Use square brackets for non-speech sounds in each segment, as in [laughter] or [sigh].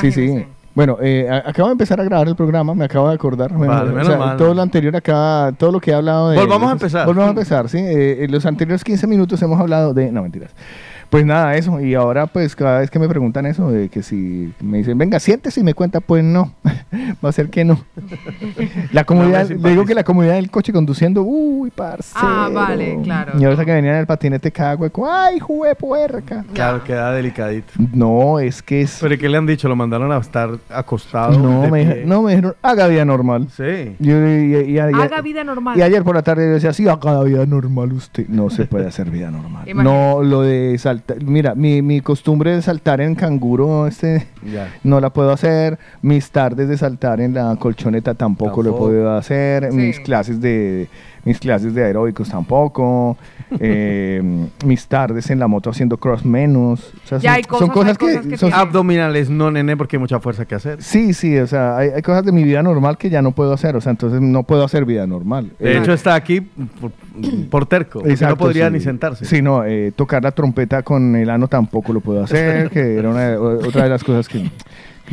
Sí, sí. Bueno, eh, acabo de empezar a grabar el programa, me acabo de acordar. Vale, o menos sea, mal. todo lo anterior acá, todo lo que he hablado de... Volvamos a empezar. Volvamos a empezar, sí. Eh, en los anteriores 15 minutos hemos hablado de... No, mentiras. Pues nada, eso. Y ahora, pues, cada vez que me preguntan eso, de que si me dicen, venga, siéntese y me cuenta, pues no. [laughs] Va a ser que no. [laughs] La comunidad, me le digo que la comunidad del coche conduciendo, uy, parce. Ah, vale, claro. Y ahora que venían en el patinete cada hueco, ay, jugué puerca. Claro, queda delicadito. No, es que es... ¿Pero ¿y qué le han dicho? ¿Lo mandaron a estar acostado? No me, pie? no, me dijeron, haga vida normal. Sí. Yo- y, y- y- y- Haga vida normal. y ayer por la tarde yo decía, sí, haga vida normal usted. No se puede hacer vida normal. Imagínate. no, lo de Mira, mi, mi costumbre de saltar en canguro, este, Ya. no la puedo hacer. Mis tardes de saltar en la colchoneta tampoco, lo he podido hacer. Sí. Mis clases de mis clases de aeróbicos tampoco. [laughs] Eh, mis tardes en la moto haciendo cross menos. O sea, Ya son, hay son cosas- cosas hay cosas que, que son- Abdominales, no, nene, porque hay mucha fuerza que hacer. Sí, sí, o sea, hay, hay cosas de mi vida normal que ya no puedo hacer, o sea, entonces no puedo hacer vida normal. De Eh, hecho, está aquí por, por terco. porque no exacto, podría sí. ni sentarse. Sí, no, eh, tocar la trompeta con el ano tampoco lo puedo hacer, [laughs] que era una, otra de las cosas que,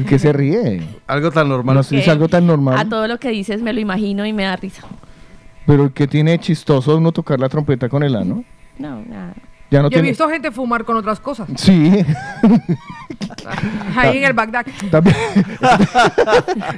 que se ríe. Algo tan normal. No sé, es algo tan A normal, todo lo que dices me lo imagino y me da risa. Pero que tiene chistoso uno tocar la trompeta con el ano. No, nada. Ya no Yo he tiene... visto gente fumar con otras cosas. Sí, [laughs] Ahí en el Bagdad. también. [laughs]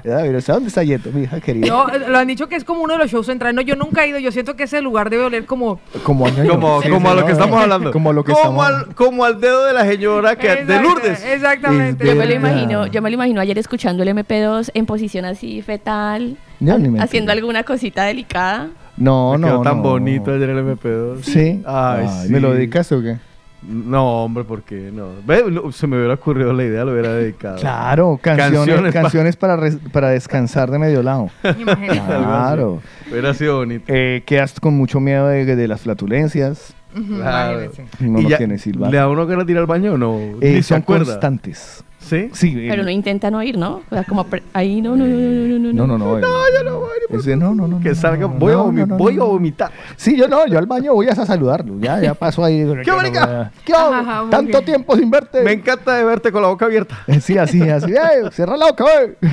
Ya, mira, ¿sabes dónde está Yeto, mi hija querida? No, eh, lo han dicho que es como uno de los shows centrales. No, yo nunca he ido. Yo siento que ese lugar debe oler como. Como, a ñoño. Como, Sí, como sí, a lo no, que estamos hablando. Como a lo que como estamos al, como al dedo de la señora que, de Lourdes. Exactamente. Yo me lo imagino, yo me lo imagino ayer escuchando el MP2 en posición así fetal, Ya ni me [laughs] haciendo alguna cosita delicada. No, Me no, quedó tan no. bonito ayer el MP2. Sí. Ay, sí. ¿Me lo dedicaste o qué? No, hombre, ¿por qué no? Se me hubiera ocurrido la idea, lo hubiera dedicado. Claro, canciones, Canciones canciones, pa- para, descansar de medio lado. [laughs] Imagínate. Claro. Hubiera sido bonito. Eh, quedas con mucho miedo de, de las flatulencias. Claro. No ¿Y lo ya tiene silbato. ¿Le da uno ganas de ir al baño o no? Eh, son acuerda. constantes. ¿Sí? Sí. Pero no intenta no ir, ¿no? O sea, como ahí no, no, no, no, no, no, no, no. No, yo no voy. no, no, no. Que no, salga, no, voy, a, no, vomi- no, no, voy no. a vomitar. Sí, yo no, yo al baño voy a saludarlo. Ya, ya paso ahí. [laughs] ¿Qué marica? ¿Qué hago? Tanto tiempo sin verte. Me encanta de verte con la boca abierta. [laughs] Sí, así, así. Cierra la boca. [laughs]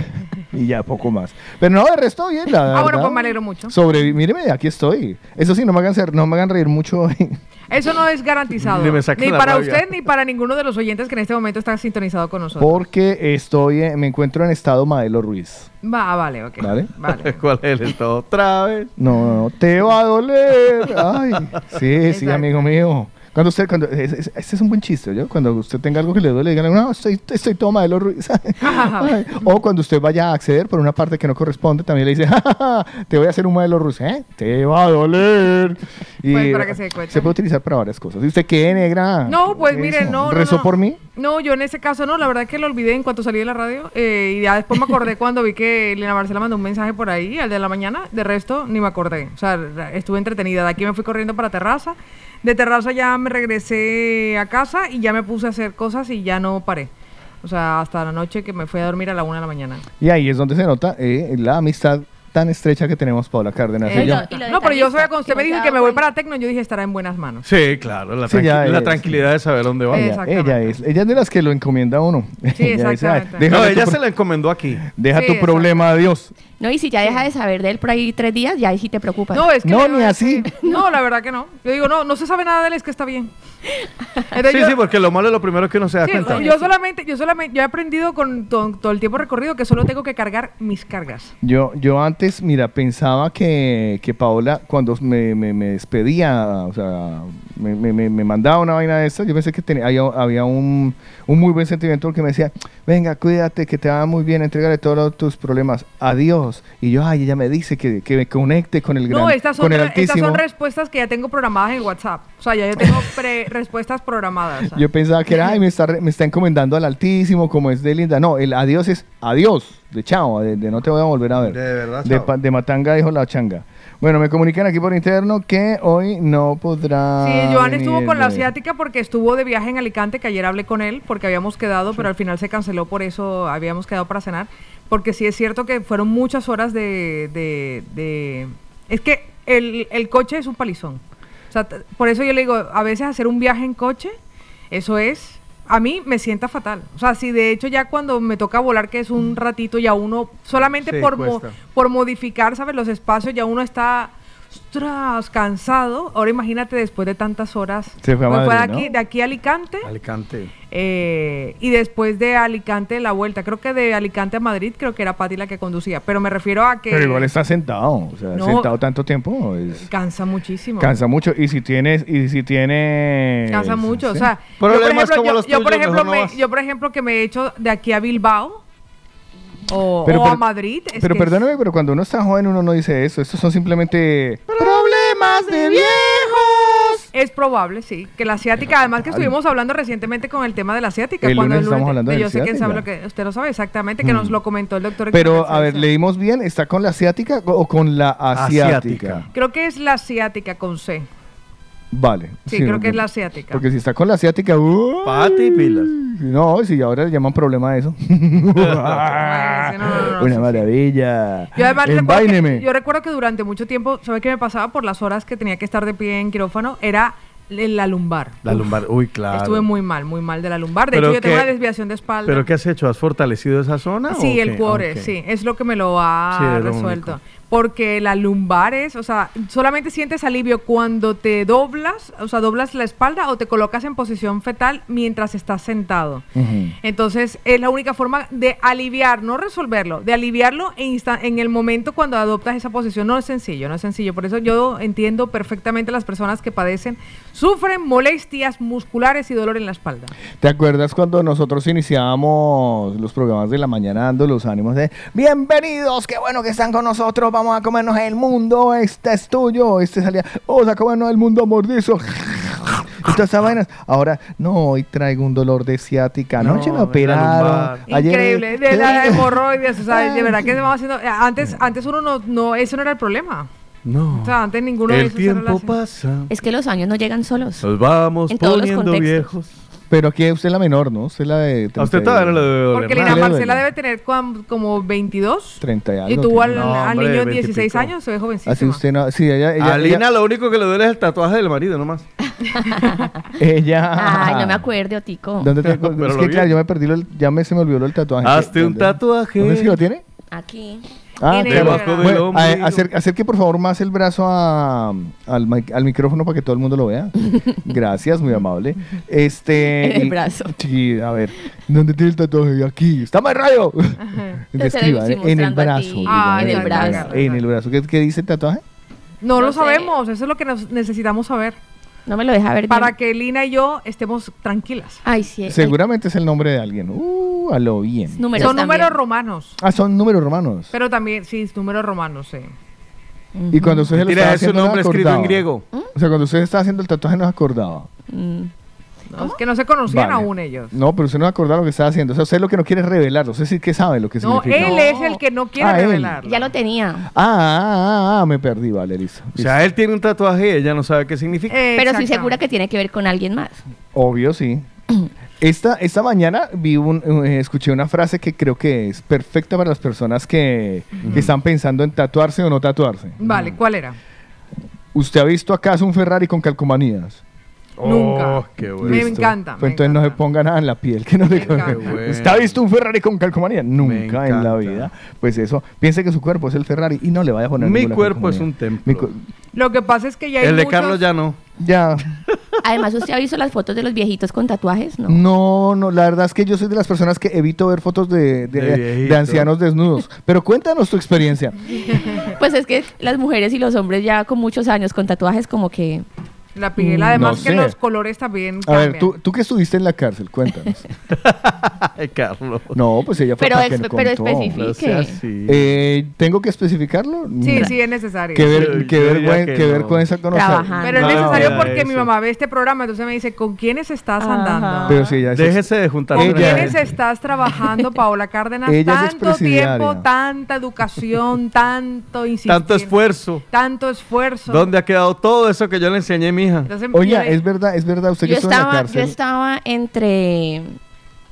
Y ya, poco más. Pero no, de resto bien, la Ah, bueno, pues me alegro mucho. Sobreviví. Míreme, aquí estoy. Eso sí, no me hagan, ser, no me hagan reír mucho. Eso no es garantizado. Ni para rabia. usted ni para ninguno de los oyentes que en este momento está sintonizado con nosotros. porque estoy, en- me encuentro en estado Maelo Ruiz. Va, vale, ok. Vale. Vale. [laughs] ¿Cuál es el estado? Otra vez. No, no, no, te va a doler. Ay, sí, sí, amigo mío. Cuando usted, cuando, es- es- este es un buen chiste, ¿yo? Cuando usted tenga algo que le duele, digan, no, estoy, estoy todo Maelo Ruiz. [laughs] O cuando usted vaya a acceder por una parte que no corresponde, también le dice, [laughs] "Ja, ja, ja, te voy a hacer un modelo Ruiz, ¿eh? Te va a doler. Y Pues, para que se se puede utilizar para varias cosas. ¿Y usted qué, negra? No, pues ¿Qué mire, no, no. ¿Rezó no. por mí? No, yo en ese caso no, la verdad que lo olvidé en cuanto salí de la radio eh, y ya después me acordé [laughs] cuando vi que Elena Marcela mandó un mensaje por ahí, al de la mañana, de resto ni me acordé, o sea, estuve entretenida, de aquí me fui corriendo para terraza, de terraza ya me regresé a casa y ya me puse a hacer cosas y ya no paré, o sea, hasta la noche que me fui a dormir a la una de la mañana. Y ahí es donde se nota eh, la amistad tan estrecha que tenemos Paula Cárdenas y yo. no, y lo no, pero yo sabía cuando usted me dijo que me voy para. Tecno, yo dije estará en buenas manos. Sí, claro. La, Sí, tranqui- la es. tranquilidad de saber dónde va. Ella, ella es, ella es de las que lo encomienda a uno. Sí, [laughs] Ella dice, "Ay, exactamente. No, ella pro- se la encomendó aquí. Deja Sí, tu problema a Dios. No, y si ya deja de saber de él por ahí tres días, ya ahí sí te preocupas. No, es que No, ni así. No, la verdad que no. Yo digo, no, no se sabe nada de él, es que está bien. Entonces Sí, yo- sí, porque lo malo es lo primero que uno se da Sí, cuenta. yo solamente, yo solamente, yo he aprendido con to- todo, el tiempo recorrido que solo tengo que cargar mis cargas. Yo, yo antes, mira, pensaba que, que Paola, cuando me, me- me despedía, o sea, me, me- me- me mandaba una vaina de estas, yo pensé que tenía, había, había un, un muy buen sentimiento porque me decía, venga, cuídate, que te va muy bien, entrégale todos tus problemas, adiós. Y yo, ay, ella me dice que, que me conecte con el gran, No, estas son, con el re- estas altísimo. son respuestas que ya tengo programadas en WhatsApp. O sea, ya yo tengo pre [laughs] respuestas programadas. sea. Yo pensaba que era, ay, me está, me está encomendando al altísimo, como es de linda. No, el adiós es adiós, de chao, de, de no te voy a volver a ver. De verdad, De, pa- de Matanga dijo la changa. Bueno, me comunican aquí por interno que hoy no podrá. Sí, Joan estuvo con la asiática porque estuvo de viaje en Alicante, que ayer hablé con él porque habíamos quedado, pero al final se canceló, por eso habíamos quedado para cenar. Porque sí es cierto que fueron muchas horas de... de- de- Es que el, el coche es un palizón. O sea, por eso yo le digo, a veces hacer un viaje en coche, eso es a mí me sienta fatal. O sea, si de hecho ya cuando me toca volar, que es un ratito, ya uno, solamente Sí, por, mo- por modificar, ¿sabes? Los espacios, ya uno está, ostras, cansado. Ahora imagínate después de tantas horas. Se fue a de aquí, ¿no? de aquí a Alicante. Alicante. eh, y después de Alicante la vuelta. Creo que de Alicante a Madrid creo que era Patti la que conducía. Pero me refiero a que Pero igual está sentado. O sea, No. sentado tanto tiempo es- cansa muchísimo. cansa mucho. Y si tienes, y si tienes. Cansa mucho, sí. o sea, yo por ejemplo, como yo, los yo, por ejemplo, no yo por ejemplo que me he hecho de aquí a Bilbao o, Pero o a per- Madrid. es Pero que perdóname, pero cuando uno está joven uno no dice eso. Estos son simplemente problemas de viejos. Es probable, sí, que la asiática, además que estuvimos hablando recientemente con el tema de la asiática. El cuando lunes estamos hablando de yo sé quién sabe lo que usted lo sabe exactamente, que nos Mm. lo comentó el doctor. Pero, a ver. ¿leímos bien? ¿Está con la asiática o con la asiática? Asiática. Creo que es la asiática con C. Vale. Sí, creo porque- que es la asiática. Porque si está con la asiática, ¡uh! Pati y pilas. No, si ahora le llaman problema a eso. [laughs] Ay, sí, [laughs] no, no, no, Una sí, maravilla. Yo además recuerdo que, yo recuerdo que durante mucho tiempo, ¿sabes qué me pasaba? Por las horas que tenía que estar de pie en quirófano, era la lumbar. La Uf, lumbar. Uy, claro. Estuve muy mal, muy mal de la lumbar. De hecho, yo tengo una desviación de espalda. ¿Pero qué has hecho? ¿Has fortalecido esa zona? Sí, o el qué? cuore, sí, es lo que me lo ha Sí, es lo resuelto. único. Porque la lumbar es, o sea, solamente sientes alivio cuando te doblas, o sea, doblas la espalda o te colocas en posición fetal mientras estás sentado. Entonces, es la única forma de aliviar, no resolverlo, de aliviarlo en, en el momento cuando adoptas esa posición. No es sencillo, no es sencillo. Por eso yo entiendo perfectamente las personas que padecen, sufren molestias musculares y dolor en la espalda. ¿Te acuerdas cuando nosotros iniciábamos los programas de la mañana dando los ánimos de bienvenidos, qué bueno que están con nosotros, vamos a comernos el mundo, este es tuyo, este salía, vamos a comernos el mundo mordizo. Y [laughs] todas esas vainas. Ahora, no, hoy traigo un dolor de ciática. No, Anoche me la operaron. Ayer- Increíble, de la hemorroides, o sea, de verdad que se haciendo. Antes, antes uno no, no, eso no era el problema. No. O sea, antes ninguno de el esos era la- tiempo pasa. Es que los años no llegan solos. Nos vamos En todos los poniendo contextos. viejos. Pero aquí usted es la menor, ¿no? Usted es la de... A usted todavía no le debe doler Porque nada. Lina Marcela debe tener cuam- como 22 30 y algo. y tuvo al. No, al hombre, niño de 20 y 16 pico. años, se ve jovencísima. Así usted no... Sí, ella... ella a Lina ella, lo único que le duele es el tatuaje del marido nomás. [laughs] ella- Ay, no me acuerdo, Tico. ¿Dónde tengo? Pero es lo que vi. claro, yo me perdí, lo- ya me, se me olvidó lo del tatuaje. Hazte un ¿Dónde? tatuaje. ¿Dónde es que lo tiene? Aquí. Ah, En el claro. Bueno, acer- acerque por favor más el brazo a- al, mic- al micrófono para que todo el mundo lo vea. [laughs] Gracias, muy amable. Este, En el brazo. Sí, a ver. ¿Dónde tiene el tatuaje? Aquí. ¡Está más rayo! [laughs] Describa, ¿eh? en el brazo. digamos, Ah, en el brazo. En el brazo. ¿Qué, qué dice el tatuaje? No, No lo sé. sabemos, eso es lo que necesitamos saber. No me lo deja ver Para bien. que Lina y yo estemos tranquilas. Ay, sí. Seguramente es el nombre de alguien. Uh, a lo bien. números Son también. números romanos. Ah, son números romanos. Pero también, sí, números romanos, sí. Y cuando usted se lo estaba haciendo, no nombre escrito en griego. O sea, cuando usted estaba haciendo el tatuaje no se acordaba. Mm. No, es que no se conocían Vale. aún ellos. No, pero usted no acordaba lo que estaba haciendo. O sea, usted lo que no quiere es revelarlo. Usted sí que sabe lo que No, significa. él No. es el que no quiere Ah, él. revelarlo. Ya lo tenía. Ah, ah, ah, me perdí, vale, listo. O sea, él tiene un tatuaje y ella no sabe qué significa. Eh, Pero estoy exactamente. segura que tiene que ver con alguien más. Obvio, sí. [clears throat] Esta, esta mañana vi un, eh, escuché una frase que creo que es perfecta para las personas que, que están pensando en tatuarse o no tatuarse. Vale, ¿cuál era? ¿Usted ha visto acaso un Ferrari con calcomanías? Nunca. Oh, qué bueno. Me Listo. encanta, Pues me entonces no se ponga nada en la piel. Que no le Me encanta. Qué bueno. ¿Usted ha visto un Ferrari con calcomanía? Nunca en la vida. Pues eso, piense que su cuerpo es el Ferrari y no le vaya a poner Mi cuerpo es un templo. Mi cu- Lo que pasa es que ya hay El de muchos- Carlos ya no. ya. Además, ¿usted ha visto las fotos de los viejitos con tatuajes? No. No, no, la verdad es que yo soy de las personas que evito ver fotos de, de- De de viejitos. ancianos desnudos. Pero cuéntanos tu experiencia. Pues es que las mujeres y los hombres ya con muchos años con tatuajes como que... La piel, Mm, además no que sé. los colores también A ver, tú, tú que estuviste en la cárcel, cuéntanos. [laughs] Ay, Carlos. No, pues ella fue Pero que me pero contó. especifique. No. Eh, ¿Tengo que especificarlo? Sí, sí, es necesario. Qué, ver- Yo- qué yo vergüen- diría que qué no. vergüenza conocer. Trabajando. Pero es necesario no, porque eso. mi mamá ve este programa, entonces me dice, ¿con quiénes estás Ajá. andando? Pero si ella es- Déjese de juntar ¿Con Ella- quiénes estás trabajando, Paola Cárdenas? Ella es tanto tiempo, tanta educación, tanto insistir. Tanto esfuerzo. Tanto esfuerzo. ¿Dónde ha quedado todo eso que yo le enseñé a mi hija? Entonces, yo- es verdad, es verdad, usted que estuvo en la cárcel. yo estaba entre,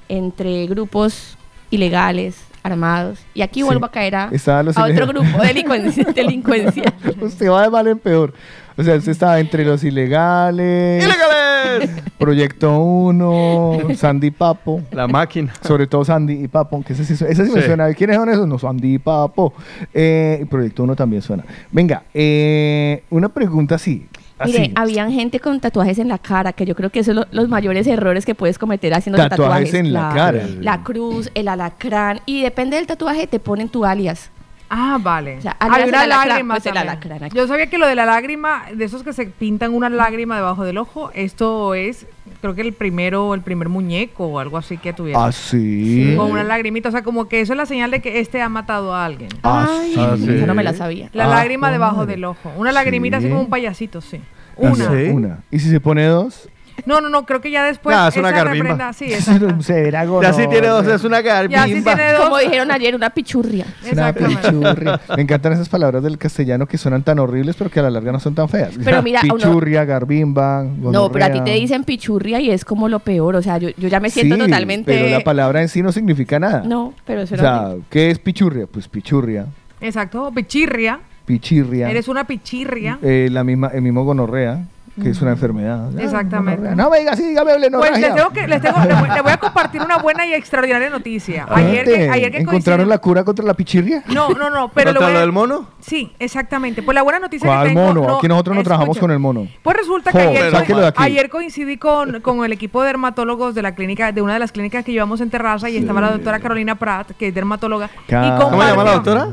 entre grupos ilegales, armados. Y aquí Sí. vuelvo a caer a, a otro grupo [laughs] de delincuencia. delincuencia. [laughs] usted va de mal en peor. O sea, usted estaba entre los ilegales. ¡Ilegales! Proyecto 1, [laughs] Sandy y Papo. La máquina. Sobre todo Sandy y Papo, que ese sí, ese sí me Sí. suena. ¿Quiénes son esos? No, Sandy y Papo. Eh, y Proyecto 1 también suena. Venga, eh, una pregunta así. Mire, así. habían gente con tatuajes en la cara, que yo creo que esos son lo- los mayores errores que puedes cometer haciendo Tatuajes tatuajes. en la cara. La cruz, el alacrán. Y depende del tatuaje, te ponen tu alias. Ah, vale. O sea, Hay una lágrima pues alacrán. Yo sabía que lo de la lágrima, de esos que se pintan una lágrima debajo del ojo, esto es, creo que el primero, el primer muñeco o algo así que tuvieron. Ah, sí. Con una lagrimita, o sea, como que eso es la señal de que este ha matado a alguien. Ah, Ay, sí. Ah, sí. esa no me la sabía. La Ah, lágrima debajo del ojo. Una lagrimita así Sí. como un payasito, sí. Ah, Una. sí. Una. ¿Y si se pone dos? No, no, no, creo que ya después. Ah, es una esa garbimba. reprenda- Sí, [laughs] Ya sí tiene dos, es una Ya sí garbimba. tiene dos. Como dijeron ayer, una pichurria. Es [laughs] una pichurria. Me encantan esas palabras del castellano que suenan tan horribles, pero que a la larga no son tan feas. Pero mira, uno- Pichurria, garbimba. No, pero a ti te dicen pichurria y es como lo peor. O sea, yo, yo ya me siento Sí, totalmente. Pero la palabra en sí no significa nada. No, pero eso O era sea, ¿qué es pichurria? Pues pichurria, Exacto, pichirria. pichirria. Eres una pichirria. eh, la misma, el mismo gonorrea, que es una enfermedad. Ah, Exactamente. No me diga así, dígame Pues les tengo que, les tengo, les voy, les voy a compartir una buena y extraordinaria noticia. Ayer que, ayer que ¿Encontraron la cura contra la pichirria? No, no, no, pero ¿Contra voy a- lo del mono? Sí, exactamente. Pues la buena noticia ¿Cuál que tengo... mono? Aquí nosotros no trabajamos con el mono. Pues resulta que ayer, ayer coincidí con, con el equipo de dermatólogos de la clínica, de una de las clínicas que llevamos en Terraza y estaba la doctora Carolina Pratt, que es dermatóloga. Y ¿Cómo ¿Cómo se llama la doctora?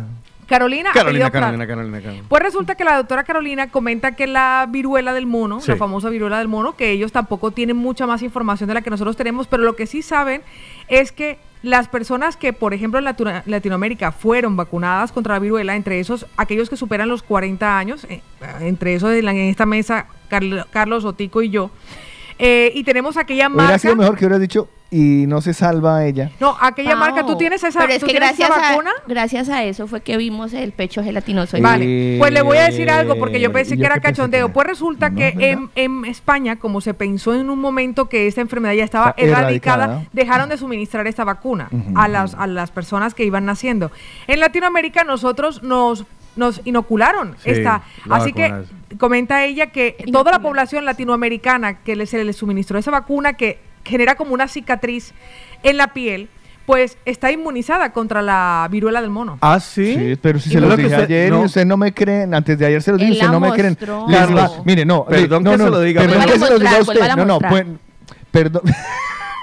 Carolina, Carolina. Carolina, Carolina, Carolina. Pues resulta que la doctora Carolina comenta que la viruela del mono, Sí. la famosa viruela del mono, que ellos tampoco tienen mucha más información de la que nosotros tenemos, pero lo que sí saben es que las personas que, por ejemplo, en Latino- Latinoamérica fueron vacunadas contra la viruela, entre esos, aquellos que superan los 40 años, eh, entre esos en, la- en esta mesa, Carl- Carlos Otico y yo, eh, y tenemos aquella Hubiera marca... sido mejor que hubiera dicho, y no se salva ella. No, aquella marca, ¿tú tienes esa, Pero es tú que tienes esa gracias a, vacuna? gracias a eso fue que vimos el pecho gelatinoso. Eh, Vale, pues le voy a decir algo porque yo pensé ¿y que era cachondeo. que- Pues resulta No, que en, en España, como se pensó en un momento que esta enfermedad ya estaba Está erradicada, erradicada. dejaron de suministrar esta vacuna a, las, a las personas que iban naciendo. En Latinoamérica nosotros nos, nos inocularon Sí, esta. Así que comenta ella que toda la población latinoamericana que se le suministró esa vacuna que genera como una cicatriz en la piel, pues está inmunizada contra la viruela del mono. ¿Ah, sí? Sí, pero si Y se no los lo dije usted- ayer no. y ustedes no me creen, antes de ayer se los dije, ustedes no me creen. va- mire, no, perdón le- que no, se no, lo diga, perdón pero- que se los diga a usted. A No, no, pues, perdón.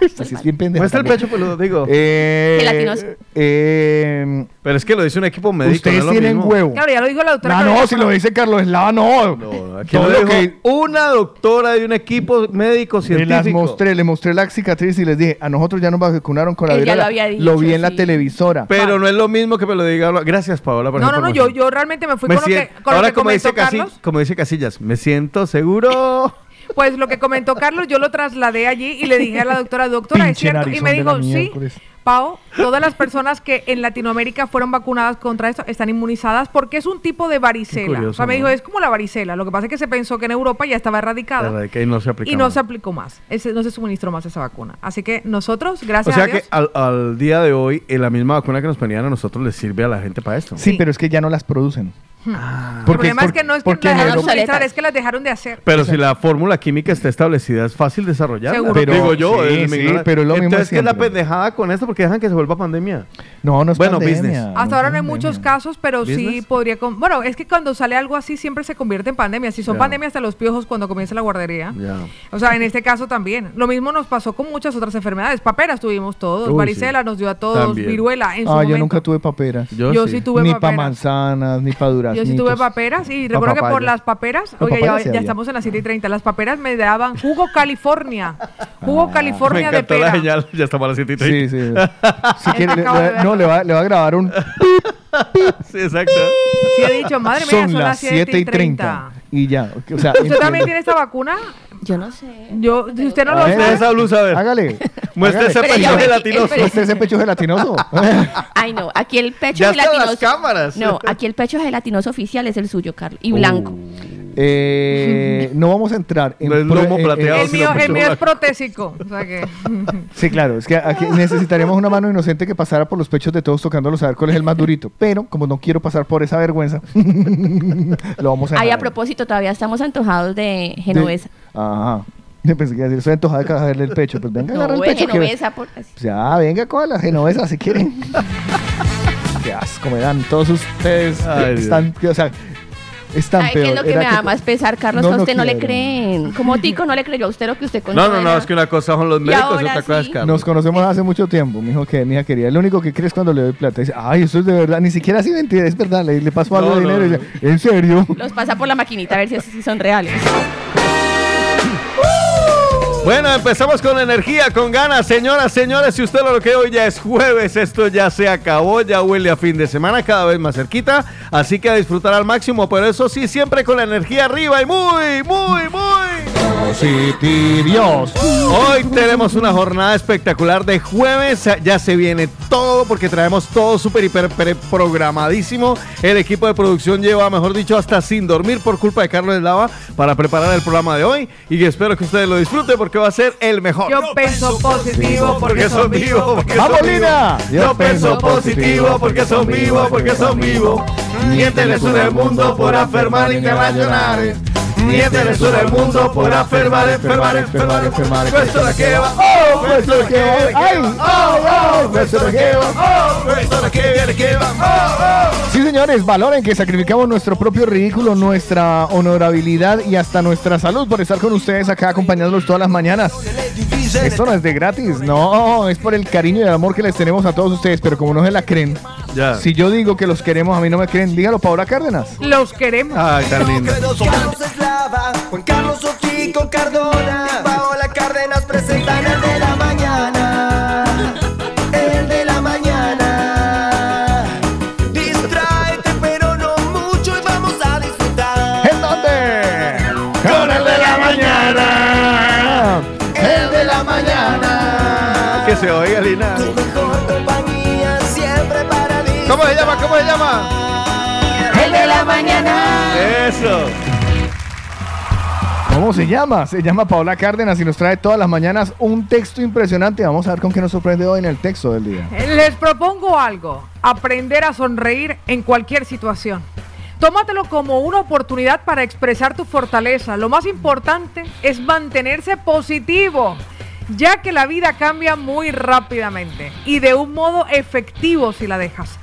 [laughs] Esta sí es bien pendeja Muestra el también. pecho, pues lo digo. Eh, Gelatinoso. eh, Pero es que lo dice un equipo médico. ustedes no es lo tienen mismo. huevo. Claro, ya lo dijo la doctora. Ah, no, Carolina si lo dice Carlos Eslava, no. No, aquí Todo lo lo dijo que una doctora de un equipo médico científico. las mostré, le mostré la cicatriz y les dije, a nosotros ya nos vacunaron con la Él ya lo había dicho, Lo vi en la televisora. Pero no es lo mismo que me lo diga. Gracias, Paola, por No, no, no, yo, yo realmente me fui Me con lo que, con lo Ahora, que como dice, comentó Casi- Carlos. como dice Casillas, me siento seguro. [laughs] Pues lo que comentó Carlos, yo lo trasladé allí y le dije a la doctora, doctora, es cierto. Y me dijo, sí. Pau, todas las personas que en Latinoamérica fueron vacunadas contra esto están inmunizadas porque es un tipo de varicela. curioso, o sea, me ¿no? dijo, es como la varicela. Lo que pasa es que se pensó que en Europa ya estaba erradicada. Ahí no se aplica Y no más. se aplicó más, Ese- no se suministró más esa vacuna. Así que nosotros, gracias O sea a Dios, que al, al día de hoy, eh, la misma vacuna que nos ponían a nosotros les sirve a la gente para esto. Sí, Sí. pero es que ya no las producen. El Porque- problema es que no es que porque las dejaron de Obsoletas. es que las dejaron de hacer. Pero si la fórmula química está establecida, es fácil desarrollarla. Seguro. Pero- Digo yo, sí, es sí, pero es lo mismo Entonces, ¿qué es la pendejada con esto? Porque dejan que se vuelva pandemia. No, no es Bueno, pandemia. business. Hasta ahora no hay muchos casos, pero sí podría... con- Bueno, es que cuando sale algo así siempre se convierte en pandemia. Si son Ya. pandemias hasta los piojos cuando comienza la guardería. O sea, en este caso también. Lo mismo nos pasó con muchas otras enfermedades. Paperas tuvimos todos, Uy, varicela sí. nos dio a todos, También. viruela en su Ah, momento. yo nunca tuve paperas. Yo, Yo sí. tuve ni para paperas. manzanas, ni para duraznitos. Yo sí tuve paperas y recuerdo que por las paperas, Pa' oiga, ya, estamos en las 7 y 30, las paperas me daban jugo California, jugo Ah. Me California de pera. la señal. Ya estamos a las 7 y 30. Sí, sí. [laughs] Si quiere, le- acabo de le- no, le va, le va a grabar un... [laughs] Sí, exacto. Sí, he dicho, madre mía, Son las 7 y 30. Y ya. O sea, ¿Usted también tiene esta vacuna? Yo no sé. Yo, si usted no lo ver. Muestra sabe, esa blusa, a ver. Hágale. [laughs] Muestra ese pecho gelatinoso. Muestre ese pecho gelatinoso. [laughs] Ay, no. Aquí el pecho Ya están gelatinoso. las cámaras. No, aquí el pecho gelatinoso oficial es el suyo, Carlos. Y blanco. Eh, no vamos a entrar en... No es lomo en- plateado, el sí, mío, lo el mío es protésico. O sea que. [laughs] Sí, claro, es que aquí necesitaríamos una mano inocente que pasara por los pechos de todos tocándolos a ver cuál es el más durito. Pero como no quiero pasar por esa vergüenza, [laughs] lo vamos a Ay, dejar a propósito, todavía estamos antojados de genovesa. Ajá. Yo pensé que iba a decir, estoy antojada de cajarle el pecho. Pues venga, agarra No, el es pecho. que- genovesa. Por... así. Pues ya, venga, con la genovesa si quieren. [laughs] Qué asco me dan. Todos ustedes Ay, Dios. están, o sea, están Ay, ¿qué peor. es lo que Era me da más pesar, Carlos? No, que a no usted no, le quiero. creen. Como Tico no le creyó a usted lo que usted contó. No, no, no, es que una cosa son los médicos ahora otra cosa es sí. Carlos. Nos conocemos hace mucho tiempo, mi hijo que mi hija quería. Lo único que crees cuando le doy plata. Dice, ay, eso es de verdad. Ni siquiera así mentira, es verdad. Le, le paso algo de no, dinero y dice, ¿en serio? Los pasa por la maquinita a ver si, si son reales. [laughs] Bueno, empezamos con energía, con ganas. Señoras, señores, si usted lo que hoy ya es jueves, esto ya se acabó, ya huele a fin de semana, cada vez más cerquita. Así que a disfrutar al máximo, pero eso sí, siempre con la energía arriba y muy, muy, muy. Positivios. Hoy tenemos una jornada espectacular de jueves. Ya se viene todo porque traemos todo súper, hiper, programadísimo. El equipo de producción lleva, mejor dicho, hasta sin dormir por culpa de Carlos Lava para preparar el programa de hoy. Y espero que ustedes lo disfruten porque va a ser el mejor. Yo pienso positivo porque son vivos. porque ¡Vamos, Lina! Yo pienso positivo porque son vivos, porque son vivos. Miénteles en el mundo por afirmar internacionales. Miénteles en el mundo por afirmar, enfermar, enfermar, enfermar. Questo la que va, oh, questo la que va, ¡Ay! oh, oh, questo la que va, oh, questo la que viene, que va, oh, oh. Sí, señores, valoren que sacrificamos nuestro propio ridículo, nuestra honorabilidad y hasta nuestra salud por estar con ustedes acá acompañándolos todas las mañanas. Esto no es de gratis, no, es por el cariño y el amor que les tenemos a todos ustedes, pero como no se la creen, Ya. si yo digo que los queremos, a mí no me creen, dígalo Paola Cárdenas. Los queremos. Ay, tan lindo. Carlos Eslava, Juan Carlos Ochico Cardona y Paola Cárdenas presentan el de la mañana. El de la mañana. Distráete, pero no mucho y vamos a disfrutar. ¿En dónde? Con el de la mañana. El de la mañana. Que se oiga, Lina. Eso. ¿Cómo se llama? Se llama Paola Cárdenas y nos trae todas las mañanas un texto impresionante. Vamos a ver con qué nos sorprende hoy en el texto del día. Les propongo algo, aprender a sonreír en cualquier situación. Tómatelo como una oportunidad para expresar tu fortaleza. Lo más importante es mantenerse positivo, ya que la vida cambia muy rápidamente y de un modo efectivo si la dejas.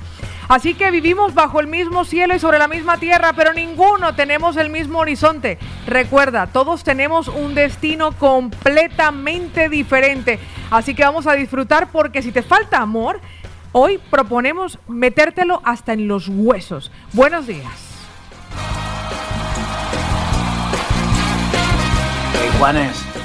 Así que vivimos bajo el mismo cielo y sobre la misma tierra, pero ninguno tenemos el mismo horizonte. Recuerda, todos tenemos un destino completamente diferente. Así que vamos a disfrutar porque si te falta amor, hoy proponemos metértelo hasta en los huesos. Buenos días. Juanes.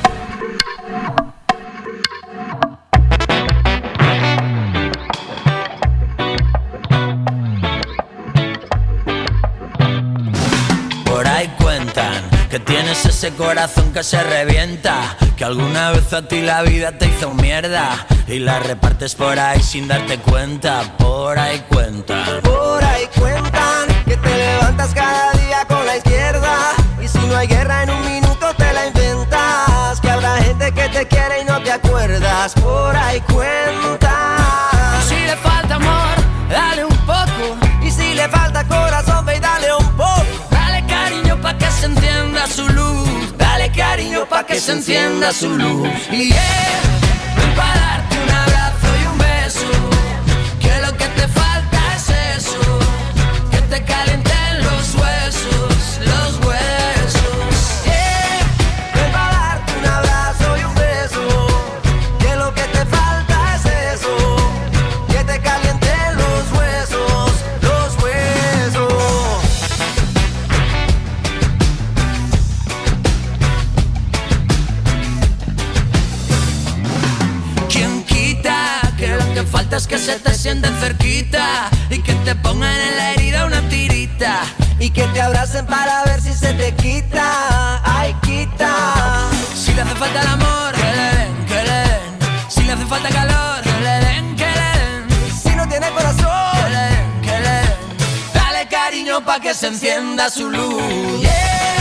Que tienes ese corazón que se revienta, que alguna vez a ti la vida te hizo mierda y la repartes por ahí sin darte cuenta. Por ahí cuentan. Por ahí cuentan que te levantas cada día con la izquierda. Y si no hay guerra en un minuto te la inventas. Que habrá gente que te quiere y no te acuerdas. Por ahí cuentan. Si le falta amor, dale un poco. Y si le falta corazón, se encienda su luz. Dale cariño pa' que se encienda su luz. Y yeah, ven pa' darte un abrazo y un beso. Que lo que te falta es eso. Que te calienten los huesos, los que que se te sienten cerquita y que te pongan en la herida una tirita? Y que te abracen para ver si se te quita. Ay, quita. Si le hace falta el amor, que le den, que le. Si le hace falta calor, que le den, que le. Si no tiene Que corazón. le den, que le. Dale cariño pa' que se encienda su luz. Yeah,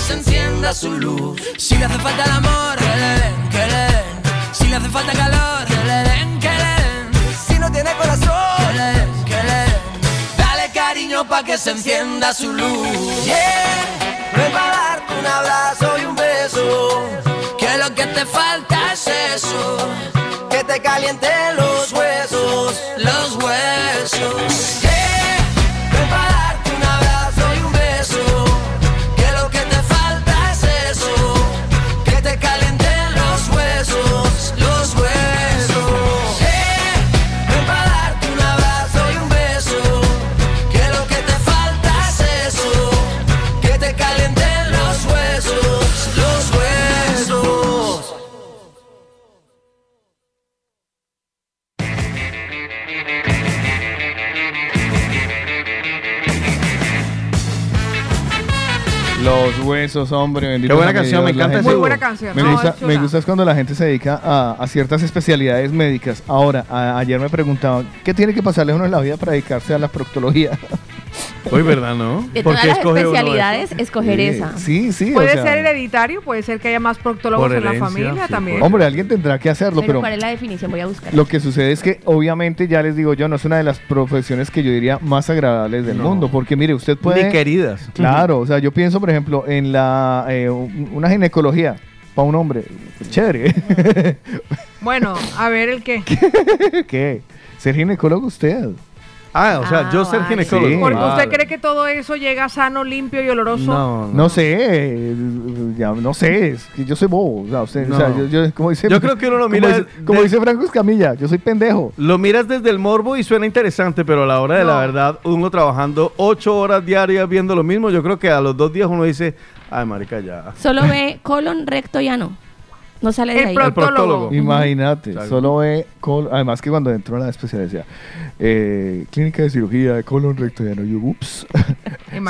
se encienda su luz. Si le hace falta el amor, que le den, le den. Si le hace falta calor, que le den, le den. Si no tiene corazón, que le den, le den. Dale cariño pa' que se encienda su luz. Yeah, ven pa' darte un abrazo y un beso. Que lo que te falta es eso. Que te calienten los huesos, los huesos. Huesos, hombre. bendito Qué buena canción, me encanta Muy buena canción. Me No, gusta, me gusta es cuando la gente se dedica a, a ciertas especialidades médicas. Ahora, a- ayer me preguntaban, ¿qué tiene que pasarle a uno en la vida para dedicarse a la proctología? [laughs] Uy, ¿verdad, no? De ¿Por todas qué las especialidades, escoger Sí, esa. Sí, sí. o Puede sea, ser hereditario, puede ser que haya más proctólogos Por en la herencia, familia sí, también. por- Hombre, alguien tendrá que hacerlo, Pero, pero ¿cuál es la definición? Voy a buscar. lo que sucede es que obviamente ya les digo yo, no es una de las profesiones que yo diría más agradables del No. mundo, porque mire, usted puede... Ni queridas. Claro, o sea, yo pienso, por ejemplo, en la eh, un- una ginecología para un hombre. Chévere. Bueno, a ver el qué. [laughs] ¿Qué? ¿Ser ginecólogo usted? Ah, o sea, Ah, yo ser vale. ginecólogo. Sí. Porque Vale. ¿Usted cree que todo eso llega sano, limpio y oloroso? No, no. No sé, ya no sé, es que yo soy bobo, o sea, usted, o sea, No. yo, yo- como dice, Yo creo que uno lo como mira dice, como de- dice Franco Escamilla, yo soy pendejo. Lo miras desde el morbo y suena interesante, pero a la hora de la No. verdad, uno trabajando ocho horas diarias viendo lo mismo, yo creo que a los dos días uno dice, ay, marica, ya. Solo ve colon, recto y ano. No sale de El ahí. proctólogo. proctólogo. Imagínate, solo ve, col- además que cuando entró a la especialidad, eh, clínica de cirugía de colon recto y ano, yo, ups.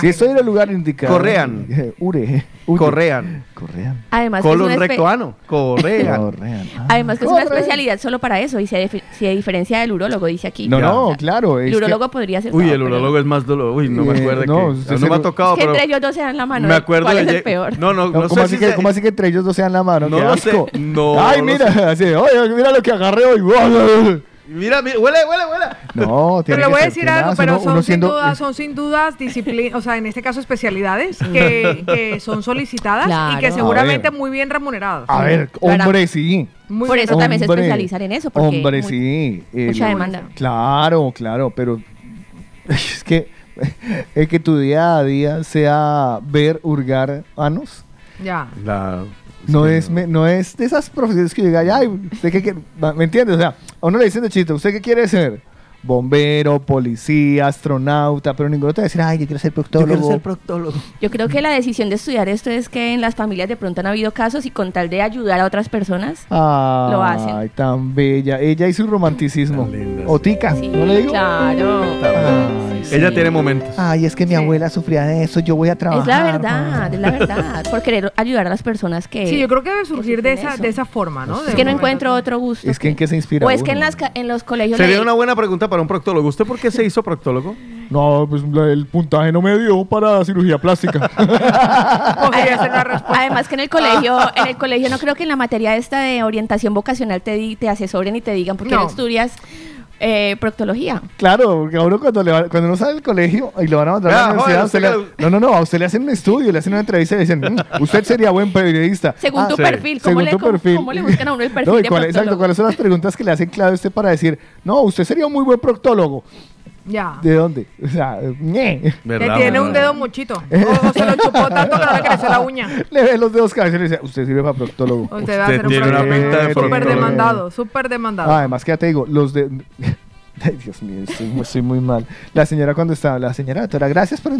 si estoy en el lugar indicado. Correan. Ure. Correan. Correan. Además, Colon una espe- recto ano. Correan. Correan. Ah, Además que es una corre. especialidad solo para eso y se, dif- se diferencia del urólogo, dice aquí. No, no, claro. El que- urólogo podría ser... Uy, no, el pero- urologo es más dolor. Uy, no me Eh, acuerdo no, que no se me ha tocado, Es que pero entre ellos dos se dan la mano. me acuerdo ¿Cuál de es el lle- peor? No, no, no, ¿Cómo, sé así si que, se- ¿Cómo así que entre ellos dos se dan la mano? No ¡Qué lo asco! No Ay, mira, sé. así, oye, mira lo que agarré hoy. Mira, mira, huele, huele, huele. No, [laughs] tiene Pero le voy a decir algo, pero uno- son, uno sin siendo- duda, son sin dudas disciplinas, o sea, en este caso especialidades [laughs] que, que son solicitadas y Claro. que seguramente muy bien remuneradas. A ver, hombre, sí. Muy Por bien eso también se especializan en eso. Porque Hombre, sí. Eh, Mucha demanda. Claro, claro, pero [laughs] es que, es que tu día a día sea ver hurgar anos. Ya. La- No es, me- no es de esas profesiones que llega, ay, ¿usted qué quiere? ¿Me entiendes? O sea, a uno le dicen de chiste, ¿usted qué quiere ser? Bombero, policía, astronauta, pero ninguno te va a decir, ay, yo quiero ser proctólogo. proctólogo. Yo creo que la decisión de estudiar esto es que en las familias de pronto han habido casos y con tal de ayudar a otras personas. Ay, Lo hacen. tan bella. Ella y su romanticismo. Linda, O sí. tica, Sí, ¿no le digo? Claro. Ay, sí. Ella tiene momentos. Ay, es que mi Sí. abuela sufría de eso, yo voy a trabajar. Es la verdad, es la verdad. Por querer ayudar a las personas que. Sí, yo creo que debe surgir de esa, eso. de esa forma, ¿no? Es De que no encuentro otro gusto. Es que en qué se inspira O es que en, las, en los colegios. Sería una buena pregunta para un proctólogo. ¿Usted por qué se hizo proctólogo? No, pues el puntaje no me dio para cirugía plástica. [laughs] Además que en el colegio, en el colegio no creo que en la materia esta de orientación vocacional te, di- te asesoren y te digan porque no, No. estudias eh, proctología. claro, porque a uno cuando, le va- cuando uno sale del colegio y lo van a mandar a Ah, la universidad, joder, le- no, no, no, a usted le hacen un estudio, le hacen una entrevista y le dicen, "Mm, usted sería buen periodista. Según Ah, tu sí. perfil, ¿cómo, según le, tu cómo- perfil. cómo le buscan a uno el perfil [laughs] No, y de cuál- exacto? ¿cuáles son las preguntas que le hacen clave a usted para decir, no, usted sería un muy buen proctólogo? Ya. ¿De dónde? [laughs] O sea, ñe. Que ¿Verdad? tiene un dedo muchito. O, o se lo chupó tanto que no le creció la uña. [laughs] Le ve los dedos cabezas y le dice, usted sirve para proctólogo. Usted va a Usted ser un tiene una pinta de súper demandado, súper demandado. Ah, además que ya te digo, los de... [laughs] Ay, Dios mío, estoy, muy- estoy muy mal. La señora cuando estaba, la señora doctora, gracias por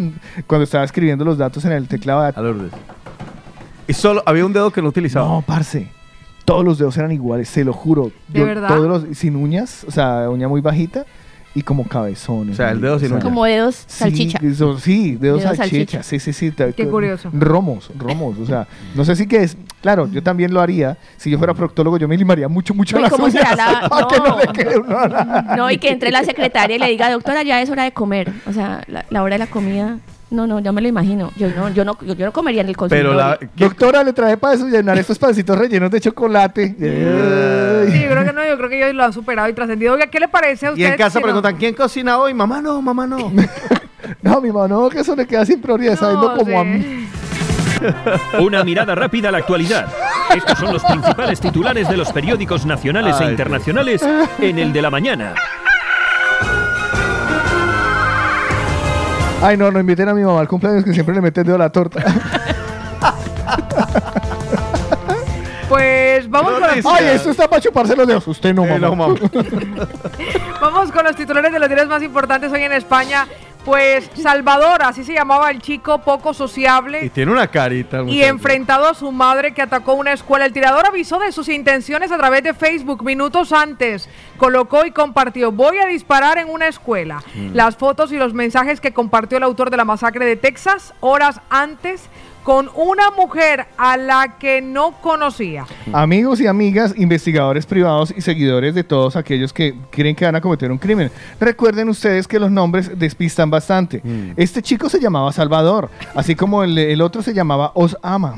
cuando estaba escribiendo los datos en el teclado. A Lourdes. Y solo había un dedo que no utilizaba. No, parce. Todos los dedos eran iguales, se lo juro. ¿De verdad? Todos los, sin uñas, o sea, uña muy bajita y como cabezones. O sea, el dedo sin uñas. Como dedos salchicha. Sí, eso- sí, dedos, Dedos salchicha. salchicha. Sí, sí, sí. Qué curioso. Romos, romos. O sea, no sé si que es. Claro, yo también lo haría. Si yo fuera proctólogo, yo me limaría mucho, mucho No, ¿y las cómo uñas. la- [laughs] para que no no. le quede nada. No, y que entre la secretaria y le diga, doctora, ya es hora de comer. O sea, la, la hora de la comida. No, no, ya me lo imagino. Yo no, yo no, yo, yo no comería en el consultorio. Pero la. ¿qué- Doctora, le traje para desayunar estos pancitos rellenos de chocolate. [laughs] Sí, yo creo que no, yo creo que ellos lo han superado y trascendido. Oiga, ¿qué le parece a usted? Y en casa si no- preguntan, ¿quién cocina hoy? Mamá no, mamá no. [laughs] No, mi mano, que eso le queda sin prioridad, sabiendo No, como a mí. [laughs] Una mirada rápida a la actualidad. Estos son los principales titulares de los periódicos nacionales Ay, e internacionales en el de la mañana. Ay, no, no inviten a mi mamá al cumpleaños que siempre le mete el dedo a la torta. Pues vamos con, los. Ay, esto está para chuparse los dedos. Usted no, Eh, mamá. no, mamá. [laughs] vamos con los titulares de los diarios más importantes hoy en España. Pues Salvador, así se llamaba el chico poco Y sociable tiene una carita. y enfrentado a su madre que atacó una escuela. El tirador avisó de sus intenciones a través de Facebook minutos antes. Colocó y compartió, voy a disparar en una escuela. Mm. Las fotos y los mensajes que compartió el autor de la masacre de Texas horas antes con una mujer a la que no conocía. Amigos y amigas, investigadores privados y seguidores de todos aquellos que creen que van a cometer un crimen. Recuerden ustedes que los nombres despistan bastante. Este chico se llamaba Salvador, así como el, el otro se llamaba Osama.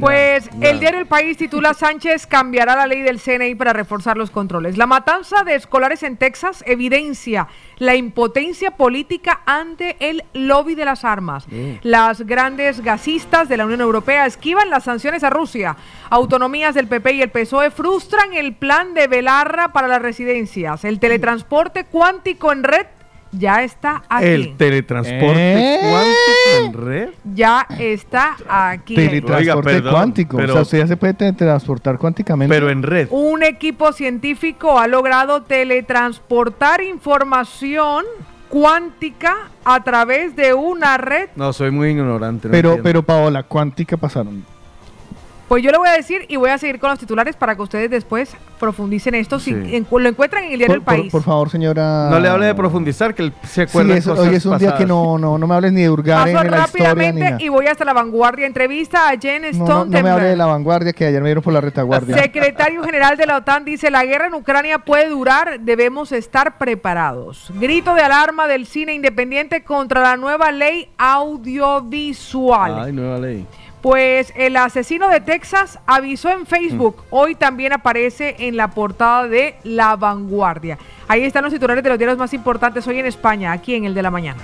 Pues el diario El País titula Sánchez cambiará la ley del CNI para reforzar los controles. La matanza de escolares en Texas evidencia la impotencia política ante el lobby de las armas. Las grandes gasistas de la Unión Europea esquivan las sanciones a Rusia. Autonomías del PP y el PSOE frustran el plan de Belarra para las residencias. El teletransporte cuántico en red ya está aquí. El teletransporte ¿Eh? cuántico en red. ya está aquí. Teletransporte Oiga, perdón, cuántico. pero- o sea, usted ya se puede teletransportar cuánticamente. Pero en red. Un equipo científico ha logrado teletransportar información cuántica a través de una red. No, soy muy ignorante. no pero, entiendo. pero Paola, cuántica pasaron. Pues yo le voy a decir y voy a seguir con los titulares para que ustedes después profundicen esto. Si Sí. encu- lo encuentran en el diario El por- País. por favor, señora. No le hable de profundizar, que él se Sí, acuerda de eso- cosas hoy es un día que no, no, no me hables ni de Urgaren, Paso ni de la rápidamente y voy hasta la vanguardia. Entrevista a Jen No, no, Stoltenberg. no me hable de la vanguardia que ayer me dieron por la retaguardia. Secretario General de la OTAN dice, la guerra en Ucrania puede durar, debemos estar preparados. Grito de alarma del cine independiente contra la nueva ley audiovisual. Ay, nueva ley. Pues el asesino de Texas avisó en Facebook, Mm. hoy también aparece en la portada de La Vanguardia. Ahí están los titulares de los diarios más importantes hoy en España, aquí en el de la mañana.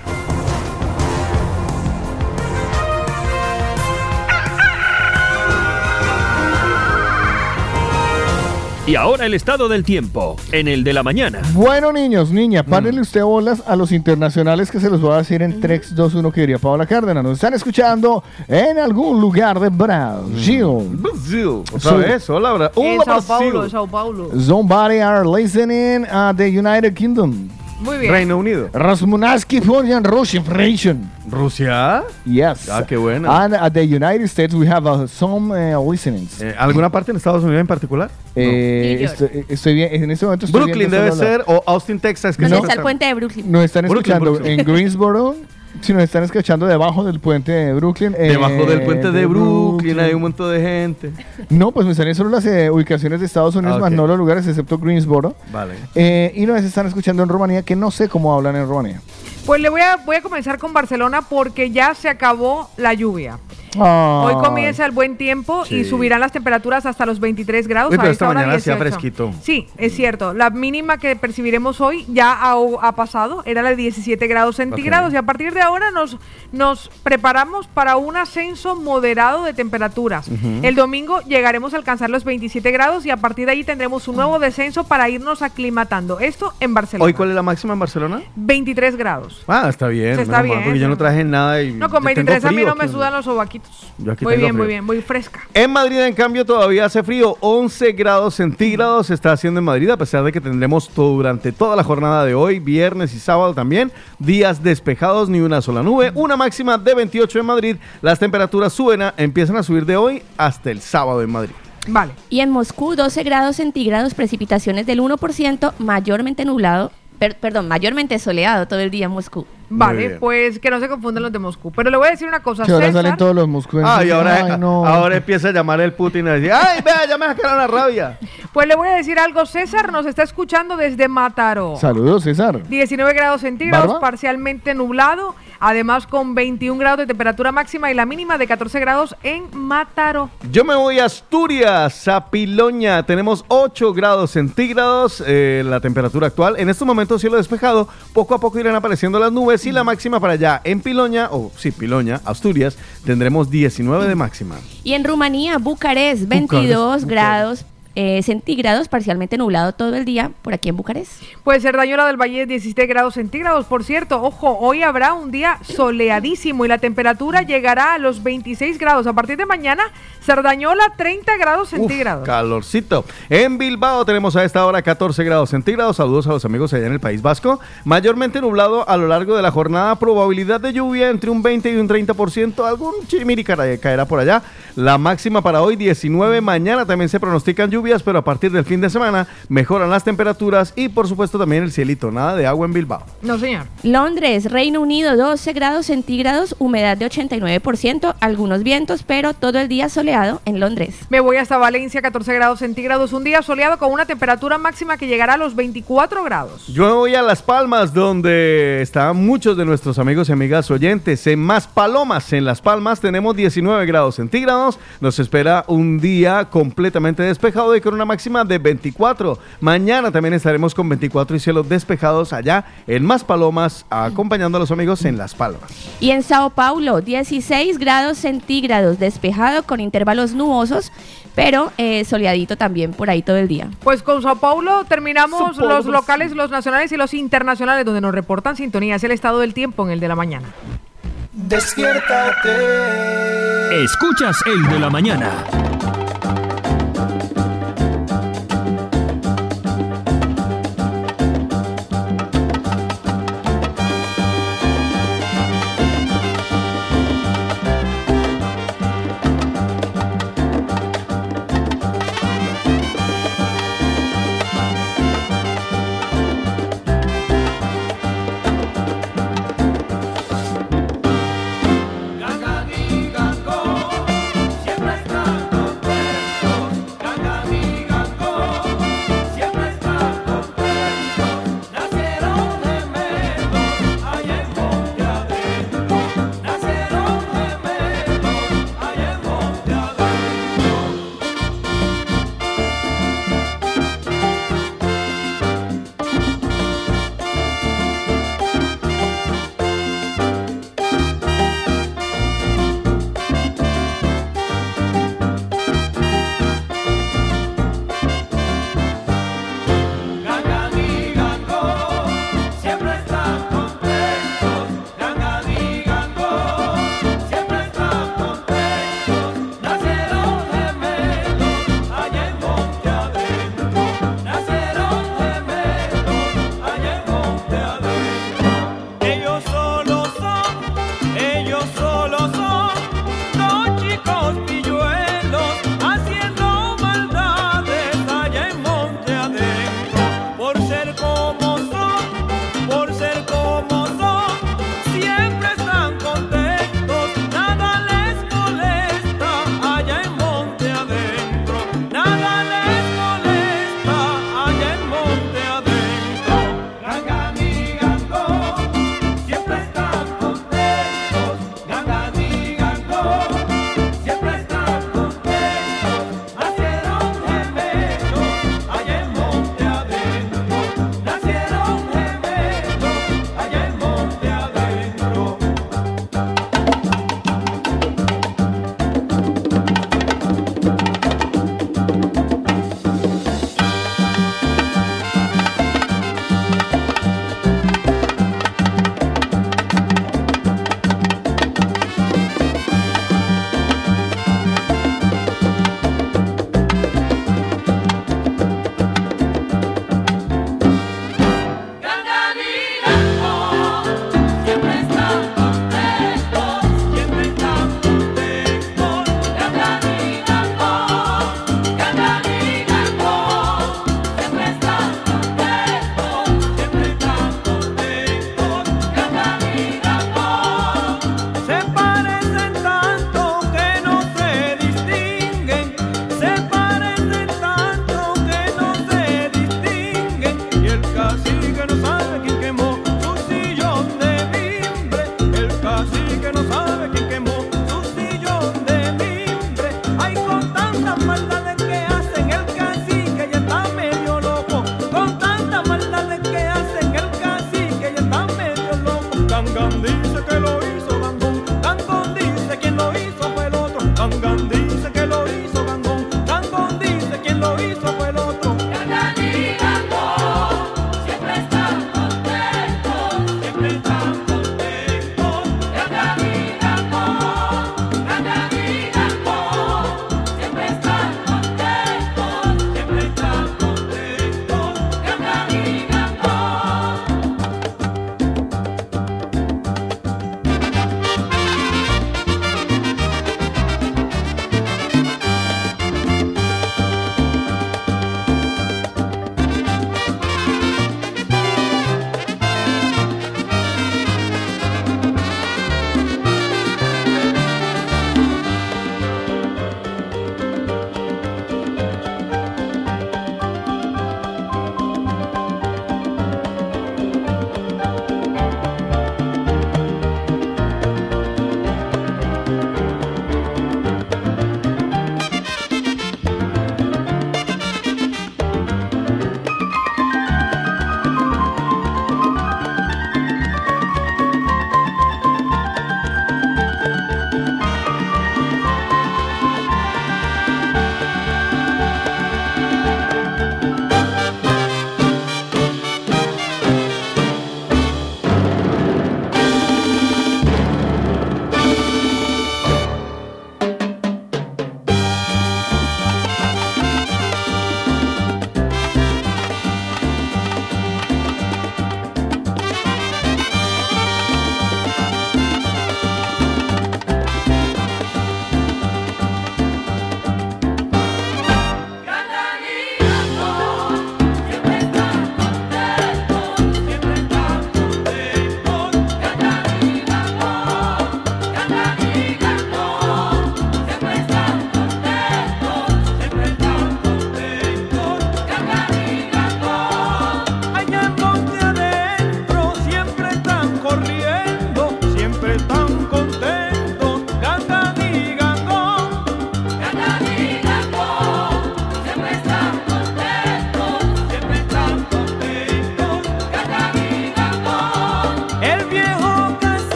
Y ahora el estado del tiempo en el de la mañana. Bueno, niños, niña, Mm. párenle usted bolas a los internacionales que se los voy a decir en 3, 2, 1 que diría Paola Cárdenas. Nos están escuchando en algún lugar de Brasil. Brasil. Otra So- vez, hola, Bra- en hola, Sao Brasil. Paulo, Sao Paulo. Somebody are listening at the United Kingdom. Muy bien. Reino Unido. Rasmunaski Foreign Russian Federation. ¿Rusia? Yes. Ah, qué buena. And at the United States we have uh, some uh, listenings. Eh, ¿Alguna parte en Estados Unidos en particular? Eh, estoy, estoy bien, en este momento estoy Brooklyn debe ser, o Austin, Texas. Que ¿Dónde siempre está el puente de Brooklyn? Nos están Brooklyn, escuchando Brooklyn. en Greensboro. Si nos están escuchando debajo del puente de Brooklyn. eh, Debajo del puente de Brooklyn hay un montón de gente. No, pues me salen solo las eh, ubicaciones de Estados Unidos, Ah, más no los lugares, excepto Greensboro. Vale. Eh, y nos están escuchando en Rumanía, que no sé cómo hablan en Rumanía. Pues le voy a, voy a comenzar con Barcelona porque ya se acabó la lluvia. Ah. Hoy comienza el buen tiempo y Sí. subirán las temperaturas hasta los 23 grados. Uy, pero a esta esta mañana hacía 18. fresquito. Sí, es cierto. La mínima que percibiremos hoy ya ha, ha pasado, era la de 17 grados centígrados Ok. y a partir de ahora nos, nos preparamos para un ascenso moderado de temperaturas. El domingo llegaremos a alcanzar los 27 grados y a partir de ahí tendremos un nuevo descenso para irnos aclimatando. Esto en Barcelona. ¿Hoy cuál es la máxima en Barcelona? 23 grados. Ah, está bien. Se está menos mal, bien, Porque yo no traje nada y. No, con yo tengo 23 a mí no me aquí. sudan los sobaquitos. Yo aquí Muy tengo bien, muy bien, muy fresca. En Madrid, en cambio, todavía hace frío. 11 grados centígrados se está haciendo en Madrid, a pesar de que tendremos todo, durante toda la jornada de hoy, viernes y sábado también, días despejados, ni una sola nube. Una máxima de 28 en Madrid. Las temperaturas suben, a- empiezan a subir de hoy hasta el sábado en Madrid. Vale. Y en Moscú, 12 grados centígrados, precipitaciones del 1%, mayormente nublado, per- perdón, mayormente soleado todo el día en Moscú. Vale, pues que no se confundan los de Moscú. Pero le voy a decir una cosa. Que ahora César, salen todos los moscuenses. Ah, y ahora, Ay, no. ahora empieza a llamar el Putin a decir, ¡ay, vea, ya me sacaron la rabia! [laughs] Pues le voy a decir algo. César nos está escuchando desde Mataró. Saludos, César. 19 grados centígrados, ¿Barba? parcialmente nublado, además con 21 grados de temperatura máxima y la mínima de 14 grados en Mataró. Yo me voy a Asturias, a Piloña. Tenemos 8 grados centígrados, eh, la temperatura actual. En estos momentos cielo despejado. Poco a poco irán apareciendo las nubes y la máxima para allá en Piloña, o sí, Piloña, Asturias, tendremos 19 de máxima. Y en Rumanía, Bucarest, 22 grados eh, centígrados, parcialmente nublado todo el día por aquí en Bucarest. Pues Cerdañola del Valle 17 grados centígrados. Por cierto, ojo, hoy habrá un día soleadísimo y la temperatura llegará a los 26 grados. A partir de mañana, Cerdañola 30 grados Uf, centígrados. calorcito. En Bilbao tenemos a esta hora 14 grados centígrados. Saludos a los amigos allá en el País Vasco. Mayormente nublado a lo largo de la jornada. Probabilidad de lluvia entre un 20 y un 30%. Algún chirimiri cara- caerá por allá. La máxima para hoy 19. Mañana también se pronostican lluvias, pero a partir del fin de semana mejoran las temperaturas y por supuesto también el cielito. Nada de agua en Bilbao. No, señor. Londres, Reino Unido, 12 grados centígrados, humedad de 89%, algunos vientos, pero todo el día soleado en Londres. Me voy hasta Valencia, 14 grados centígrados. Un día soleado con una temperatura máxima que llegará a los 24 grados. Yo me voy a Las Palmas, donde están muchos de nuestros amigos y amigas oyentes. En Más Palomas, en Las Palmas, tenemos 19 grados centígrados. Nos espera un día completamente despejado y con una máxima de 24. Mañana también estaremos con 24 y cielos despejados allá en Más Palomas, acompañando a los amigos en Las Palmas. Y en Sao Paulo, 16 grados centígrados, despejado con intervalos nubosos, pero eh, soleadito también por ahí todo el día. Pues con Sao Paulo terminamos Sao Paulo, los locales, los nacionales y los internacionales, donde nos reportan sintonía. Es el estado del tiempo en el de la mañana. Despiértate. Escuchas el de la mañana.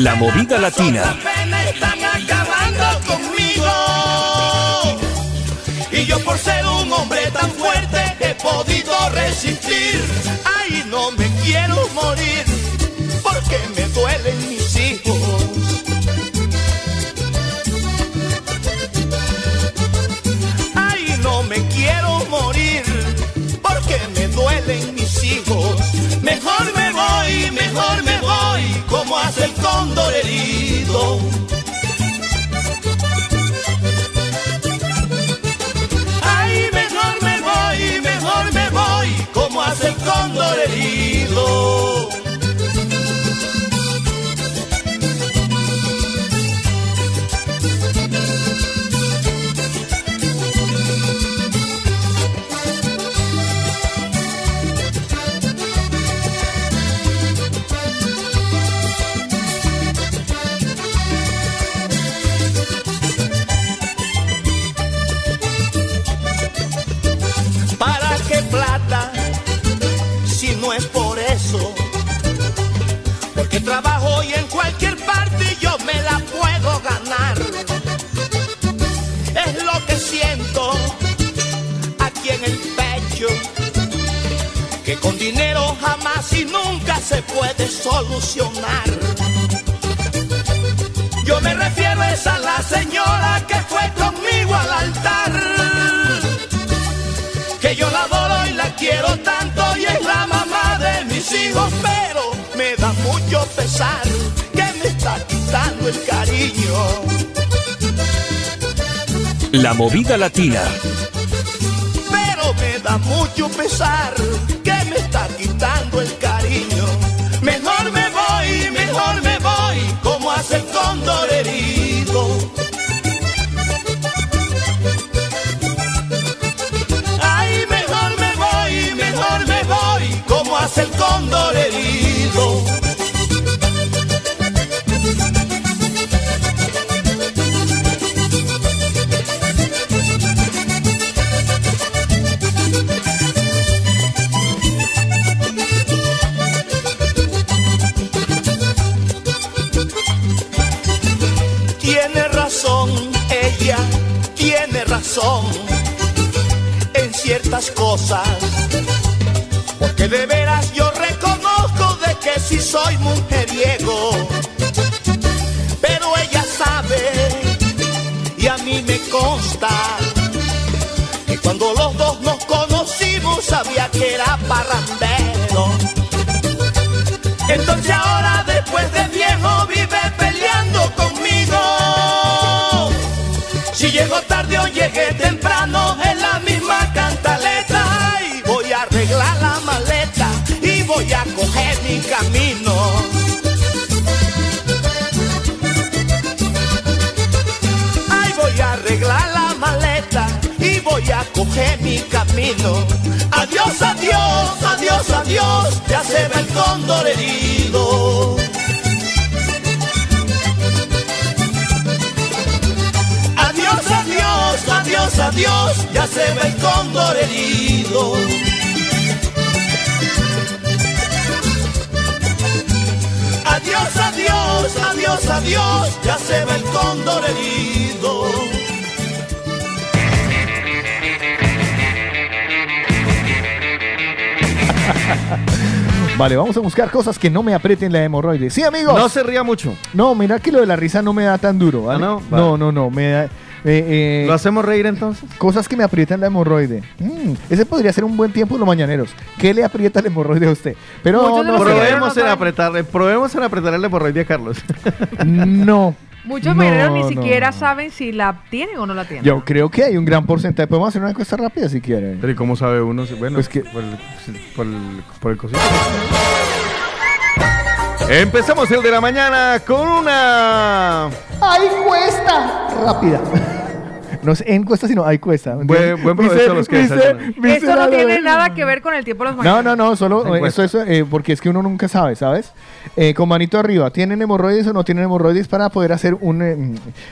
La movida latina. están acabando conmigo. Y yo por ser un hombre tan fuerte he podido resistir. Ay, no me quiero morir porque me duelen mis hijos. Ay, no me quiero morir porque me duelen mis hijos. Mejor me voy, mejor me cóndor que me está quitando el cariño. La movida latina. Pero me da mucho pesar Adiós, adiós, adiós, adiós, ya se ve el cóndor herido. Adiós, adiós, adiós, adiós, ya se ve el cóndor herido. Adiós, adiós, adiós, adiós, ya se ve el cóndor herido. [laughs] Vale, vamos a buscar cosas que no me aprieten la hemorroide. Sí, amigos. No se ría mucho. No, mira que lo de la risa no me da tan duro, ¿vale? ¿Ah, no? no, Vale. no, no, me da... eh, eh, ¿Lo hacemos reír entonces? Cosas que me aprietan la hemorroide. Mm, ese podría ser un buen tiempo los mañaneros. ¿Qué le aprieta la hemorroide a usted? Pero no, Probemos no en apretarle, probemos en apretarle la hemorroide a Carlos. [laughs] no. Muchos No, mañaneros ni no, siquiera no. saben si la tienen o no la tienen. Yo creo que hay un gran porcentaje. Podemos hacer una encuesta rápida si quieren. Pero ¿y cómo sabe uno? Bueno, Pues que- por, el, por, el, por el cosito. Empezamos el de la mañana con una... ¡Ay, cuesta! Rápida. No es encuesta, sino hay cuesta. ¿me Buen- buen provecho a los que. Esto no tiene nada que ver con el tiempo de los No, mañaneros. no, no, solo eso es eh, porque es que uno nunca sabe, ¿sabes? Eh, con manito arriba, ¿tienen hemorroides o no tienen hemorroides para poder hacer un... eh,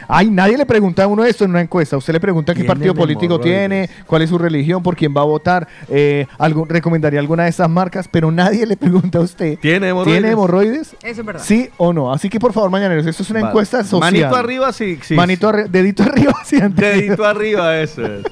ay, nadie le pregunta a uno esto en una encuesta. Usted le pregunta qué ¿Tienen partido político tiene, cuál es su religión, por quién va a votar, eh, algún- recomendaría alguna de estas marcas, pero nadie le [laughs] pregunta a usted. ¿Tiene hemorroides? ¿Tiene hemorroides? Eso es verdad. Sí o no. Así que por favor, mañaneros, esto es una Vale. encuesta social. Manito arriba, sí. sí Manito arri- dedito arriba, [laughs] si han Dedito arriba, eso es.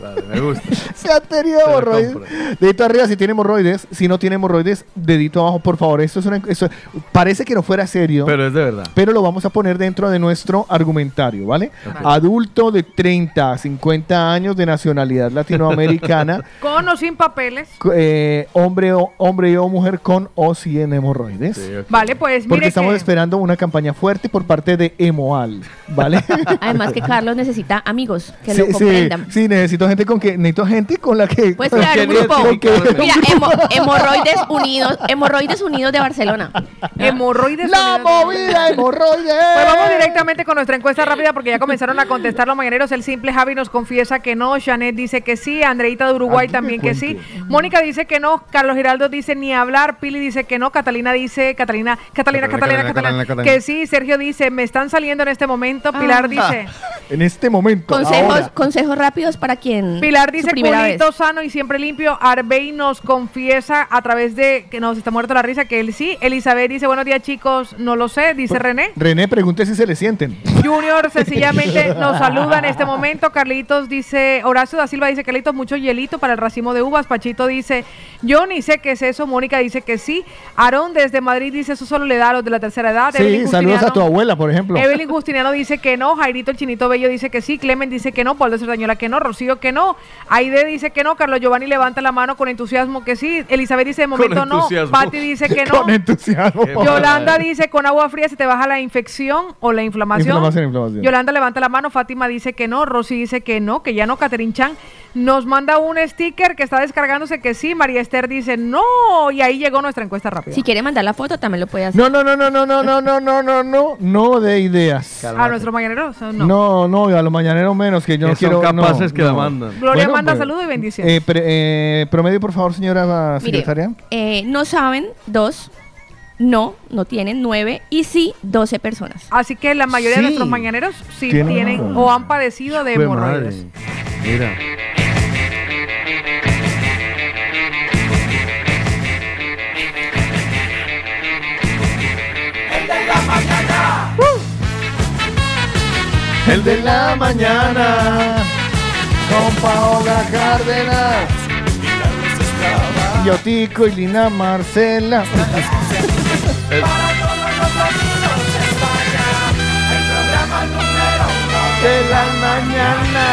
Vale, me gusta. [laughs] si han tenido hemorroides. Dedito arriba si tiene hemorroides. Si no tiene hemorroides, dedito abajo, por favor. Esto es una, esto- parece que no fuera serio. Pero es de verdad. pero lo vamos a poner dentro de nuestro argumentario, ¿vale? Adulto de 30 a 50 años de nacionalidad latinoamericana, [laughs] Con o sin papeles. eh, hombre, o, hombre o mujer con o sin hemorroides. Sí. Vale, pues Porque mire estamos que- esperando una campaña fuerte por parte de Emoal, ¿vale? [laughs] Además que Carlos necesita amigos que sí, lo sí, comprendan. sí, necesito gente con que necesito gente con la que crear que un grupo. Mira, hemo- hemorroides unidos, hemorroides unidos de Barcelona. hemorroides. La unidas- movida hemorroides. Pues vamos directamente con nuestra encuesta rápida porque ya comenzaron a contestar los mañaneros. El simple Javi nos confiesa que no, Janet dice que sí, Andreita de Uruguay Ah, también que sí. Mónica dice que no, Carlos Giraldo dice ni hablar, Pili dice que no, Catalina dice, Catalina, Catalina, Catalina, Catalina, Catalina, Catalina, Catalina. que sí, Sergio dice, me están saliendo en este momento, Pilar dice... En este momento. Consejos, ahora. consejos rápidos para quien Pilar dice culito vez. sano y siempre limpio. Arbey nos confiesa a través de que nos está muerto la risa que él sí. Elizabeth dice buenos días chicos, no lo sé, dice René. René, pregunte si se le sienten. Junior [laughs] sencillamente nos saluda en este momento. Carlitos dice, Horacio da Silva dice, Carlitos, mucho hielito para el racimo de uvas. Pachito dice, yo ni sé qué es eso. Mónica dice que sí. Aarón desde Madrid dice, eso solo le da a los de la tercera edad. Sí, Evelyn saludos a tu abuela, por ejemplo. Evelyn Justiniano dice que no, Jairito el Chinito Bello dice que sí, Clemen dice que no, Paul de Cerdañola que no, Rocío que no, Aide dice que no, Carlos Giovanni levanta la mano con entusiasmo que sí, Elizabeth dice de momento no. Patti dice que no, Con entusiasmo. Yolanda dice con agua fría se te baja la infección o la inflamación. Inflamación, inflamación. Yolanda levanta la mano, Fátima dice que no, Rosy dice que no, que ya no, Catherine Chan nos manda un sticker que está descargándose que sí, María Esther dice no, y ahí llegó nuestra encuesta rápida. Si quiere mandar la foto, también lo puede hacer. No, no, no, no, no, no, no, no, no, no, no, no de ideas. a nuestros mañaneros, no. No, no, a los mañaneros menos, que yo Que no quiero. son no, capaces que no. la mandan. Gloria Bueno, manda pues, saludos y bendiciones. Eh, pre- eh, promedio, por favor, señora Mire, secretaria. eh, no saben, dos, no, no tienen, nueve, y sí, doce personas. Así que la mayoría de nuestros mañaneros sí Tienen o han padecido de hemorroides. Mira. El de la mañana. Con Paola Cárdenas. Yotico y Lina Marcela. de la mañana.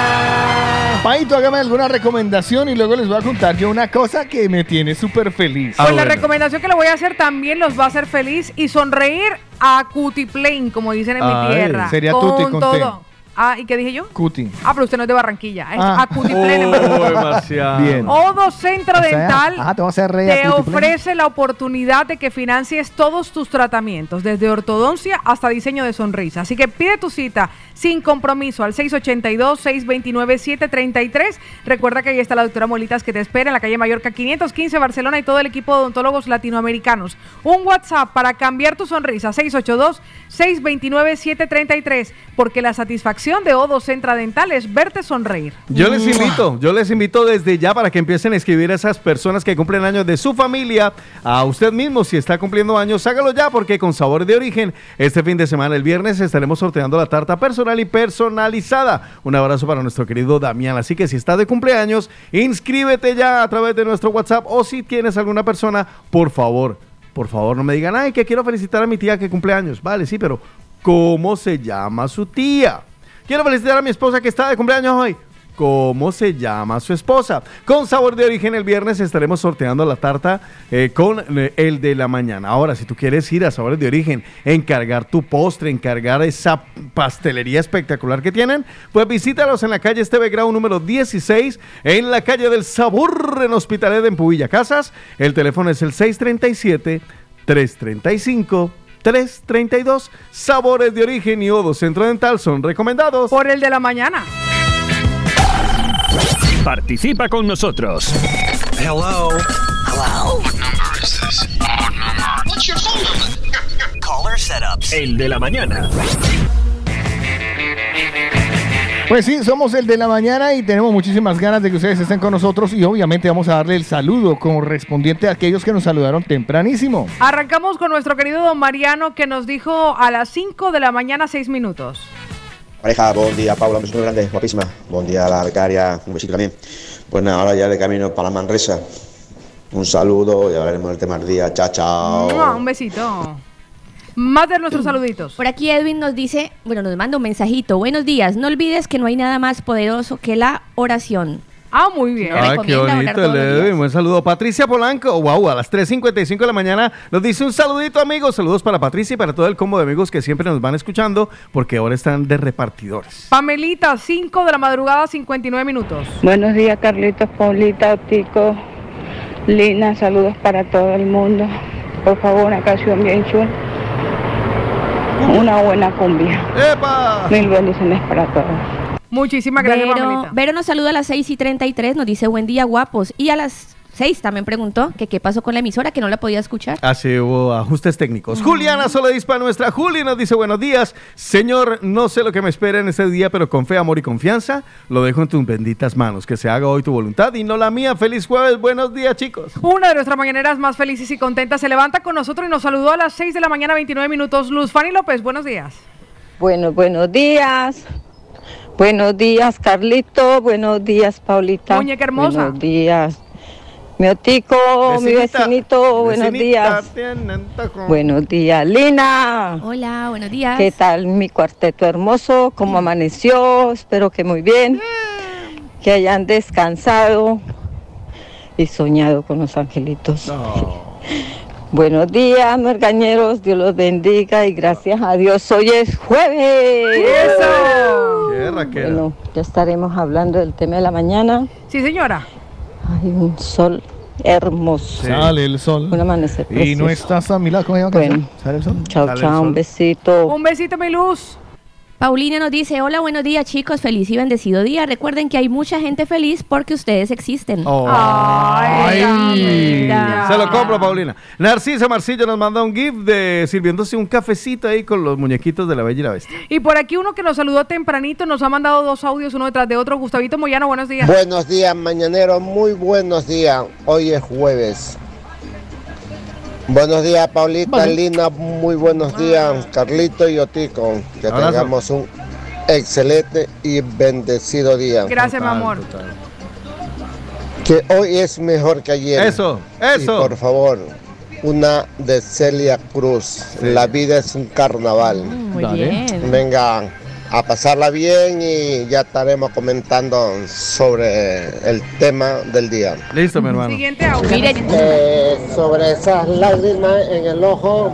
Paito, hágame alguna recomendación y luego les voy a contar yo una cosa que me tiene súper feliz. Pues Ah, la bueno. recomendación que le voy a hacer también los va a hacer feliz y sonreír a Cutiplain, como dicen en mi tierra. sería con Tuti con todo. Ah, ¿y qué dije yo? Cuti. Ah, pero usted no es de Barranquilla. Es Ah. a Cutiplain en Barranquilla. Oh, demasiado. Bien. Odo Centro O sea, Dental ah, te a hacer te ofrece la oportunidad de que financies todos tus tratamientos, desde ortodoncia hasta diseño de sonrisa. Así que pide tu cita sin compromiso al 682-629-733. Recuerda que ahí está la doctora Molitas que te espera en la calle Mallorca 515 Barcelona y todo el equipo de odontólogos latinoamericanos. Un WhatsApp para cambiar tu sonrisa 682-629-733 porque la satisfacción de Odo Centra Dental es verte sonreír. Yo les invito, yo les invito desde ya para que empiecen a escribir a esas personas que cumplen años de su familia, a usted mismo, si está cumpliendo años, hágalo ya, porque con sabor de origen, este fin de semana, el viernes, estaremos sorteando la tarta personal y personalizada. Un abrazo para nuestro querido Damián. Así que si está de cumpleaños, inscríbete ya a través de nuestro WhatsApp o si tienes alguna persona, por favor, por favor, no me digan, ay, que quiero felicitar a mi tía que cumple años. Vale, sí, pero ¿cómo se llama su tía? Quiero felicitar a mi esposa que está de cumpleaños hoy. ¿Cómo se llama su esposa? Con sabor de origen el viernes estaremos sorteando la tarta eh, con eh, el de la mañana. Ahora, si tú quieres ir a Sabores de Origen, encargar tu postre, encargar esa pastelería espectacular que tienen, pues visítalos en la calle Esteve Grau número 16, en la calle del Sabor en Hospitalet en Pubilla Casas. El teléfono es el 637 335 332 Sabores de Origen y Odo Centro Dental son recomendados. Por el de la mañana. Participa con nosotros. Hello. Hello. What number is this? What number? What's your phone number? Caller setups. El de la mañana. Pues sí, somos el de la mañana y tenemos muchísimas ganas de que ustedes estén con nosotros y obviamente vamos a darle el saludo correspondiente a aquellos que nos saludaron tempranísimo. Arrancamos con nuestro querido don Mariano que nos dijo a las 5 de la mañana 6 minutos. Pareja, buen día, Paula, un beso muy grande, guapísima. Buen día a la becaria, un besito también. Pues nada, ahora ya de camino para Manresa. Un saludo y hablaremos del tema del día. Chao, chao. Un besito. Más de nuestros saluditos. Por aquí Edwin nos dice, bueno, nos manda un mensajito. Buenos días, no olvides que no hay nada más poderoso que la oración. Ah, muy bien. Ah, qué bonito el. Buen saludo. Patricia Polanco, wow, a las 3.55 de la mañana nos dice un saludito, amigos. Saludos para Patricia y para todo el combo de amigos que siempre nos van escuchando porque ahora están de repartidores. Pamelita, 5 de la madrugada 59 minutos. Buenos días, Carlitos, Paulita, Otico, Lina, saludos para todo el mundo. Por favor, una canción bien chula. Una buena cumbia. ¡Epa! Mil bendiciones para todos. Muchísimas gracias, Vero, Pamelita. Vero nos saluda a las 6 y 33, nos dice buen día, guapos. Y a las 6 también preguntó que qué pasó con la emisora, que no la podía escuchar. Así hubo ajustes técnicos. Juliana Soledispa, nuestra Juli, nos dice buenos días. Señor, no sé lo que me espera en este día, pero con fe, amor y confianza, lo dejo en tus benditas manos. Que se haga hoy tu voluntad y no la mía. Feliz jueves, buenos días, chicos. Una de nuestras mañaneras más felices y contentas se levanta con nosotros y nos saludó a las 6 de la mañana 29 minutos. Luz Fanny López, buenos días. Bueno, buenos días. Buenos días, Carlito. Buenos días, Paulita. Muñeca hermosa. Buenos días. Mi otico, mi vecinito, buenos días. Buenos días, Lina. Hola, buenos días. ¿Qué tal mi cuarteto hermoso? ¿Cómo amaneció? Espero que muy bien. Que hayan descansado y soñado con los angelitos. [laughs] Buenos días, mergañeros. Dios los bendiga y gracias a Dios hoy es jueves. ¡Eso! Qué. Bueno, ya estaremos hablando del tema de la mañana. Sí, señora. Hay un sol hermoso. Sale el sol. Un amanecer Y no estás a mi lado, ¿cómo se llama? la Bueno. ¿Sale el sol? Chao, chao, un besito. Un besito, mi Luz. Paulina nos dice, hola, buenos días chicos, feliz y bendecido día. Recuerden que hay mucha gente feliz porque ustedes existen. Oh. Ay, Ay. Se lo compro, Paulina. Narcisa Marcillo nos manda un gift de sirviéndose un cafecito ahí con los muñequitos de la Bella y la Bestia. Y por aquí uno que nos saludó tempranito nos ha mandado dos audios uno detrás de otro. Gustavito Moyano, buenos días. Buenos días, mañanero, muy buenos días. Hoy es jueves. Buenos días, Paulita, Lina, muy buenos días, Carlito y Otico. Que Abrazo. tengamos un excelente y bendecido día. Gracias, mi amor. Que hoy es mejor que ayer. Eso, Y eso. por favor, una de Celia Cruz. La vida es un carnaval. Muy Dale. bien. Venga a pasarla bien y ya estaremos comentando sobre el tema del día. Listo, mi hermano. Siguiente audio. Eh, sobre esas lágrimas en el ojo,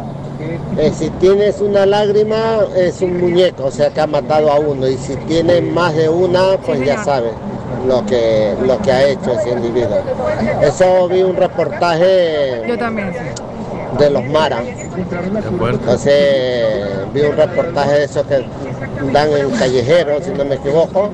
eh, si tienes una lágrima es un muñeco, o sea que ha matado a uno. Y si tienes más de una, pues ya sabes lo que, lo que ha hecho ese individuo. Eso vi un reportaje Yo también. sí. De los Mara. De acuerdo. Entonces vi un reportaje de esos que dan en callejeros, si no me equivoco.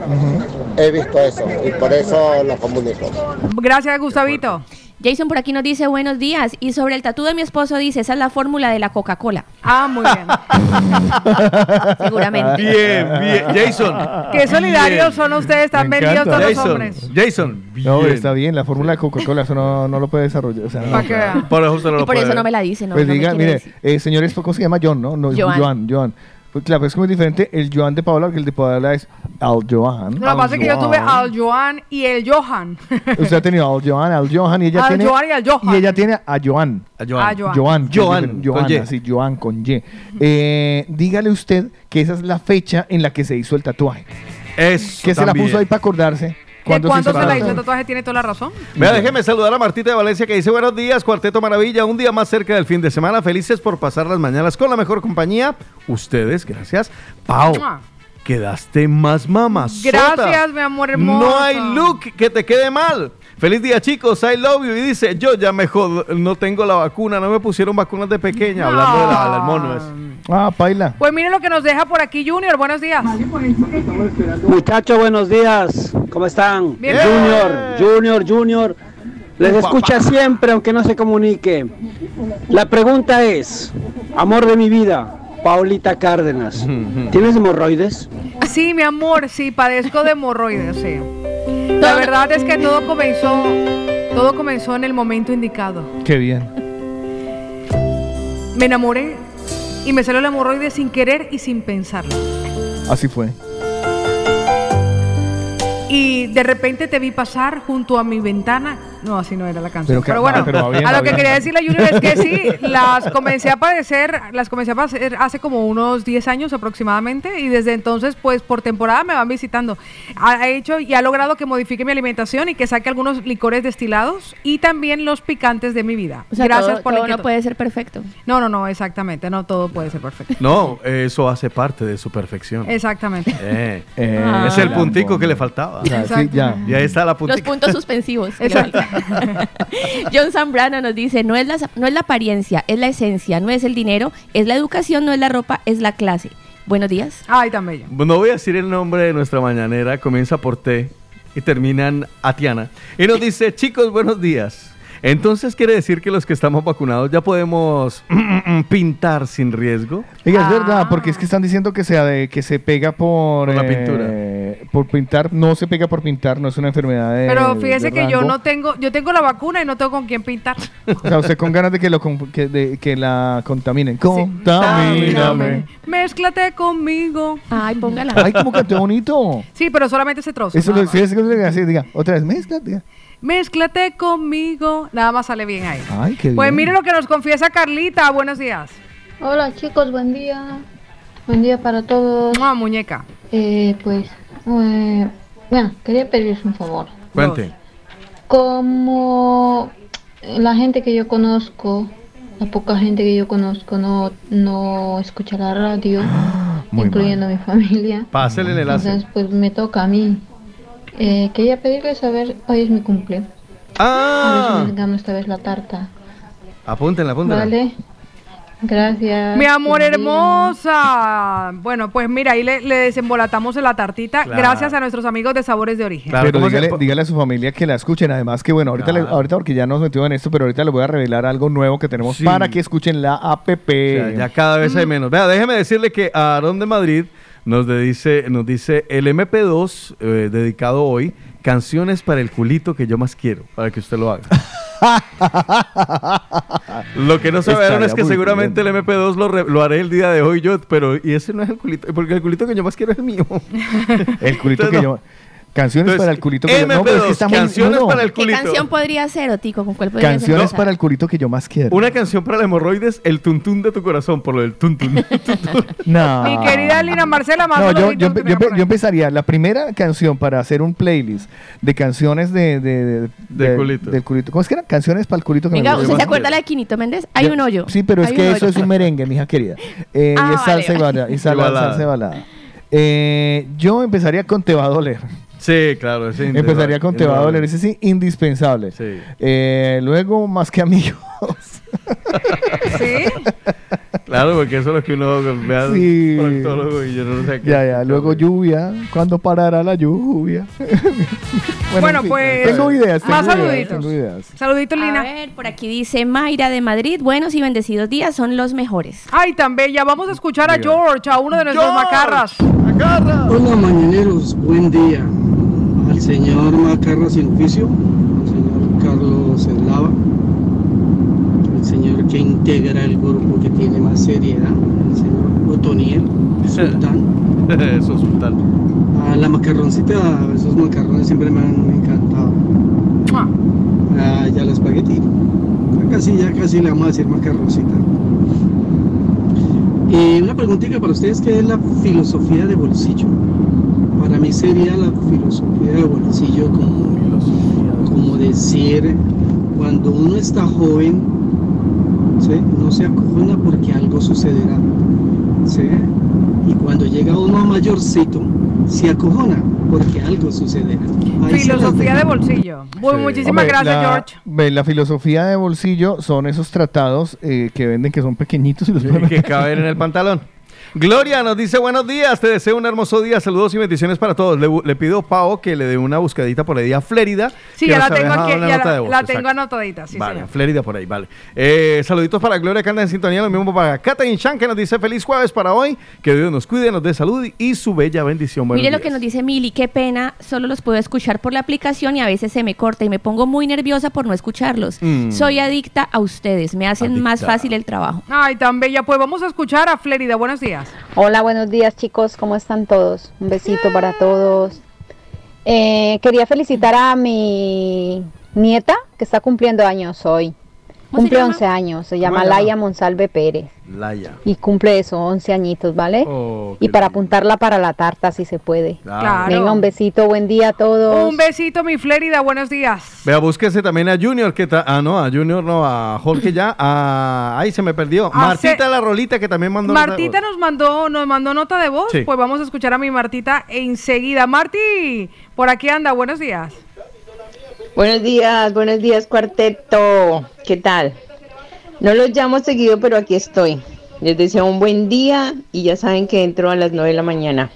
He visto eso y por eso lo comunico. Gracias, Gustavito. Jason por aquí nos dice buenos días. Y sobre el tatú de mi esposo dice, esa es la fórmula de la Coca-Cola. Ah, muy bien. [laughs] Seguramente. Bien, bien. Jason. Qué solidarios Bien. son ustedes, tan Me vendidos todos los hombres. Jason. Bien. No, está bien, la fórmula de Coca-Cola, eso no, no lo puede desarrollar. o sea, no. Para que vean. Por eso no Y por puede eso no me la dice, no, Pues diga, mire, eh, señores, ¿cómo se llama John, no? No, Joan. Joan, Joan. Pues claro, es muy diferente el Joan de Paola, que el de Paola es Al Joan. Lo que pasa es que yo tuve al Joan y el Johan. [laughs] Usted ha tenido al Joan, al Johan y ella Al tiene. Joan y al Johan. y ella tiene a Joan. A Joan. A Joan. Joan, con así, Joan con Y. Eh, dígale usted que esa es la fecha en la que se hizo el tatuaje. Eso Que se la puso ahí para acordarse. ¿De ¿Cuándo cuándo se la hizo el tatuaje? Tiene toda la razón. Vea, déjeme saludar a Martita de Valencia que dice buenos días, Cuarteto Maravilla, un día más cerca del fin de semana, felices por pasar las mañanas con la mejor compañía. Ustedes, gracias. Pau, Mua. quedaste más mamazota. Gracias, mi amor hermoso. No hay look que te quede mal. Feliz día, chicos. I love you. Y dice, yo ya mejor no tengo la vacuna. No me pusieron vacunas de pequeña. Hablando de la- mono. ese. Ah, paila. Pues miren lo que nos deja por aquí Junior. Buenos días. Muchachos, buenos días. ¿Cómo están? Bien. Junior, Junior, Junior. Les escucha siempre, aunque no se comunique. La pregunta es, amor de mi vida, Paulita Cárdenas, ¿tienes hemorroides? Sí, mi amor, sí, padezco de hemorroides, sí. La verdad es que todo comenzó, todo comenzó en el momento indicado. Qué bien. Me enamoré y me salió la hemorroide sin querer y sin pensarlo. Así fue. Y de repente te vi pasar junto a mi ventana. No, así no era la canción. Pero bueno, pero va bien, a lo que quería decirle a Junior es que sí, las comencé a padecer, las comencé a padecer hace como unos 10 años aproximadamente y desde entonces pues por temporada me van visitando. Ha hecho y ha logrado que modifique mi alimentación y que saque algunos licores destilados y también los picantes de mi vida. O sea, Gracias todo- por la todo no inquietud. puede ser perfecto. No, no, no, exactamente, no todo puede ser perfecto. No, eso hace parte de su perfección. Exactamente. Eh, Eh, Ah. es el la puntico que le faltaba. O sea, sí, ya. Y ahí está la Los puntica. puntos suspensivos. [laughs] Exacto. [laughs] John Zambrano nos dice, no es, la, no es la apariencia, es la esencia, no es el dinero, es la educación, no es la ropa, es la clase. Buenos días. Ay, tan bello. No voy a decir el nombre de nuestra mañanera, comienza por T y termina en Atiana. Y nos dice, chicos, buenos días. Entonces quiere decir que los que estamos vacunados ya podemos [clears throat] pintar sin riesgo. Oiga, es verdad, porque es que están diciendo que se, que se pega por, Por la eh, por pintar. No se pega por pintar, no es una enfermedad de Pero fíjese de que yo no tengo, yo tengo la vacuna y no tengo con quién pintar. [laughs] O sea, usted con ganas de que, lo, que, de- que la contaminen. Contamíname. Mézclate conmigo. Ay, póngala. Ay, cómo cantó bonito. Sí, pero solamente ese trozo. Eso lo sí, es diga. Otra vez, mezclate. Mézclate conmigo. Nada más sale bien ahí. Ay, qué Pues bien. mire lo que nos confiesa Carlita. Buenos días. Hola chicos, buen día. Buen día para todos. Ah, muñeca. Eh, pues, eh, bueno, quería pedirles un favor. Cuente. Como la gente que yo conozco, la poca gente que yo conozco no, no escucha la radio, Muy incluyendo mi familia. Pásele el enlace. Entonces, pues me toca a mí. Eh, quería pedirles a ver, hoy es mi cumple. A Ah, ver si me gano esta vez la tarta. apúntenla, apúntenla. Vale. Gracias. Mi amor hermosa. Bueno, pues mira, ahí le, le desembolatamos la tartita. Claro. Gracias a nuestros amigos de Sabores de Origen. pero ¿cómo se- dígale, dígale a su familia que la escuchen. Además que bueno, ahorita, le- Claro. ahorita porque ya nos metimos en esto, pero ahorita les voy a revelar algo nuevo que tenemos Sí. para que escuchen la app. O sea, ya cada vez hay menos. Vea, déjeme decirle que Aarón de Madrid nos dice, nos dice el MP2 eh, dedicado hoy, canciones para el culito que yo más quiero, para que usted lo haga. [laughs] lo que no sabieron es que seguramente el MP2 lo, re- lo haré el día de hoy yo, pero y ese no es el culito, porque el culito que yo más quiero es el mío. El culito Entonces, que no. yo. Canciones Entonces, para el culito que yo. No, pero es que MP2, está muy- canciones no, no. para el ¿Qué culito. canción podría ser, Otico? ¿Con cuál podría Canciones ser? para el culito que yo más quiero. Una canción para el hemorroides, el tuntún de tu corazón, por lo del tuntún. [laughs] [laughs] No. Mi querida Lina Marcela, más No, yo, yo, yo, yo empezaría. La primera canción para hacer un playlist de canciones de, de, de- Del de- culito. del culito. ¿Cómo es que era? Canciones para el culito que Venga, me ¿usted se acuerda la de Quinito Méndez? Hay Yo- un hoyo. Sí, pero es que eso es un merengue, mija querida. [laughs] Eh, Ah, y es salsa vale, y balada. Y sal- Y balada. salsa y balada. Eh, yo empezaría con Te va a doler. Sí, claro. ese Empezaría con Te va a doler. Ese sí, indispensable. Sí. Eh, luego, más que amigos. [laughs] ¿Sí? Claro, porque eso es lo que uno ve al Sí. proctólogo y yo no sé qué. ya, ya. Luego lluvia. ¿Cuándo parará la lluvia? [laughs] Bueno, pues, Tengo ideas. más tengo ideas, saluditos. tengo ideas. Saluditos, A Lina. ver, por aquí dice Mayra de Madrid. Buenos y bendecidos días son los mejores. Ay, tan bella. Vamos a escuchar a. George, a uno de nuestros George. macarras. Hola mañaneros, buen día. Al señor Macarra sin oficio, al señor Carlos Eslava, señor que integra el grupo que tiene más seriedad, el señor Otoniel, Sultán. [laughs] Eso es sultán. A la macarroncita, esos macarrones siempre me han encantado. Mua. Ah, ya la espagueti. Ya casi, ya casi le vamos a decir macarroncita. Y una preguntita para ustedes, ¿qué es la filosofía de bolsillo? Para mí sería la filosofía de bolsillo como, como decir, cuando uno está joven, ¿sí? no se acojona porque algo sucederá. ¿sí? Y cuando llega uno mayorcito, se acojona porque algo sucederá. Ahí Filosofía de bolsillo. Muy, Sí. muchísimas Hombre, gracias, la, George. ve, la filosofía de bolsillo son esos tratados eh, que venden que son pequeñitos y los pueden que [laughs] caben en el pantalón. Gloria nos dice buenos días, te deseo un hermoso día, saludos y bendiciones para todos. Le, pido a Pau que le dé una buscadita por ahí a Flérida. Sí, que ya la tengo dejado aquí, ya nota la, de voz, la exacto. tengo anotadita, sí, vale, señor. Flérida por ahí, vale. Eh, saluditos para Gloria que anda en sintonía, lo mismo para Katherine Chan que nos dice feliz jueves para hoy, que Dios nos cuide, nos dé salud y su bella bendición. Buenos Mire lo que nos dice Mili, qué pena, solo los puedo escuchar por la aplicación y a veces se me corta y me pongo muy nerviosa por no escucharlos. Mm. Soy adicta a ustedes, me hacen más fácil el trabajo. Ay, tan bella. Pues vamos a escuchar a Flérida. Días. Hola, buenos días chicos, ¿cómo están todos? Un besito para todos. Eh, quería felicitar a mi nieta que está cumpliendo años hoy. ¿Cómo se Cumple llama? 11 años, se llama? Laia Monsalve Pérez Laia. y cumple eso, 11 añitos, ¿vale? Oh, y para apuntarla para la tarta si se puede. Claro. Venga, un besito, buen día a todos. Un besito, mi Flérida. Buenos días. Vea, búsquese también a Junior, que ta- ah, no, a Junior no, a Jorge ya, a, ay, se me perdió. Hace- Martita la Rolita, que también mandó nota de Martita voz. nos mandó, nos mandó nota de voz. Sí. Pues vamos a escuchar a mi Martita enseguida. Marti, por aquí anda. Buenos días. Buenos días, buenos días cuarteto. ¿Qué tal? No los llamo seguido, pero aquí estoy. Les deseo un buen día y ya saben que entro a las 9 de la mañana.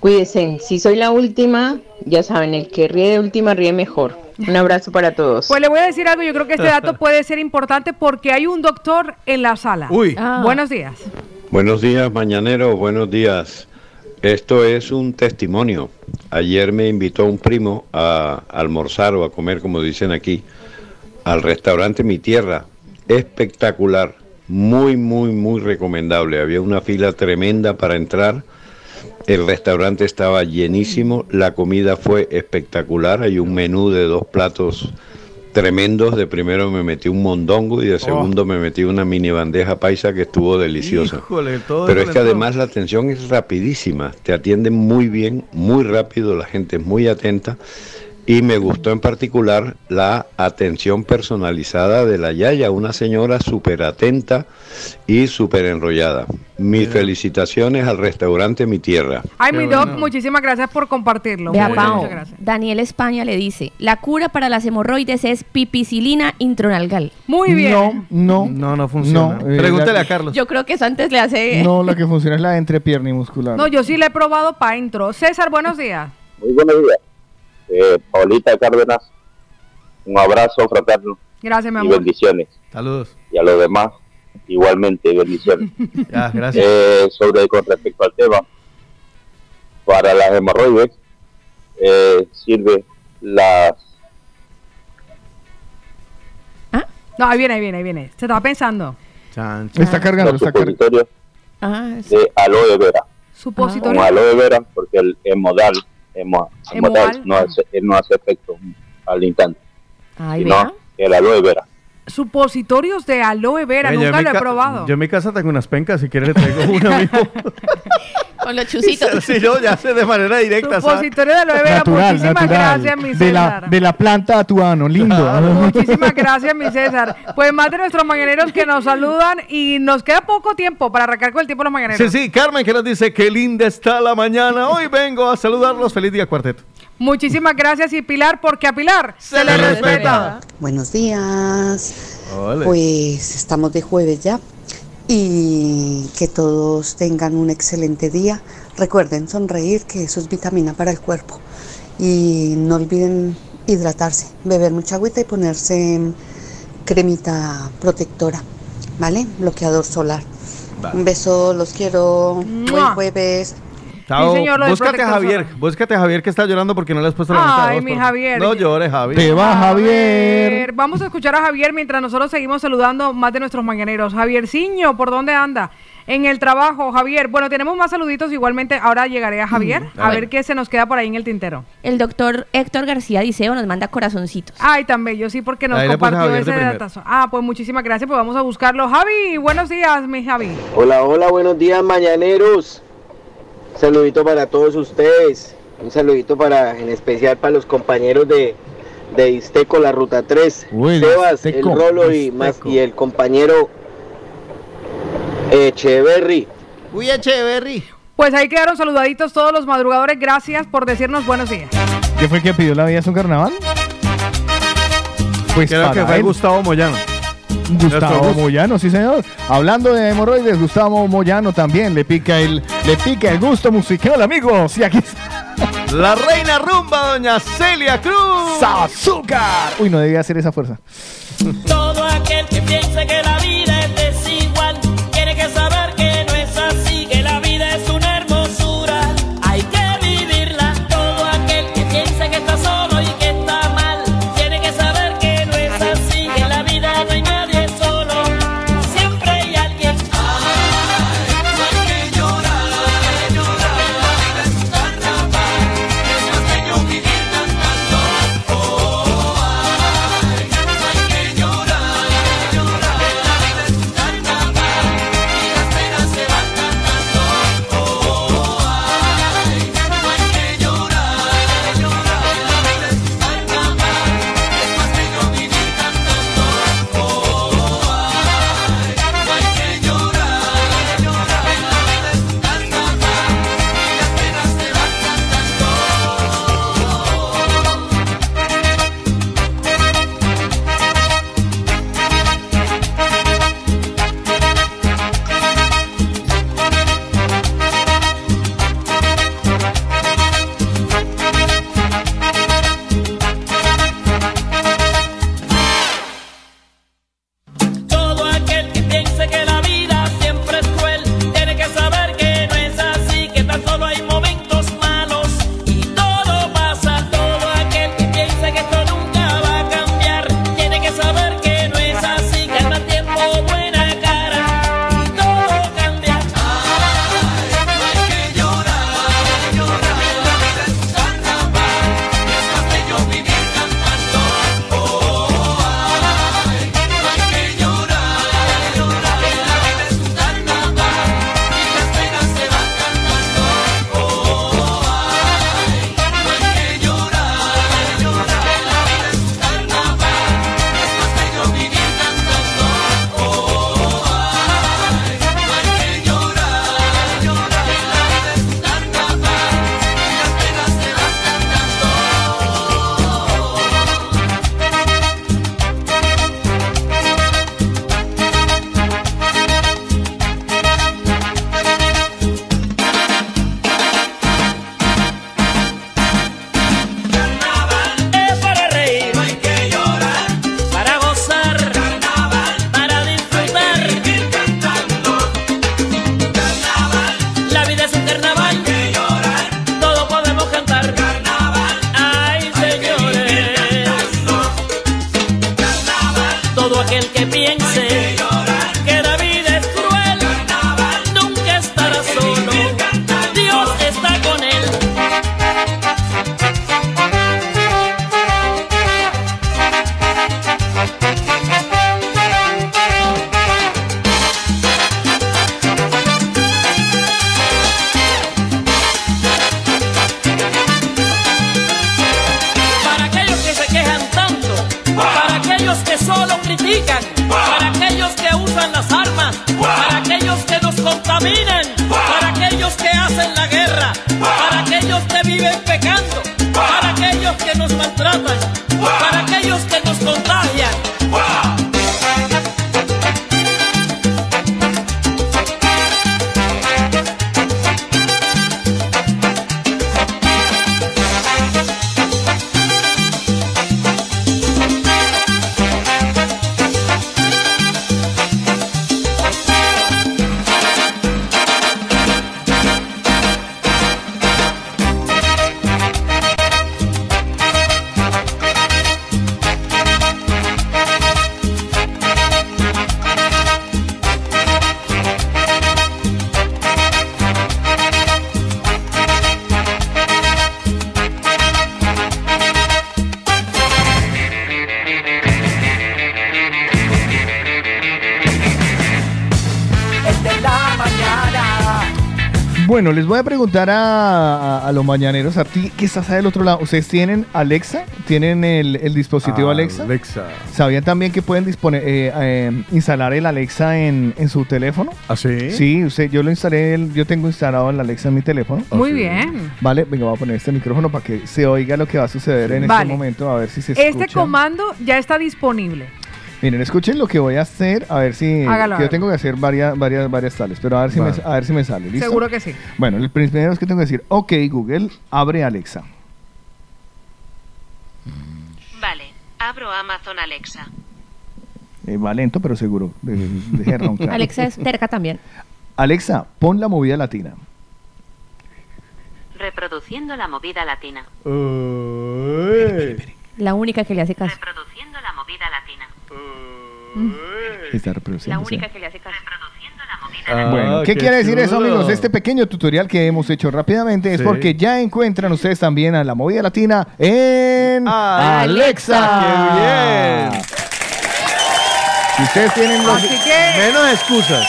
Cuídense, si soy la última, ya saben, el que ríe de última ríe mejor. Un abrazo para todos. Pues le voy a decir algo. Yo creo que este dato [laughs] puede ser importante porque hay un doctor en la sala. Uy. Ah. Buenos días. Buenos días, mañanero, buenos días. Esto es un testimonio. Ayer me invitó un primo a almorzar o a comer, como dicen aquí, al restaurante Mi Tierra. Espectacular, muy, muy, muy recomendable. Había una fila tremenda para entrar. El restaurante estaba llenísimo, la comida fue espectacular. Hay un menú de dos platos tremendos. De primero me metí un mondongo y de segundo me metí una mini bandeja paisa que estuvo deliciosa. Híjole, todo Pero es que además la atención es rapidísima, te atienden muy bien, muy rápido, la gente es muy atenta y me gustó en particular la atención personalizada de la Yaya, una señora súper atenta y súper enrollada. Mis felicitaciones al restaurante Mi Tierra. Ay, mi doc, muchísimas gracias por compartirlo. Vea, Muchas, Pao, muchas gracias. Daniel España le dice, la cura para las hemorroides es pipicilina intronalgal. Muy bien. No, no. No, no funciona. No, eh, Pregúntale la- a Carlos. Yo creo que eso antes le hace... No, la que funciona es la entrepierna y muscular. No, yo sí le he probado para intro. César, buenos días. Muy buenos días. Eh, Paulita Cárdenas, un abrazo fraterno Gracias, mi y bendiciones. Saludos. Y a los demás, igualmente, bendiciones. [laughs] Ya, gracias. Eh, sobre con respecto al tema, para las hemorroides eh, sirve las No, ahí viene, ahí viene, ahí viene. Se estaba pensando. Está cargando, los está cargando. Ah, de aloe vera. Supositorio. Con aloe vera, porque el hemodal, hemodal no hace, él no hace efecto al instante, Ay, sino vea. el aloe vera. Supositorios de aloe vera. En Nunca mi lo he probado. Yo en mi casa tengo unas pencas, si quieres le traigo una mismo. [laughs] Con los [laughs] chusitos. Sí, yo ya sé de manera directa. ¿sabes? Supositorio de aloe vera. Natural, Muchísimas natural. gracias, mi de, la, César. de la planta a tu ano, lindo. [laughs] Muchísimas gracias, mi César. Pues más de nuestros mañaneros que nos saludan y nos queda poco tiempo para arrancar con el tiempo de los mañaneros. Sí, sí, Carmen que nos dice que linda está la mañana. Hoy vengo a saludarlos. Feliz día, cuarteto. Muchísimas gracias y Pilar, porque a Pilar se, le respeta. Buenos días. Ole. Pues estamos de jueves ya y que todos tengan un excelente día. Recuerden sonreír, que eso es vitamina para el cuerpo. Y no olviden hidratarse, beber mucha agüita y ponerse cremita protectora, ¿vale? Bloqueador solar. Vale. Un beso, los quiero. Buen jueves. Chao. señor, lo del búscate a Javier. Búscate a Javier que está llorando porque no le has puesto la nota de Ay, mi Javier. No llores, Javier. Te va, Javier. Javier, Vamos a escuchar a Javier mientras nosotros seguimos saludando más de nuestros mañaneros. Javierciño, ¿por dónde anda? En el trabajo, Javier. Bueno, tenemos más saluditos igualmente. Ahora llegaré a Javier a a ver. ver qué se nos queda por ahí en el tintero. El doctor Héctor García Diceo nos manda corazoncitos. Ay, tan bello, sí, porque nos Ahí compartió Javier ese datazo. Ah, pues muchísimas gracias, pues vamos a buscarlo. Javi, buenos días, mi Javi. Hola, hola, buenos días, mañaneros. Saludito para todos ustedes. Un saludito para, en especial para los compañeros de, de Isteco, la ruta 3. Uy, Sebas, Isteco, el Rolo y, el compañero Echeverry. Uy, Echeverry. Pues ahí quedaron saludaditos todos los madrugadores. Gracias por decirnos buenos días. ¿Qué fue el que pidió la vida es un carnaval? Pues Creo que fue él. Gustavo Moyano. Gustavo Moyano, sí señor. Hablando de hemorroides, Gustavo Moyano también le pica el, le pica el gusto musical, amigos. Y aquí. La reina rumba, doña Celia Cruz. ¡Azúcar! Uy, no debía hacer esa fuerza. Todo aquel que piensa que la vida es decir preguntar a, a- a los mañaneros, a ti que estás del otro lado. ¿Ustedes tienen Alexa? ¿Tienen el, el dispositivo Alexa? Alexa. ¿Sabían también que pueden disponer, eh, eh, instalar el Alexa en, en su teléfono? ¿Ah, sí? Sí, usted, yo lo instalé, el- yo tengo instalado el Alexa en mi teléfono. Muy bien. Vale, venga, voy a poner este micrófono para que se oiga lo que va a suceder en Vale. este momento, a ver si se escucha. Este comando ya está disponible. Miren, escuchen lo que voy a hacer, a ver si... Hágalo, que yo tengo que hacer varias, varias, varias tales, pero a ver si, Vale. me, a ver si me sale, ¿listo? Seguro que sí. Bueno, el primero es que tengo que decir, ok, Google, abre Alexa. Vale, abro Amazon Alexa. Eh, va lento, pero seguro. de- de- [laughs] roncar. Alexa es terca también. Alexa, pon la movida latina. Reproduciendo la movida latina. La única que le hace caso. Reproduciendo la movida latina. Está La única que le hace caso. Ah, Bueno, ¿qué, qué quiere decir eso, amigos? Este pequeño tutorial que hemos hecho rápidamente es Sí. porque ya encuentran ustedes también a la movida latina en Alexa. ¡Qué bien! Si ustedes tienen los, Así que Menos excusas.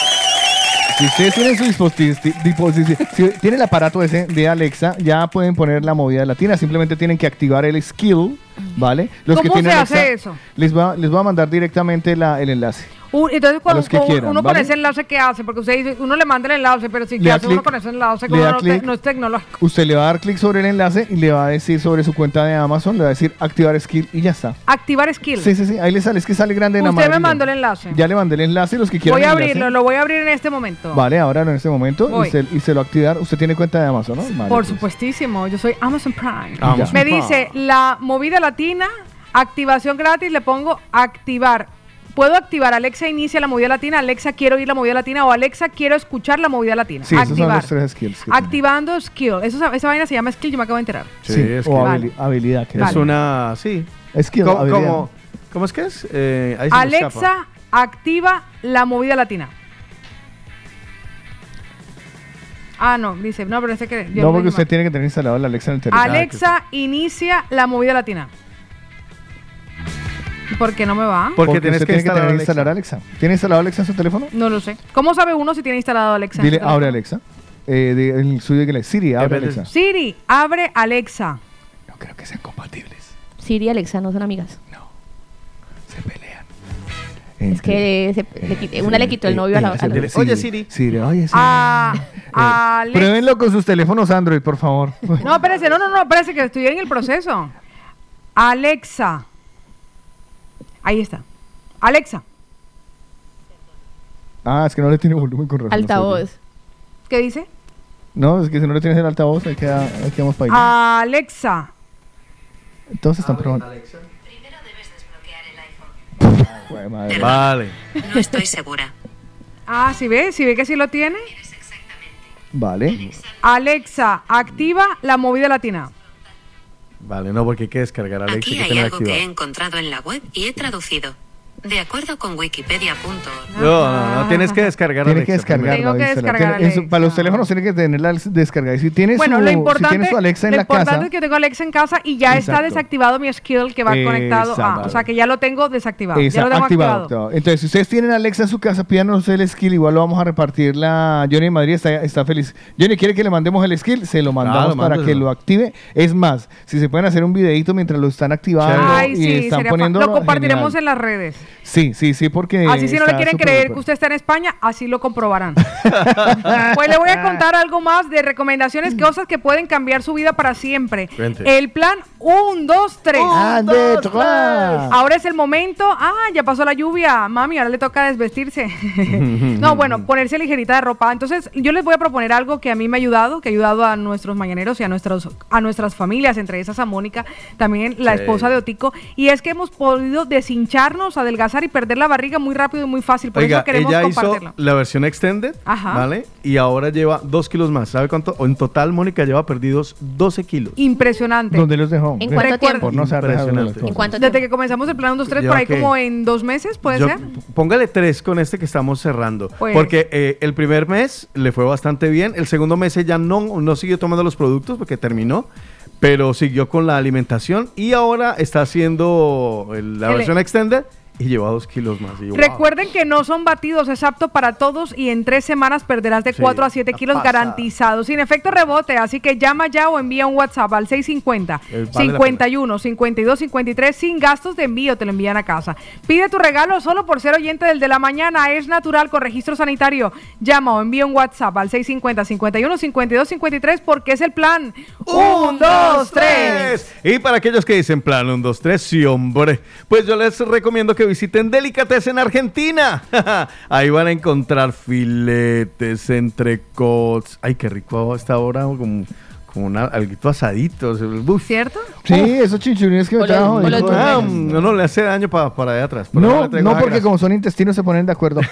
si ustedes tienen su dispositivo, si tienen el aparato ese de Alexa, ya pueden poner la movida latina. Simplemente tienen que activar el skill, ¿vale? Los ¿Cómo se hace eso? Les va, les voy a mandar directamente la- el enlace. Un- entonces, cuando con- quieran, uno ¿vale? con ese enlace, ¿qué hace? Porque usted dice, uno le manda el enlace, pero si Le ¿qué da hace uno con ese enlace? Como no, te- clic. no es tecnológico. Usted le va a dar clic sobre el enlace y le va a decir sobre su cuenta de Amazon, le va a decir activar skill y ya está. Activar skill. Sí, sí, sí, ahí le sale, es que sale grande en Usted me mandó el enlace. Ya le mandé el enlace, los que quieran Voy a enlace. abrirlo, lo voy a abrir en este momento. Vale, ahora en este momento y se, y se lo activar. Usted tiene cuenta de Amazon, ¿no? Vale, Por pues. supuestísimo, yo soy Amazon Prime. Amazon Me Prime. dice la movida latina, activación gratis, le pongo activar. Puedo activar Alexa inicia la movida latina, Alexa quiero oír la movida latina o Alexa quiero escuchar la movida latina. Sí, esos son activar. los tres skills. que. Activando skill. Eso, esa vaina se llama skill, yo me acabo de enterar. Sí, es o que- habili- habilidad. que Es es. una. Sí. Skill, ¿Cómo, habilidad. cómo- cómo es que es? Eh, ahí se me escapa. Alexa activa la movida latina. Ah, no, dice, no, pero ese que... yo No, porque usted mal. tiene que tener instalado la Alexa en el teléfono. Alexa inicia la movida latina. ¿Y por qué no me va? Porque tienes que tiene instalar tener Alexa. instalar Alexa. ¿Tiene instalado Alexa en su teléfono? No lo sé. ¿Cómo sabe uno si tiene instalado Alexa? Dile, abre Alexa. Eh, de- el suyo que le Siri, abre Alexa. Siri, abre Alexa. Siri y Alexa no son amigas. Se pelean. Es que se- le quit- una le quitó el novio a la, a la- Dile, Oye, Siri. Siri, oye, Siri. Ah, [laughs] Alexa. Pruébenlo con sus teléfonos Android, por favor. No, espérese, no, no, no, espérese que estoy en el proceso. Alexa. Ahí está. Alexa. Ah, es que no le tiene volumen con razón. no sé. altavoz. ¿Qué dice? No, es que si no le tienes el altavoz, ahí, queda, ahí quedamos para ahí. Alexa. Todos están probando. Jue madre. Vale. No estoy segura. Ah, ¿sí ve? ¿Sí ve que sí lo tiene? Vale. Alexa, activa la movida latina. Vale, no, porque hay que descargar Alexa Aquí hay que algo que he encontrado en la web y he traducido. De acuerdo con wikipedia.org. No, no, no, tienes que descargarla. Tengo que dísela. descargar para los teléfonos tiene que tenerla descargada. Y si tienes Bueno, su, lo si importante, tienes su Alexa en lo la importante casa, es que tengo Alexa en casa y ya está Exacto. desactivado mi skill que va conectado. Exacto. o sea que ya lo tengo desactivado. Esa, ya lo tengo activado, activado. activado. Entonces, si ustedes tienen Alexa en su casa, pídanos el skill. Igual lo vamos a repartir. La Johnny en Madrid está, está feliz. Johnny quiere que le mandemos el skill. Se lo mandamos Claro, para que lo active. Es más, si se pueden hacer un videito mientras lo están activando Ay, y sí, están sería fa- poniendo. Lo compartiremos en las redes. Sí, sí, sí, porque. Así si no le quieren creer que usted está en España, así lo comprobarán. [laughs] pues le voy a contar algo más de recomendaciones, cosas que pueden cambiar su vida para siempre. El plan 1, 2, 3. Un, dos, tres. Ahora es el momento. Ah, ya pasó la lluvia. Mami, ahora le toca desvestirse. [laughs] no, bueno, ponerse ligerita de ropa. Entonces, yo les voy a proponer algo que a mí me ha ayudado, que ha ayudado a nuestros mañaneros y a, nuestros, a nuestras familias, entre esas a Mónica, también la Sí. esposa de Otico. Y es que hemos podido deshincharnos, adelgazar y perder la barriga muy rápido y muy fácil. Por Oiga, eso queremos ella hizo compartirlo. la versión extended, Ajá. ¿vale? Y ahora lleva dos kilos más. ¿Sabe cuánto? O En total, Mónica lleva perdidos 12 kilos. Impresionante. ¿Dónde los dejó? ¿En cuánto tiempo? No Impresionante. cosas. Desde que comenzamos el plan 1, 2, 3, ¿Lleva por ahí como en dos meses, ¿puede Yo- ser? Póngale tres con este que estamos cerrando. Pues- Porque eh, el primer mes le fue bastante bien. El segundo mes ella no, no siguió tomando los productos porque terminó. Pero siguió con la alimentación y ahora está haciendo el- la El- versión extended y lleva dos kilos más. Y yo, wow. Recuerden que no son batidos, es apto para todos y en tres semanas perderás de Sí, 4 a 7 la kilos pasada. garantizados, sin efecto rebote. Así que llama ya o envía un WhatsApp al 650 Eh, vale la 51 52 53 sin gastos de envío, te lo envían a casa. Pide tu regalo solo por ser oyente del de la mañana, es natural con registro sanitario. Llama o envía un WhatsApp al 650 51 52 53 porque es el plan. Un, dos, tres. Y para aquellos que dicen plan 1, 2, 3, sí, hombre, pues yo les recomiendo que visiten Delicatessen Argentina. [laughs] Ahí van a encontrar filetes, entrecots. Ay, qué rico a esta hora, como, como una, algo asadito. Uf. ¿Cierto? Sí, esos chinchulines que me trajo. dijo, Ah, no, no le hace daño pa- para allá atrás. No, no, porque como son intestinos se ponen de acuerdo. [laughs]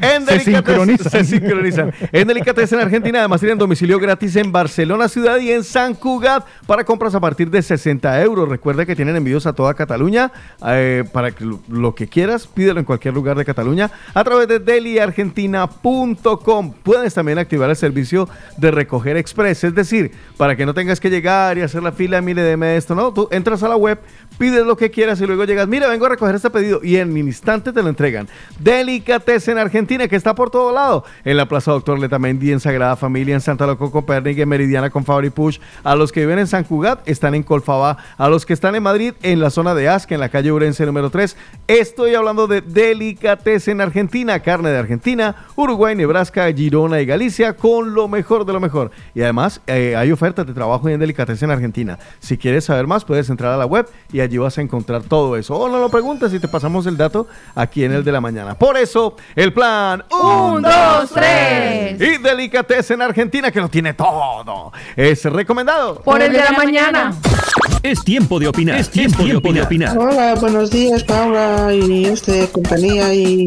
En se Delicatessen- sincronizan. Se sincronizan. En Delicatessen Argentina, además tienen domicilio gratis en Barcelona ciudad y en San Cugat para compras a partir de 60 euros. Recuerda que tienen envíos a toda Cataluña. eh, para que lo, lo que quieras, pídelo en cualquier lugar de Cataluña a través de deliargentina.com. Puedes también activar el servicio de recoger express, es decir, para que no tengas que llegar y hacer la fila, mire, deme esto, no, tú entras a la web, pides lo que quieras y luego llegas, mira, vengo a recoger este pedido y en instante te lo entregan. Delicatessen Argentina, que está por todo lado, en la Plaza Doctor Letamendi, en Sagrada Familia, en Santa Loco Copérnic, en Meridiana con Fabri Push, a los que viven en San Cugat están en Colfabá, a los que están en Madrid, en la zona de Asca, en la calle Urense número 3, estoy hablando de Delicatessen Argentina, carne de Argentina, Uruguay, Nebraska, Girona y Galicia, con lo mejor de lo mejor. Y además eh, hay ofertas de trabajo en Delicatessen Argentina. Si quieres saber más, puedes entrar a la web y allí vas a encontrar todo eso. O no lo preguntes y te pasamos el dato aquí en el de la mañana. Por eso, el plan Un, dos, tres. y Delicatessen Argentina, que lo tiene todo, es recomendado. Por el de la mañana. Es tiempo de opinar. Es tiempo, de opinar. Hola, buenos días, Paula y este compañía y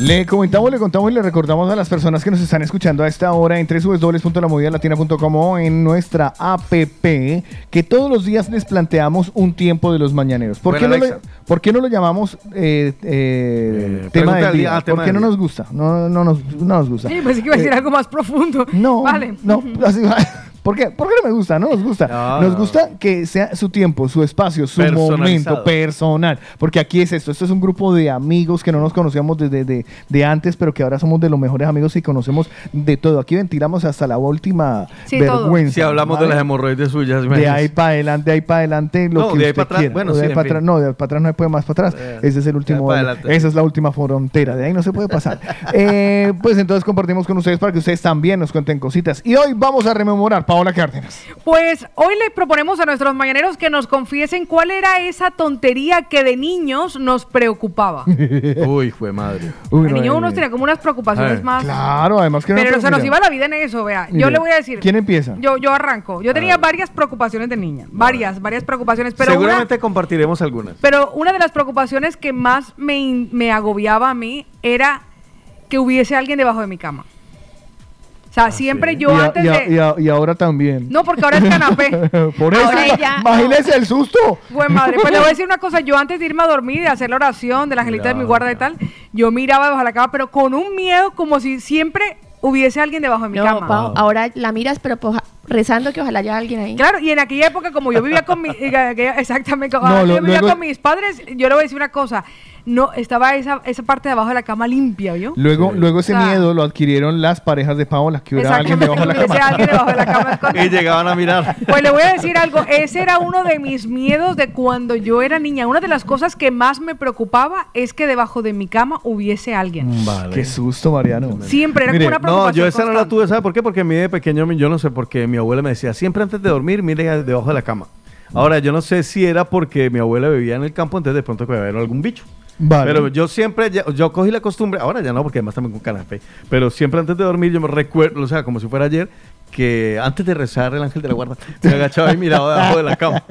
Le comentamos, le contamos y le recordamos a las personas que nos están escuchando a esta hora en www.lamovidalatina.com o en nuestra app que todos los días les planteamos un tiempo de los mañaneros. ¿Por, qué no, lo, por qué no lo llamamos eh, eh, tema pregunta del día, día? ah, tema ¿Por qué del no día. nos gusta? No, no, nos, no nos gusta. Sí, pensé que iba a decir Eh, algo más profundo. No, Vale. no, así va. ¿Por qué? ¿Por qué no me gusta? No nos gusta. No, nos no. gusta que sea su tiempo, su espacio, su momento personal. Porque aquí es esto. Esto es un grupo de amigos que no nos conocíamos desde de, de antes, pero que ahora somos de los mejores amigos y conocemos de todo. Aquí ventilamos hasta la última Sí, todo. vergüenza. Si hablamos de las hemorroides suyas, De ahí para adelante, de ahí para adelante, lo No, que de ahí usted para atrás, quiera. bueno, de sí, ahí para atrás, no, de ahí para atrás no se puede más para atrás. Eh, Ese es el último. Esa es la última frontera. De ahí no se puede pasar. [laughs] Eh, pues entonces compartimos con ustedes para que ustedes también nos cuenten cositas. Y hoy vamos a rememorar Paola Cárdenas. Pues hoy le proponemos a nuestros mañaneros que nos confiesen cuál era esa tontería que de niños nos preocupaba. [laughs] Uy, fue madre. Uy, de no, niño eh, uno tenía como unas preocupaciones Eh, más. Claro, además que Pero nosotros, se nos iba la vida en eso, vea. mire, yo le voy a decir. ¿Quién empieza? Yo, yo arranco. Yo tenía varias preocupaciones de niña. Varias, varias preocupaciones. Pero una, Seguramente compartiremos algunas. pero una de las preocupaciones que más me, me agobiaba a mí era que hubiese alguien debajo de mi cama. O sea, siempre yo y, a- antes y a- de... y a- y ahora también. No, porque ahora es canapé. [laughs] Por eso, Ahora ella- imagínese el susto. Buen madre, pues le voy a decir una cosa, yo antes de irme a dormir y de hacer la oración de la angelita de mi guarda y tal, yo miraba debajo de la cama, pero con un miedo como si siempre hubiese alguien debajo de mi No, cama. Pau, ahora la miras, pero poja- rezando que ojalá haya alguien ahí. Claro, y en aquella época, como yo vivía con mi, eh, aquella- [laughs] exactamente, como No, yo lo- vivía luego- con mis padres, yo le voy a decir una cosa, no, estaba esa, esa parte de abajo de la cama limpia, ¿yo? Luego, luego ese O sea, miedo lo adquirieron las parejas de Paola, que hubiera alguien debajo de la cama. hubiese alguien debajo de la cama escondido. Y llegaban a mirar. Pues le voy a decir algo, ese era uno de mis miedos de cuando yo era niña. Una de las cosas que más me preocupaba es que debajo de mi cama hubiese alguien. Qué susto, Mariano. Siempre era Mire, como una no, preocupación. yo esa no la constante. tuve, ¿sabe por qué? Porque a mí de pequeño, yo no sé por qué, mi abuela me decía, siempre antes de dormir, mire debajo de la cama. Ahora, yo no sé si era porque mi abuela vivía en el campo, entonces de pronto que había algún bicho. Vale. Pero yo siempre, ya- yo cogí la costumbre, ahora ya no, porque además también con canapé, pero siempre antes de dormir yo me recuerdo, o sea, como si fuera ayer, que antes de rezar el ángel de la guarda se agachaba y miraba debajo de la cama.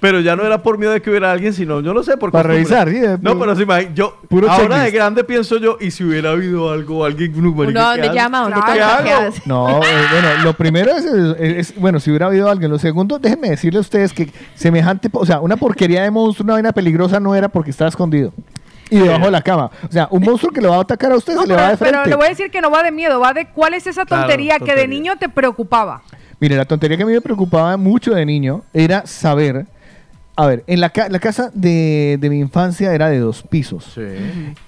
Pero ya no era por miedo de que hubiera alguien, sino yo no sé por Para costumbre. revisar, sí, No, pero se imagina, yo Puro ahora de grande pienso yo, y si hubiera habido algo, alguien Uno, ¿dónde llama? ¿Dónde ¿Qué hago? No, eh, bueno, lo primero es, es- es- bueno, si hubiera habido alguien. Lo segundo, déjenme decirle a ustedes que semejante, o sea, una porquería de monstruo, una vaina peligrosa no era porque estaba escondido. Y debajo de la cama. O sea, un monstruo que lo va a atacar a usted se le va de Pero, frente. le voy a decir que no va de miedo, va de cuál es esa Claro, tontería, que de tontería. niño te preocupaba. Mire, la tontería que a mí me preocupaba mucho de niño era saber. A ver, en la, ca- la casa de, de mi infancia era de dos pisos.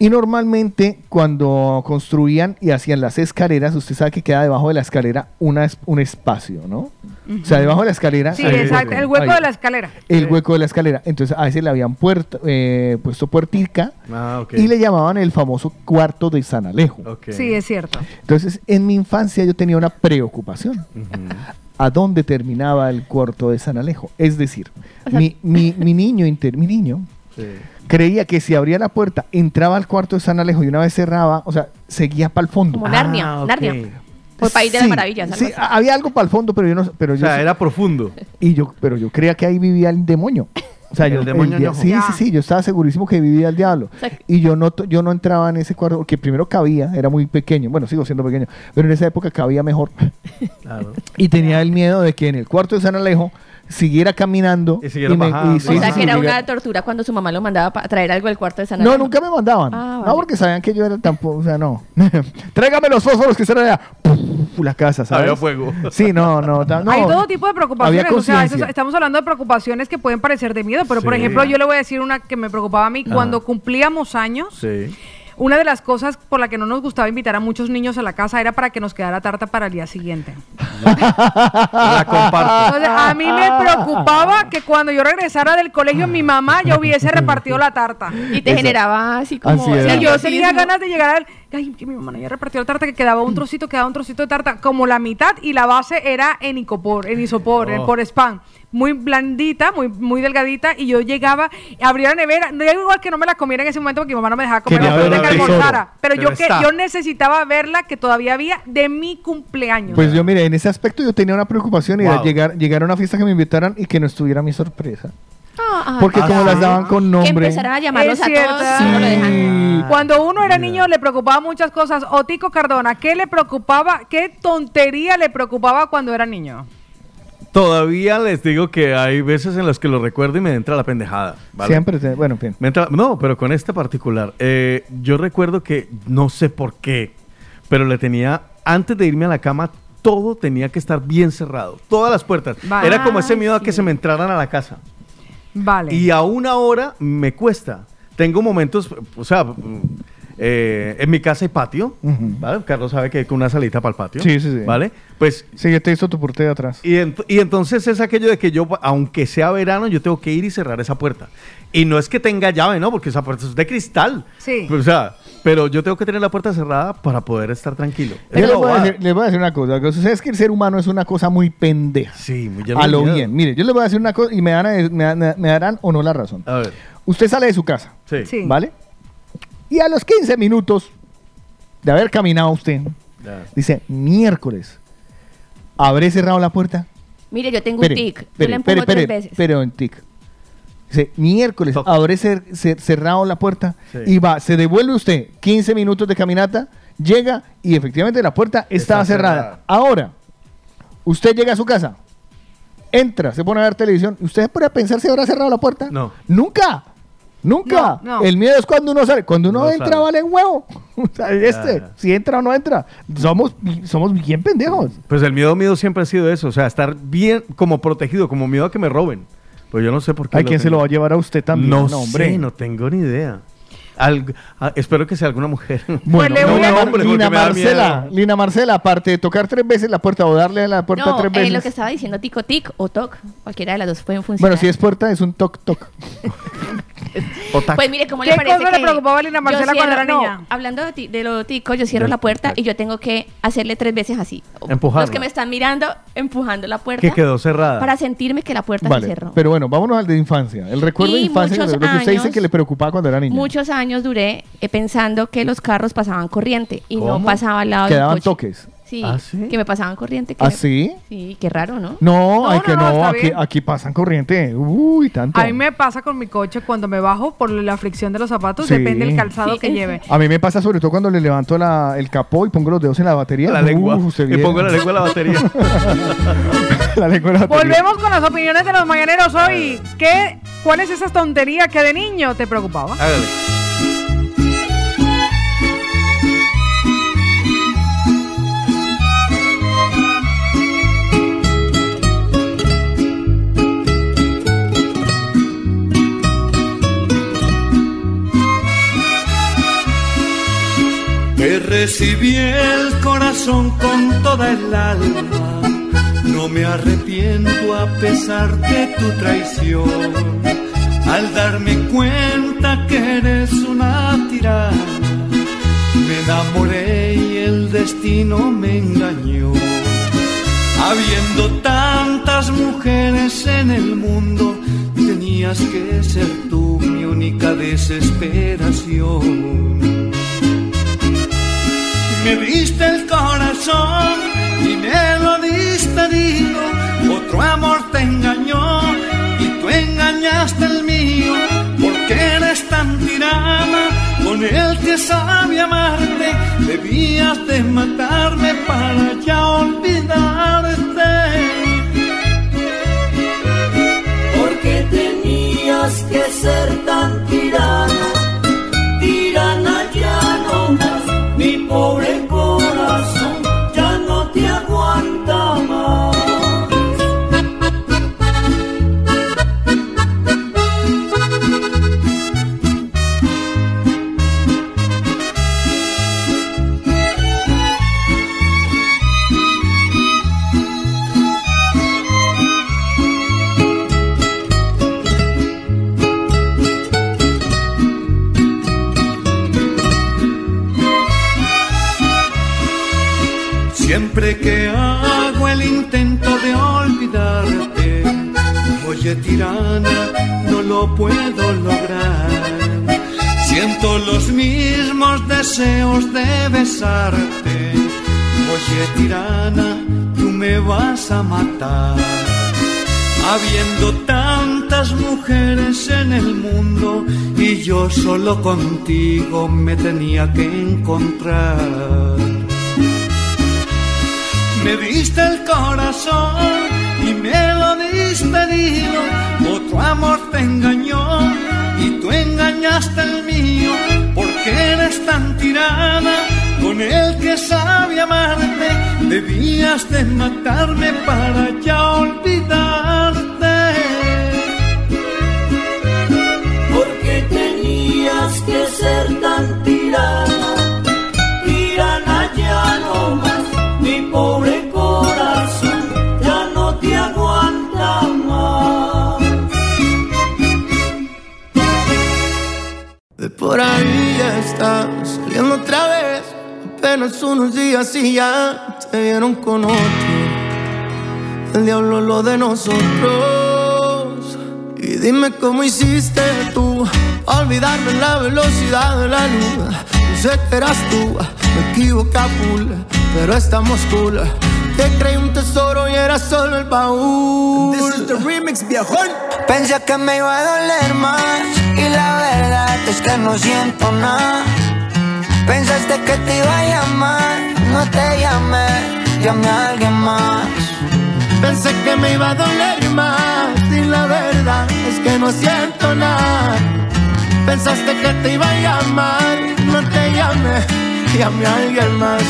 Y normalmente cuando construían y hacían las escaleras, usted sabe que queda debajo de la escalera una, es- un espacio, ¿no? O sea, debajo de la escalera. Sí, exacto, el hueco Ahí. de la escalera. El hueco de la escalera. Entonces a veces le habían puerta- eh, puesto puertica Ah, y le llamaban el famoso cuarto de San Alejo. Sí, es cierto. Entonces, en mi infancia yo tenía una preocupación. ¿A dónde terminaba el cuarto de San Alejo? Es decir, mi, mi- mi niño, inter- mi niño creía que si abría la puerta, entraba al cuarto de San Alejo y una vez cerraba, o sea, seguía para el fondo. Como Narnia, Narnia. Por País de Sí, las Maravillas. algo Sí, había algo para el fondo, pero yo no pero O sea, era profundo. y yo, pero yo creía que ahí vivía el demonio. O sea, El yo, demonio dia- ñojo. sí, sí, sí, yo estaba segurísimo que vivía el diablo. Y yo no, yo no entraba en ese cuarto, porque primero cabía, era muy pequeño, bueno, sigo siendo pequeño, pero en esa época cabía mejor. Y tenía el miedo de que en el cuarto de San Alejo siguiera caminando. Y siguiera me- bajando. y sí, o sea, sí, que sí, era una tortura cuando su mamá lo mandaba para traer algo del cuarto de San No, nunca me mandaban. Ah, No, porque sabían que yo era tampoco, o sea, no. [laughs] Tráigame los fósforos que están allá. Puf, la casa, ¿sabes? Había fuego. Sí, no, no. Hay todo tipo de preocupaciones. Había O sea, estamos hablando de preocupaciones que pueden parecer de miedo, pero por ejemplo, yo le voy a decir una que me preocupaba a mí. Ajá. Cuando cumplíamos años, Sí. Una de las cosas por la que no nos gustaba invitar a muchos niños a la casa era para que nos quedara tarta para el día siguiente. [laughs] La comparto. Entonces, a mí me preocupaba que cuando yo regresara del colegio, mi mamá ya hubiese [laughs] repartido la tarta. Y te generaba así como... Ansiedad. Sí, yo tenía ganas de llegar al. Ay, que mi mamá no había repartido la tarta, que quedaba un trocito, quedaba un trocito de tarta, como la mitad, y la base era en icopor, en isopor, en Oh. por spam. Muy blandita, muy, muy delgadita, y yo llegaba, abría la nevera, no era igual que no me la comiera en ese momento porque mi mamá no me dejaba comer después de que almorzara. Pero, Pero yo que yo necesitaba verla que todavía había de mi cumpleaños. Pues yo, mire, en ese aspecto yo tenía una preocupación y era Wow. llegar, llegar a una fiesta que me invitaran y que no estuviera mi sorpresa. Ah, ah, Porque ah, como sí. las daban con Que nombre. empezaran a llamarlos Es a cierto. todos y no lo dejan. Cuando uno era niño le preocupaba muchas cosas. Otico Cardona, ¿qué le preocupaba? ¿Qué tontería le preocupaba cuando era niño? Todavía les digo que hay veces en las que lo recuerdo y me entra la pendejada. ¿vale? Siempre, te- bueno, en fin. Me entra- no, pero con este particular. eh, yo recuerdo que no sé por qué, pero le tenía, antes de irme a la cama, todo tenía que estar bien cerrado. Todas las puertas. Vale. Era como ese miedo a que se me entraran a la casa. Vale. Y a una hora me cuesta. Tengo momentos, o sea, eh, en mi casa hay patio, ¿vale? Carlos sabe que hay una salita para el patio. Sí, sí, sí. ¿Vale? Pues Sí, yo te he visto tu porte de atrás. y, ent- y entonces es aquello de que yo, aunque sea verano, yo tengo que ir y cerrar esa puerta. Y no es que tenga llave, ¿no? Porque esa puerta es de cristal. Sí. O sea, pero yo tengo que tener la puerta cerrada para poder estar tranquilo. Yo Es les voy, a decir, les voy a decir una cosa. Lo que sucede es que el ser humano es una cosa muy pendeja. Sí, muy lleno A lo miedo. bien. Mire, yo les voy a decir una cosa y me, dan a- me, me darán o no la razón. A ver. Usted sale de su casa, Sí. Sí. ¿vale? Y a los 15 minutos de haber caminado usted, dice, miércoles, ¿habré cerrado la puerta? Mire, yo tengo un tic. yo le empujo espere, tres veces. espere un tic. Dice, miércoles, habré cer- cer- cerrado la puerta Sí. y va, se devuelve usted 15 minutos de caminata, llega y efectivamente la puerta estaba cerrada. cerrada. Ahora, usted llega a su casa, entra, se pone a ver televisión, ¿usted a pensar si habrá cerrado la puerta? No. Nunca. Nunca. No, no. El miedo es cuando uno sale. Cuando uno No entra, sale. vale huevo. [laughs] O sea, este, si entra o no entra. Somos, somos bien pendejos. Pues el miedo mío siempre ha sido eso. O sea, estar bien como protegido, como miedo a que me roben. Pues yo no sé por qué. Hay quien se lo va a llevar a usted también. No, hombre. sé, no tengo ni idea. Espero que sea alguna mujer. Bueno, [laughs] Pues le no, voy a- no, hombre, Lina Marcela, miedo. Lina Marcela, aparte de tocar tres veces la puerta o darle a la puerta No, tres eh, veces. lo que estaba diciendo tico tic o toc, cualquiera de las dos pueden funcionar. bueno, si es puerta, es un toc toc. [laughs] [laughs] Pues mire, ¿cómo ¿Qué le parece cosa le que preocupaba a Lina yo Marcela cuando era no, niña? hablando de, ti- de lo tico, yo cierro la puerta y yo tengo que hacerle tres veces así. Empujarla. Los que me están mirando, empujando la puerta. que quedó cerrada. Para sentirme que la puerta se Vale, cerró. pero bueno, vámonos al de infancia. El recuerdo Y de infancia, lo muchos que usted dice años- que le preocupaba cuando era niño. Muchos años duré eh, pensando que los carros pasaban corriente y no pasaba al lado del daban coche. toques. Sí, ¿Ah, sí? que me pasaban corriente. Que ¿Ah, me- sí? Sí, qué raro, ¿no? No, ay, que no, no, está aquí, aquí pasan corriente. Uy, tanto. A mí me pasa con mi coche cuando me bajo por la fricción de los zapatos, Sí. depende del calzado Sí, que lleve. A mí me pasa sobre todo cuando le levanto la- el capó y pongo los dedos en la batería. La lengua. Uf, se Y pongo la lengua en la batería. [laughs] La lengua en la batería. Volvemos con las opiniones de los mañaneros hoy. ¿Qué, ¿Cuál es esa tontería que de niño te preocupaba? Hágale. Te recibí el corazón con toda el alma, no me arrepiento a pesar de tu traición. Al darme cuenta que eres una tirana, me enamoré y el destino me engañó. Habiendo tantas mujeres en el mundo, tenías que ser tú mi única desesperación. Me diste el corazón y me lo diste herido. Otro amor te engañó y tú engañaste el mío. Porque eres tan tirana con el que sabe amarte. Debías de matarme para ya olvidarte. Porque tenías que ser tan tirana, Siempre que hago el intento de olvidarte, oye tirana, no lo puedo lograr. Siento los mismos deseos de besarte, oye tirana, tú me vas a matar. Habiendo tantas mujeres en el mundo y yo solo contigo me tenía que encontrar. Me diste el corazón y me lo diste herido. Otro amor te engañó y tú engañaste el mío. Porque eres tan tirana con el que sabe amarte. Debías de matarme para ya olvidarte. Porque tenías que ser tan tirana pobre corazón ya no te aguanta más. De por ahí ya estás saliendo otra vez. Apenas unos días y ya te vieron con otro. El diablo lo de nosotros. Y dime cómo hiciste tú. Olvidarme en la velocidad de la luz. Sé que eras tú. Me equivoqué a full, pero estamos cool. Te creí un tesoro y era solo el baúl. This is the remix, viejón. Pensé que me iba a doler más y la verdad es que no siento nada. Pensaste que te iba a llamar, no te llamé, llamé a alguien más. Pensé que me iba a doler más y la verdad es que no siento nada. Pensaste que te iba a llamar, no te llamé, llamé a alguien más.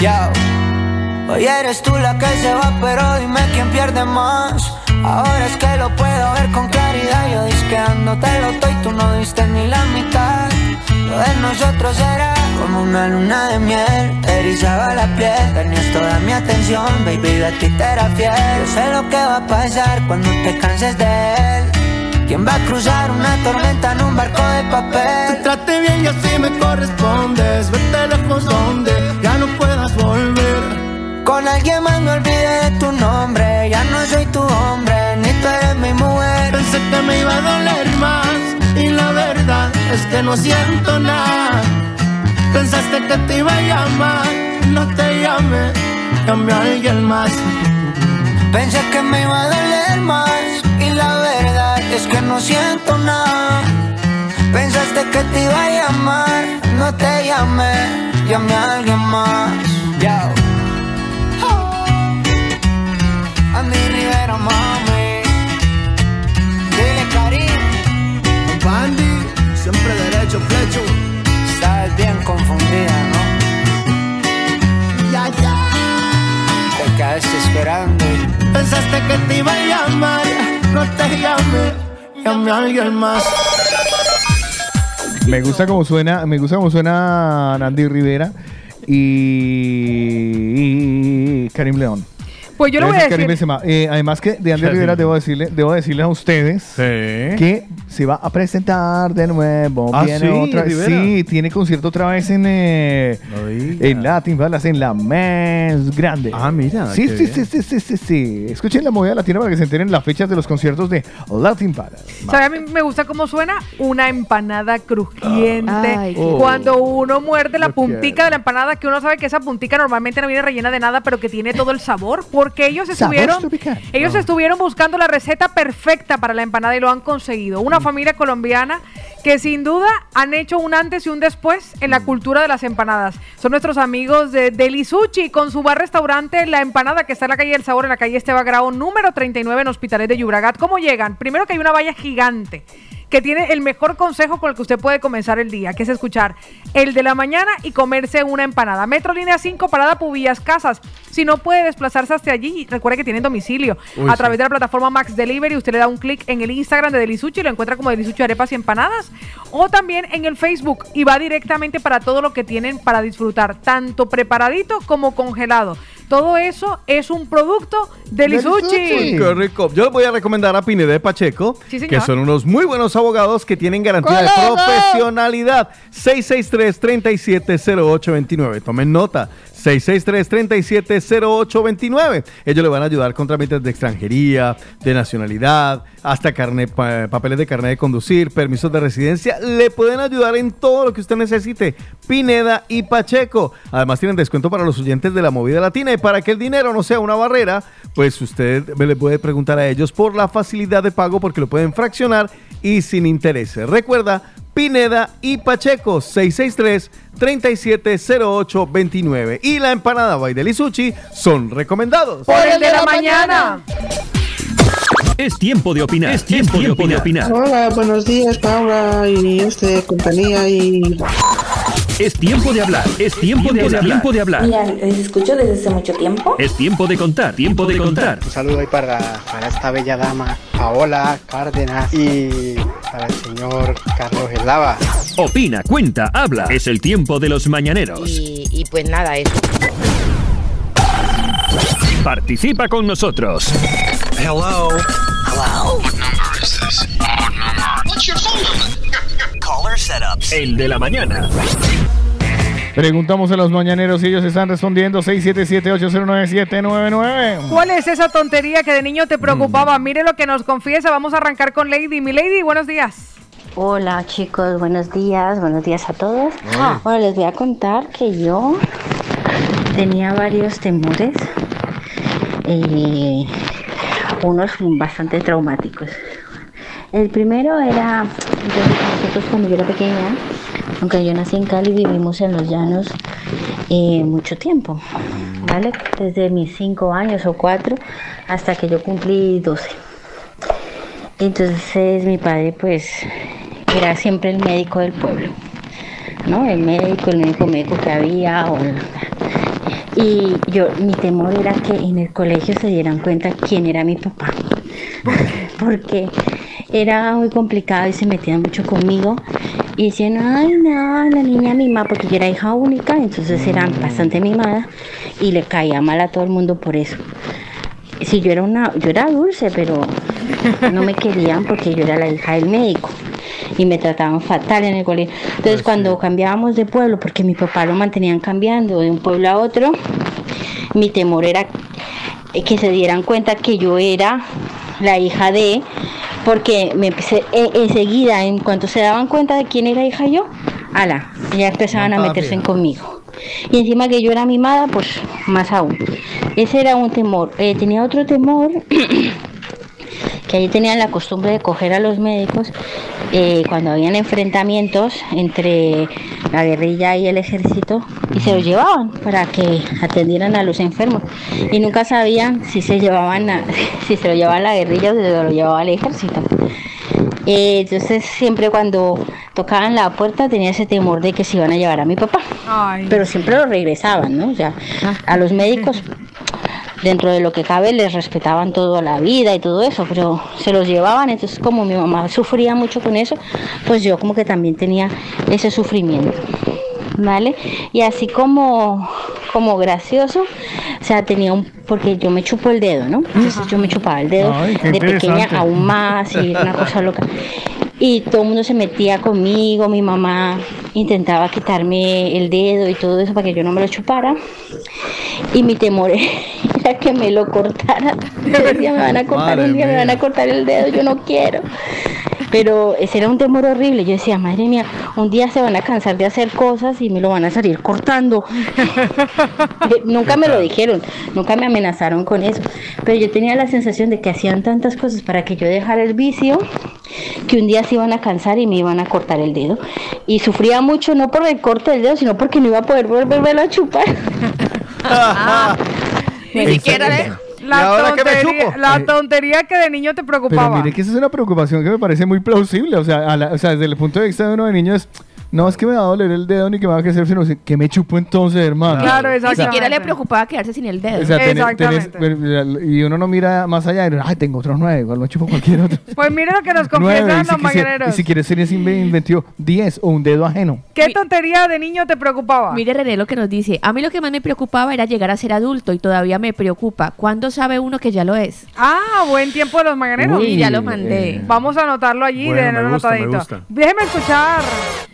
Yo, hoy eres tú la que se va, pero dime quién pierde más. Ahora es que lo puedo ver con claridad. Yo disqueándote lo estoy, tú no diste ni la mitad. Lo de nosotros era como una luna de miel. Erizaba la piel, tenías toda mi atención. Baby, de ti te era fiel. Yo sé lo que va a pasar cuando te canses de él. ¿Quién va a cruzar una tormenta en un barco de papel? Te trate bien y así me correspondes. Vete lejos donde ya no puedas volver. Con alguien más me olvidé de tu nombre. Ya no soy tu hombre, ni tú eres mi mujer. Pensé que me iba a doler más y la verdad es que no siento nada. Pensaste que te iba a llamar, no te llame, llame a alguien más. Pensé que me iba a doler más es que no siento nada. Pensaste que te iba a llamar, no te llamé, llamé a alguien más. Yo. Andy Rivera, mami. Dile Karim. Bandy, siempre derecho, flecho. Estás bien confundida, ¿no? Ya, ya. Te quedaste esperando. Pensaste que te iba a llamar, no te llamé, alguien más. Me gusta como suena, me gusta como suena Andy Rivera y, y Karim León. Pues yo le voy a decir. Benzema. Eh, además que de Andy Karim. Rivera debo decirle, debo decirle a ustedes que se va a presentar de nuevo. Ah, Viene sí, otra, Rivera. sí, tiene concierto otra vez en, eh, en Latin Palace, en la más grande. Ah, mira, Sí, sí, sí, sí, sí, sí, sí. Escuchen la movida latina para que se enteren las fechas de los conciertos de Latin Palace. ¿Sabe a mí me gusta cómo suena? Una empanada crujiente. Ay, qué Cuando uno muerde la Lo puntica de la empanada, que uno sabe que esa puntica normalmente no viene rellena de nada, pero que tiene todo el sabor, porque ellos estuvieron, ellos estuvieron buscando la receta perfecta para la empanada y lo han conseguido. Una familia colombiana que sin duda han hecho un antes y un después en la cultura de las empanadas. Son nuestros amigos de Delisuchi con su bar restaurante La Empanada que está en la calle del Sabor, en la calle Esteba Grau, número 39 en Hospitalet de Llobregat. ¿Cómo llegan? Primero que hay una valla gigante que tiene el mejor consejo con el que usted puede comenzar el día, que es escuchar el de la mañana y comerse una empanada. Metro Línea 5, Parada Pubillas Casas. Si no puede desplazarse hasta allí, recuerde que tienen domicilio. Uy, a sí. través de la plataforma Max Delivery, usted le da un clic en el Instagram de Delisuchi y lo encuentra como Delisuchi Arepas y Empanadas. O también en el Facebook y va directamente para todo lo que tienen para disfrutar, tanto preparadito como congelado. Todo eso es un producto de Delisuchi. Qué rico. Yo les voy a recomendar a Pineda de Pacheco, Sí, que son unos muy buenos abogados que tienen garantía de profesionalidad. 663-370829. Tomen nota. 663-370829. Ellos le van a ayudar con trámites de extranjería, de nacionalidad, hasta carne, pa- papeles de carnet de conducir, permisos de residencia. Le pueden ayudar en todo lo que usted necesite. Pineda y Pacheco. Además tienen descuento para los oyentes de la movida latina y para que el dinero no sea una barrera, pues usted le puede preguntar a ellos por la facilidad de pago porque lo pueden fraccionar y sin intereses. Recuerda, Pineda y Pacheco 663-370829 y la empanada Baidel y Sushi son recomendados. Por el de la mañana. Es tiempo de opinar. Es tiempo, de opinar. Hola, buenos días, Paula y este compañía y Es tiempo de hablar. Es tiempo de hablar. Tiempo de hablar. Mira, les escucho desde hace mucho tiempo. Es tiempo de contar. Tiempo de contar. Un saludo ahí para, para esta bella dama, Paola Cárdenas, y para el señor Carlos Eslava. Opina, cuenta, habla. Es el tiempo de los mañaneros. Y, y pues nada, eso. Participa con nosotros. Hello. Hello. What number is this? What number? What's your phone number? Caller setups. El de la mañana. Preguntamos a los mañaneros y ellos están respondiendo 677-809-799. ¿Cuál es esa tontería que de niño te preocupaba? Mire lo que nos confiesa. Vamos a arrancar con Lady. Mi Lady, buenos días. Hola chicos, buenos días, buenos días a todos. Ah. Bueno, les voy a contar que yo tenía varios temores, eh, unos bastante traumáticos. El primero era, nosotros cuando yo era pequeña, aunque yo nací en Cali, vivimos en los llanos eh, mucho tiempo, ¿vale? Desde mis cinco años o cuatro hasta que yo cumplí 12. Entonces mi padre pues era siempre el médico del pueblo, ¿no? El médico, el único médico que había. y yo, mi temor era que en el colegio se dieran cuenta quién era mi papá. [laughs] Porque era muy complicado y se metían mucho conmigo. Y decían, ay, no, la niña mimada, porque yo era hija única, entonces era bastante mimada y le caía mal a todo el mundo por eso. Sí, yo era una, yo era dulce, pero no me querían porque yo era la hija del médico y me trataban fatal en el colegio. Entonces cuando cambiábamos de pueblo, porque mi papá lo mantenían cambiando de un pueblo a otro, mi temor era que se dieran cuenta que yo era la hija de, porque me empecé e- enseguida, en cuanto se daban cuenta de quién era hija yo, ala, ya empezaban a Montada meterse fija. conmigo. Y encima que yo era mimada, pues más aún. Ese era un temor. Eh, tenía otro temor [clears throat] que ahí tenían la costumbre de coger a los médicos eh, cuando habían enfrentamientos entre la guerrilla y el ejército y se los llevaban para que atendieran a los enfermos y nunca sabían si se llevaban a- [laughs] si se lo llevaban la guerrilla o si se lo llevaba el ejército. Eh, entonces siempre cuando tocaban la puerta tenía ese temor de que se iban a llevar a mi papá. Pero siempre lo regresaban, ¿no? O sea, a los médicos [laughs] dentro de lo que cabe les respetaban toda la vida y todo eso, pero se los llevaban, entonces como mi mamá sufría mucho con eso, pues yo como que también tenía ese sufrimiento. ¿Vale? Y así como, como gracioso, o sea, tenía un, porque yo me chupo el dedo, ¿no? Entonces yo me chupaba el dedo Ay, de pequeña aún más y una cosa loca. Y todo el mundo se metía conmigo, mi mamá intentaba quitarme el dedo y todo eso para que yo no me lo chupara. Y mi temor [laughs] que me lo cortaran. Yo [laughs] decía, me van a cortar Madre un día, me van a cortar el dedo, yo no quiero. Pero ese era un temor horrible. Yo decía, madre mía, un día se van a cansar de hacer cosas y me lo van a salir cortando. [laughs] Eh, nunca me lo dijeron, nunca me amenazaron con eso. Pero yo tenía la sensación de que hacían tantas cosas para que yo dejara el vicio que un día se iban a cansar y me iban a cortar el dedo. Y sufría mucho, no por el corte del dedo, sino porque no iba a poder volverlo a chupar. [laughs] Ni siquiera de la tontería, la Eh, tontería que de niño te Pero preocupaba. mire que esa es una preocupación que me parece muy plausible. O sea, a la- o sea, desde el punto de vista de uno de niño es, no es que me va a doler el dedo ni que me va a crecer, sino que me chupo entonces, hermano. Claro, Ni O sea, siquiera le preocupaba quedarse sin el dedo. o sea, tenés- tenés- y uno no mira más allá y ay, tengo otros nueve, igual me chupo cualquier otro. [laughs] Pues mire lo que nos confiesan y los si, y si quieres ser inventivo, 10 o un dedo ajeno. ¿Qué tontería de niño te preocupaba? Mire René lo que nos dice. A mí lo que más me preocupaba era llegar a ser adulto y todavía me preocupa. ¿Cuándo sabe uno que ya lo es? Ah, buen tiempo de los mañaneros. Uy, ya lo mandé. Vamos a anotarlo allí, Bueno, de me gusta, me gusta. Déjeme escuchar.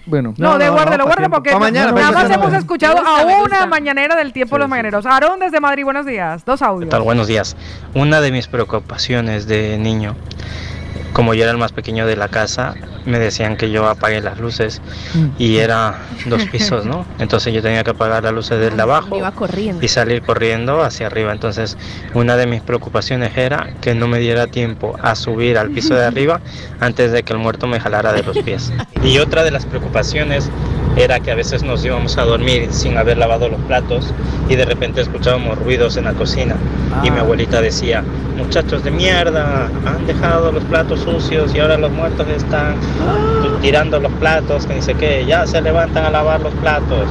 Bueno. No, de guárdelo, guárdelo porque mañana, nada más hemos escuchado a una mañanera del tiempo de los mañaneros. Aarón desde Madrid, buenos días. Dos ¿Qué audios. tal? Buenos días. Una de mis preocupaciones de niño, como yo era el más pequeño de la casa, me decían que yo apague las luces y era dos pisos, ¿no? [laughs] Entonces yo tenía que apagar las luces del de abajo iba corriendo. y salir corriendo hacia arriba. Entonces una de mis preocupaciones era que no me diera tiempo a subir al piso de arriba [laughs] antes de que el muerto me jalara de los pies. Y otra de las preocupaciones era que a veces nos íbamos a dormir sin haber lavado los platos y de repente escuchábamos ruidos en la cocina y mi abuelita decía, muchachos de mierda, han dejado los platos sucios y ahora los muertos están tirando los platos, que ni sé qué, ya se levantan a lavar los platos.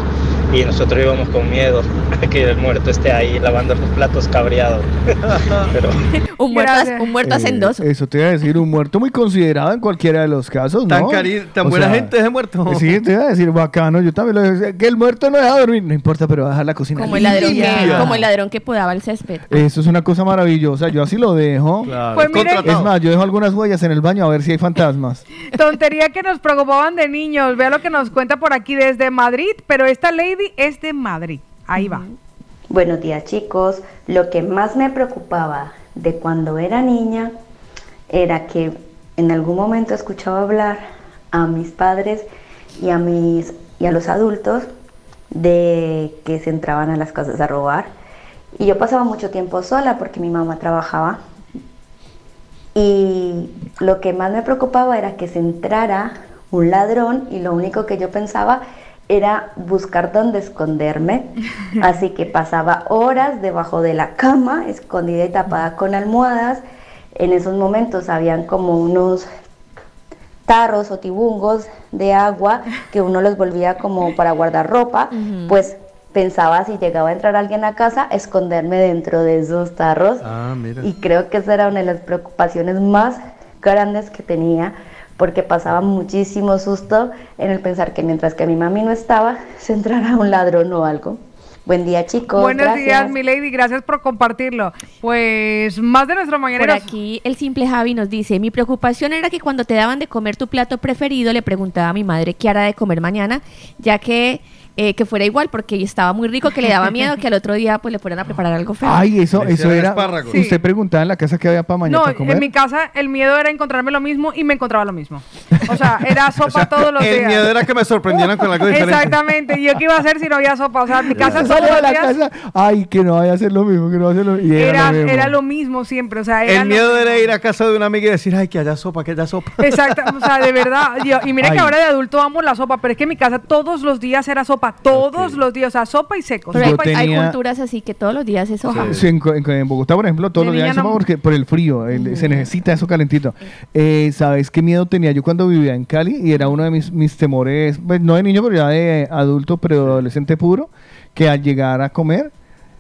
Y nosotros íbamos con miedo a que el muerto esté ahí lavando los platos cabreado. [laughs] Pero Un muerto, un muerto Eh, hacendoso. Eso te iba a decir, un muerto muy considerado en cualquiera de los casos, ¿no? Tan cari- tan buena gente ese muerto. Sí, te iba a decir, bacano, yo también lo decía, que el muerto no deja dormir, no importa, pero va a dejar la cocina Como el ladrón que, como el ladrón que podaba el césped. Eso es una cosa maravillosa, yo así lo dejo. Pues mire- es más, yo dejo algunas huellas en el baño a ver si hay fantasmas. [laughs] Tontería que nos preocupaban de niños. Vea lo que nos cuenta por aquí desde Madrid, pero esta es de Madrid. Ahí va. Buenos días chicos. Lo que más me preocupaba de cuando era niña era que en algún momento escuchaba hablar a mis padres y a mis y a los adultos de que se entraban a las casas a robar. Y yo pasaba mucho tiempo sola porque mi mamá trabajaba. Y lo que más me preocupaba era que se entrara un ladrón y lo único que yo pensaba era buscar dónde esconderme. [laughs] Así que pasaba horas debajo de la cama, escondida y tapada con almohadas. En esos momentos habían como unos tarros o tibungos de agua que uno los volvía como para guardar ropa, pues pensaba si llegaba a entrar alguien a casa, esconderme dentro de esos tarros. Ah, mira. Y creo que esa era una de las preocupaciones más grandes que tenía, porque pasaba muchísimo susto en el pensar que mientras que mi mami no estaba, [laughs] se entrara un ladrón o algo. Buen día, chicos. Buenos gracias. días, mi lady. Gracias por compartirlo. Pues más de nuestro Por mañanero. aquí el simple Javi nos dice, mi preocupación era que cuando te daban de comer tu plato preferido le preguntaba a mi madre qué hará de comer mañana, ya que eh, que fuera igual porque estaba muy rico, que le daba miedo que al otro día pues le fueran a preparar algo feo. Ay, eso, eso era. espárragos. Usted preguntaba en la casa que había para mañana No, para comer. en mi casa el miedo era encontrarme lo mismo y me encontraba lo mismo. O sea, era [laughs] sopa todos los El días. miedo era que me sorprendieran con algo diferente. Exactamente. ¿Y yo qué iba a hacer si no había sopa? O sea, en mi casa todos salía de los la días casa. Ay, que no vaya a hacer lo mismo, que no vaya a hacer lo mismo. Y era, lo mismo. era lo mismo siempre. O sea, era El miedo era ir a casa de una amiga y decir, ay, que haya sopa, que haya sopa. Exacto, o sea, de verdad. yo- y mira Ay. que ahora de adulto amo la sopa, pero es que en mi casa todos los días era sopa, todos los días, o sea, sopa y secos. Pero hay, culturas así que todos los días es sopa. Sí, en, Bogotá, por ejemplo, todos De los días niña sopa no- porque por el frío, el- se necesita eso calentito. Eh, ¿Sabes qué miedo tenía yo cuando vivía en Cali? Y era uno de mis, mis temores, pues, no de niño, pero ya de adulto, pero adolescente puro, que al llegar a comer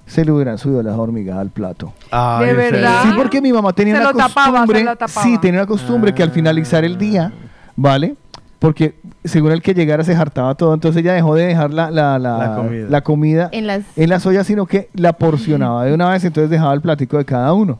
se le hubieran subido las hormigas al plato. Ay, De verdad. Sí, porque mi mamá tenía Se una lo tapaba, se costumbre. lo tapaba. Sí, tenía una costumbre que al finalizar el día, ¿vale? Porque según el que llegara se hartaba todo, entonces ella dejó de dejar la, la, la, La comida. la comida En las en las ollas, sino que la porcionaba de una vez, entonces dejaba el platico de cada uno.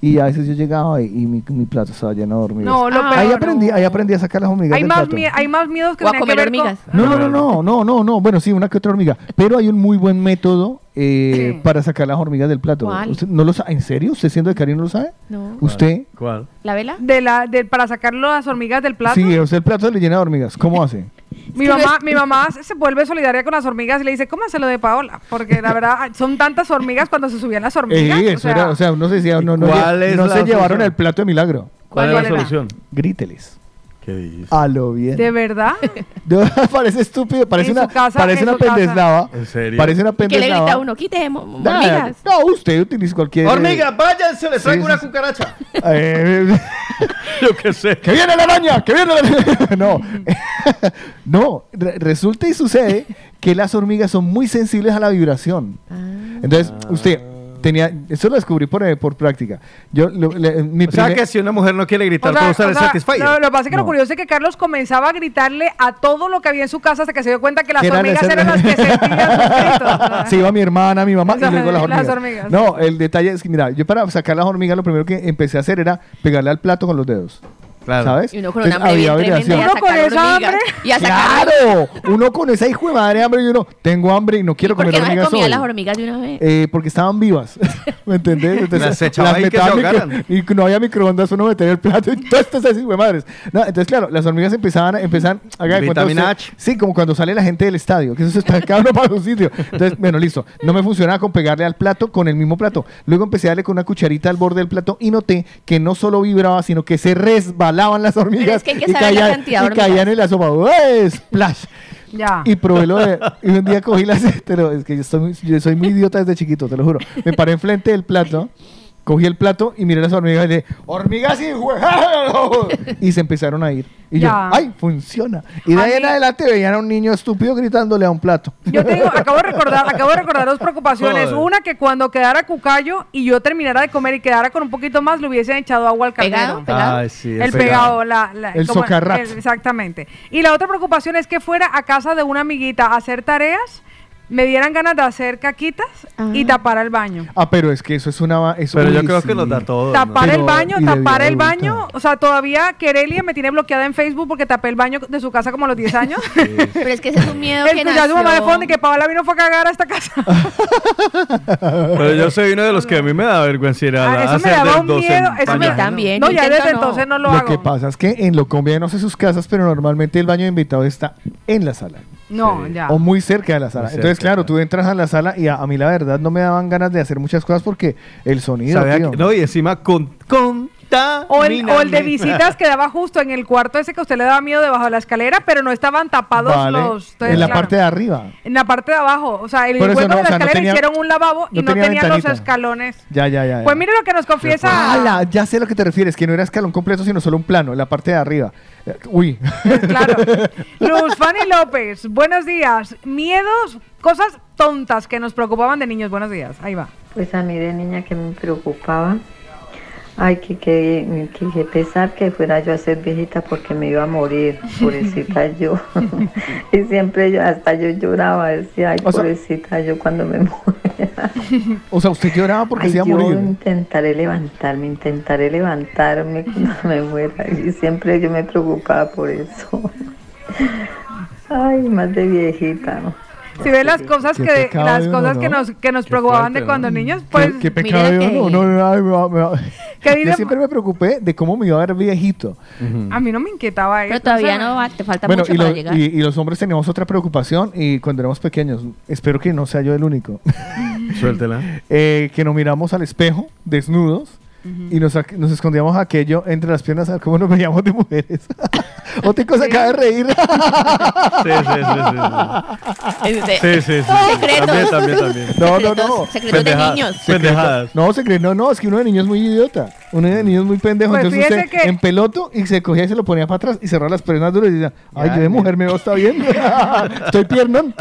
Y a veces yo llegaba y, y mi, mi plato estaba lleno de hormigas. No, lo Ah. peor. ahí, aprendí, ahí aprendí a sacar las hormigas Hay del más, plato. mie- hay más miedos que O a que comer ver con- hormigas. No, no, no, no, no, no, no. Bueno, sí, una que otra hormiga. Pero hay un muy buen método eh, para sacar las hormigas del plato. ¿Cuál? ¿Usted no lo sabe? ¿En serio? ¿Usted siendo de Cari no lo sabe? No. ¿Usted? ¿Cuál? ¿La vela? De la, de, para sacar las hormigas del plato. Sí, o sea, el plato le llena de hormigas. ¿Cómo hace? [laughs] [laughs] Mi mamá, mi mamá se se vuelve solidaria con las hormigas y le dice, cómaselo de Paola, porque la verdad [laughs] son tantas hormigas cuando se subían las hormigas. Eh, o eso sea, era, o sea, no sé si no, no, cuál lle- es no la se llevaron el plato de milagro. ¿Cuál es ¿Cuál la era? solución? Gríteles. ¿Qué dices? A lo bien. [laughs] de verdad. Parece estúpido, parece En una, casa, parece en una su casa. pendeslava. ¿En serio? Parece una ¿Y qué le grita pendeslava. uno? Quite mo- Nada, hormigas. No, usted utiliza cualquier. Hormiga, váyanse, les traigo Sí, una sí, cucaracha. [laughs] Eh, [laughs] Yo qué sé. ¡Que viene la araña! ¡Que viene la araña! No, no re- resulta y sucede que las hormigas son muy sensibles a la vibración. Ah. Entonces, usted tenía, eso lo descubrí por, eh, por práctica. Yo, lo- le- mi O sea que si una mujer no quiere gritar, O sea, puede usar o el sea, Satisfyer. Lo, lo que pasa es que No. lo curioso es que Carlos comenzaba a gritarle a todo lo que había en su casa hasta que se dio cuenta que las hormigas eran las que sentían sus gritos. Se iba mi hermana, mi mamá O sea, y luego las hormigas. No, el detalle es que, mira, yo para sacar las hormigas lo primero que empecé a hacer era pegarle al plato con los dedos. Claro. ¿Sabes? Y uno con una Entonces, hambre bien había tremenda y a Uno con esa hormigas. hambre. Y a sacar ¡Claro! Uno con esa hijo de madre hambre y uno, tengo hambre y no quiero ¿Por comer qué no se hormigas comía hoy. las hormigas de una vez? Eh, porque estaban vivas. [laughs] ¿Me entendés? Las echaba ahí que metaba se al micro- ahogaran. Y no había microondas, uno metía el plato y todo esto es así, güey, madres. No, entonces, claro, las hormigas empezaban, empezaban, de cuenta Vitamina H. Sí, como cuando sale la gente del estadio, que eso se está cada uno para un sitio. Entonces, bueno, listo. No me funcionaba con pegarle al plato con el mismo plato. Luego empecé a darle con una cucharita al borde del plato y noté que no solo vibraba, sino que se resbalaban las hormigas es que hay que y, saber la caían, cantidad de y caían en la sopa. ¡Ué! ¡Splash! Ya. Y probé lo de. Y un día cogí las. [laughs] Pero es que yo, estoy yo soy muy idiota desde chiquito, te lo juro. Me paré enfrente del plato, cogí el plato y miré las hormigas y le hormigas y [laughs] Y se empezaron a ir. Y Ya. yo, ¡ay, funciona! Y de A ahí en adelante veían a un niño estúpido gritándole a un plato. Yo te digo, acabo de recordar, [laughs] acabo de recordar dos preocupaciones. Joder. Una que cuando quedara cucayo y yo terminara de comer y quedara con un poquito más, le hubiesen echado agua al caldero. ¿Pegado? Sí, El pegado, la, la- El socarrat. exactamente. Y la otra preocupación es que fuera a casa de una amiguita a hacer tareas, me dieran ganas de hacer caquitas y tapar el baño. Ah, pero es que eso es una. Eso, Pero yo creo sí. que nos da todo. Tapar Pero, el baño, tapar el baño. O sea, todavía Kerelia me tiene bloqueada en Facebook porque tapé el baño de su casa como a los 10 años. [laughs] Pero es que ese es un miedo que Escuché a su mamá de nació- fondo y que Paola vino fue a cagar a esta casa. [laughs] Pero yo soy uno de los que a mí me da vergüenza ir a Ah, eso me daba un miedo. Eso me también. No, ya desde no. entonces no lo, Lo hago. que pasa es que en Locombia no sé sus casas, pero normalmente el baño de invitados está en la sala. No, ya. O muy cerca de la sala. Muy Entonces, cerca, claro, tú entras a la sala y a, a mí la verdad no me daban ganas de hacer muchas cosas porque el sonido. ¿Sabe a tío. qué? No, y encima con, O el, o el de visitas quedaba justo en el cuarto ese que a usted le daba miedo debajo de la escalera, pero no estaban tapados Vale, los. entonces, en la claro, parte de arriba. En la parte de abajo. O sea, el hueco no, de la o sea, no escalera tenía- hicieron un lavabo y no no tenía tenían los escalones. Ya, ya, ya. ya. Pues mire lo que nos confiesa. ¡Hala! Ya sé a lo que te refieres, que no era escalón completo, sino solo un plano, en la parte de arriba. Eh, Uy. [laughs] Claro. [laughs] Luz Fanny López, buenos días. Miedos, cosas tontas que nos preocupaban de niños. Buenos días. Ahí va. Pues a mí de niña que me preocupaba, ay, que, que, que, que pesar que fuera yo a ser viejita porque me iba a morir, [laughs] pobrecita yo. [laughs] y siempre yo, hasta yo lloraba, decía, ay, O sea- pobrecita yo cuando me [laughs] muera. O sea, usted lloraba porque Ay, se iba a yo morir. intentaré levantarme, intentaré levantarme cuando me muera. Y siempre yo me preocupaba por eso. Ay, más de viejita, ¿no? Si ves las cosas Qué que las uno, cosas que ¿no? nos que nos preocupaban fuerte, de cuando ¿no? niños, pues qué, pecado de uno. No, no, ay, me va- me va- ¿Qué Yo siempre me preocupé de cómo me iba a ver viejito. a mí no me inquietaba eso. Pero todavía o sea, no va, te falta Bueno, mucho y, para lo- llegar. y- y los hombres teníamos otra preocupación y cuando éramos pequeños, espero que no sea yo el único, Suéltela. [laughs] eh, que nos miramos al espejo desnudos y nos, nos escondíamos aquello entre las piernas a ver cómo nos veíamos de mujeres. [laughs] Otra cosa acaba de reír. Sí, sí, sí, sí. Sí, sí, sí. Secretos. También, también, también. No, no, no. Secretos de niños. Pendejadas. No, secreto, no, no, es que uno de niños es muy idiota. Uno de niños es muy pendejo. Pues Entonces fíjese usted que- en peloto y se cogía y se lo ponía para atrás y cerraba las piernas duras y decía, ay, Ya, yo de mujer me veo, está bien. [laughs] Estoy piernón.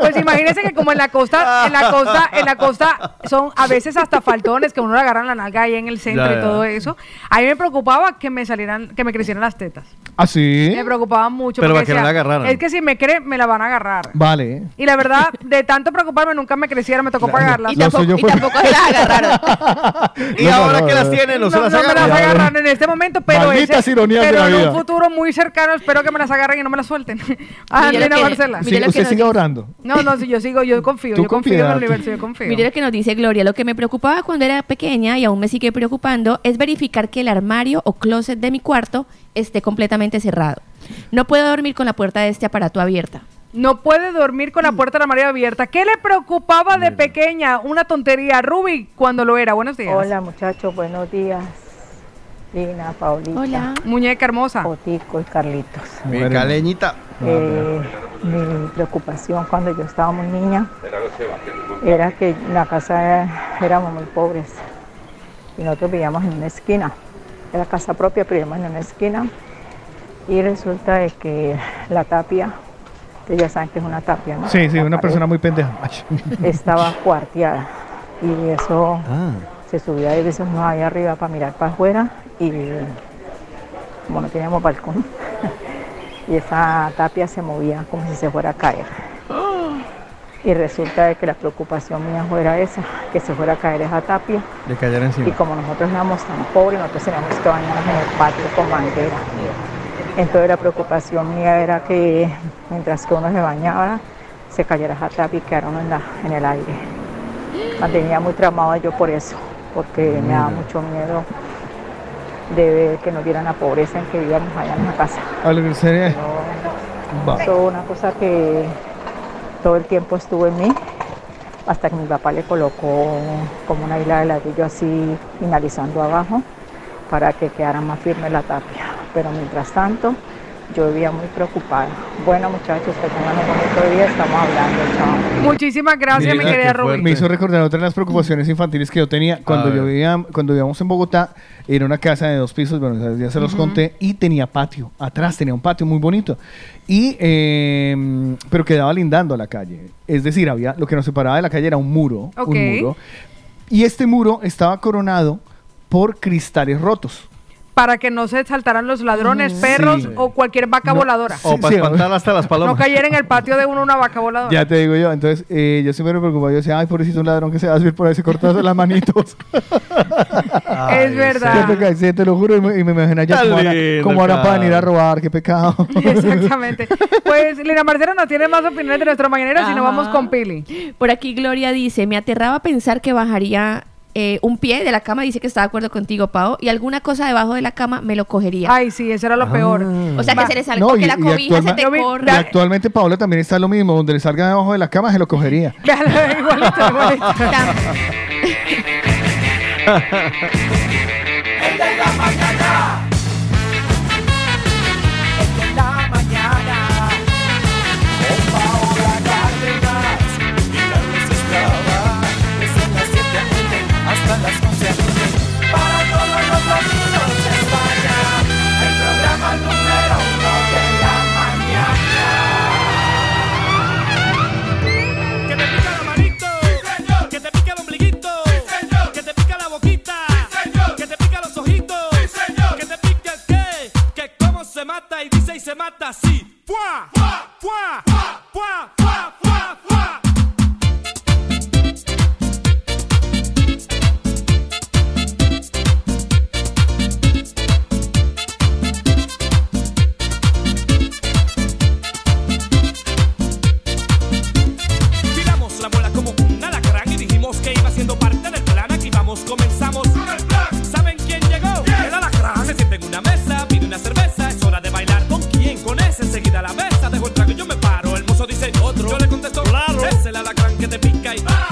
Pues imagínense que como en la costa, en la costa, en la costa son a veces hasta faltones que uno le agarran la nalga ahí en el centro Ya, y ya. todo eso. A mí me preocupaba que me salieran, que me crecieran las tetas. ¿Ah, sí? Me preocupaba mucho. Pero porque para que no la agarraran. Es que si me cree, me la van a agarrar. Vale. Y la verdad, de tanto preocuparme, nunca me creciera, me tocó pagarlas. Y tampoco- y fue- tampoco se las agarraron. [laughs] Y ahora que las tienen, no, se las no me las agarran. agarran en este momento, pero, ese- pero la en vida. un futuro muy cercano espero que me las agarren y no me las suelten. [laughs] que- Marcela. usted sigue orando. No, no, si yo sigo, yo confío, yo confío en el universo, yo confío. Mire lo que nos dice Gloria. Lo que me preocupaba cuando era pequeña y aún me sigue preocupando es verificar que el armario o closet de mi cuarto esté completamente cerrado. No puedo dormir con la puerta de este aparato abierta. No puede dormir con la puerta de la María abierta. ¿Qué le preocupaba de pequeña? Una tontería. Ruby, cuando lo era. Buenos días. Hola muchachos, buenos días. Lina, Paulita. Hola. Muñeca hermosa. Otico y Carlitos. Mi caleñita. Eh, mi preocupación cuando yo estaba muy niña era que en la casa éramos muy pobres y nosotros vivíamos en una esquina. Era casa propia, pero vivíamos en una esquina. Y resulta de que la tapia, que ya saben que es una tapia, ¿no? Sí, sí, La una pared persona muy pendeja. [laughs] Estaba cuarteada y eso se subía de veces no ahí arriba para mirar para afuera y como no teníamos balcón [laughs] y esa tapia se movía como si se fuera a caer. Y resulta de que la preocupación mía fuera esa, que se fuera a caer esa tapia. De Y encima. como nosotros éramos tan pobres, nosotros teníamos que bañarnos en el patio con manguera. Entonces la preocupación mía era que mientras que uno se bañaba, se cayera esa tapia y quedara uno en, la- en el aire. Mantenía muy traumada yo por eso, porque me daba mucho miedo de ver que nos dieran la pobreza en que vivíamos allá en la casa. A lo que sería- Va. Eso una cosa que todo el tiempo estuvo en mí, hasta que mi papá le colocó como una isla de ladrillo así finalizando abajo para que quedara más firme la tapia. Pero mientras tanto, yo vivía muy preocupada. Bueno muchachos, que tengan un bonito día, estamos hablando, chao. Muchísimas gracias, mi querida fuerte. Me hizo recordar otra de las preocupaciones infantiles que yo tenía cuando yo vivía, cuando vivíamos en Bogotá, era una casa de dos pisos, bueno, ya se los conté, y tenía patio, atrás tenía un patio muy bonito, y eh, pero quedaba lindando a la calle, es decir, había lo que nos separaba de la calle era un muro, un muro, y este muro estaba coronado por cristales rotos. Para que no se saltaran los ladrones, Mm, perros sí. o cualquier vaca voladora. O para espantar hasta las No palomas. cayera en el patio de uno una vaca voladora. Ya te digo yo, entonces eh, yo siempre me preocupaba, yo decía, ay, pobrecito un ladrón que se va a subir por ahí, se cortó las manitos. [laughs] es verdad. Qué pecado, sí, te lo juro, y me, y me imagino ya cómo hará para venir a robar, qué pecado. [laughs] Exactamente. Pues Lina Marcela no tiene más opiniones de nuestro mañanero, sino vamos con Pili. Por aquí Gloria dice, me aterraba pensar que bajaría eh, un pie de la cama, dice que está de acuerdo contigo, Pau, y alguna cosa debajo de la cama me lo cogería. Ay, sí, eso era lo peor. O sea, que se le salga, No, que y- la cobija se te corre. Y actualmente Paola también está lo mismo, donde le salga debajo de la cama se lo cogería. [laughs] igualito, igualito. [laughs] se mata así. ¡Fua! ¡Fua! ¡Fua! ¡Fua! ¡Fua! ¡Fua! ¡Fua! Enseguida la besa, dejo el trago y yo me paro. El mozo dice otro. Yo le contesto, claro. Es el alacrán que te pica y. ¡Ah!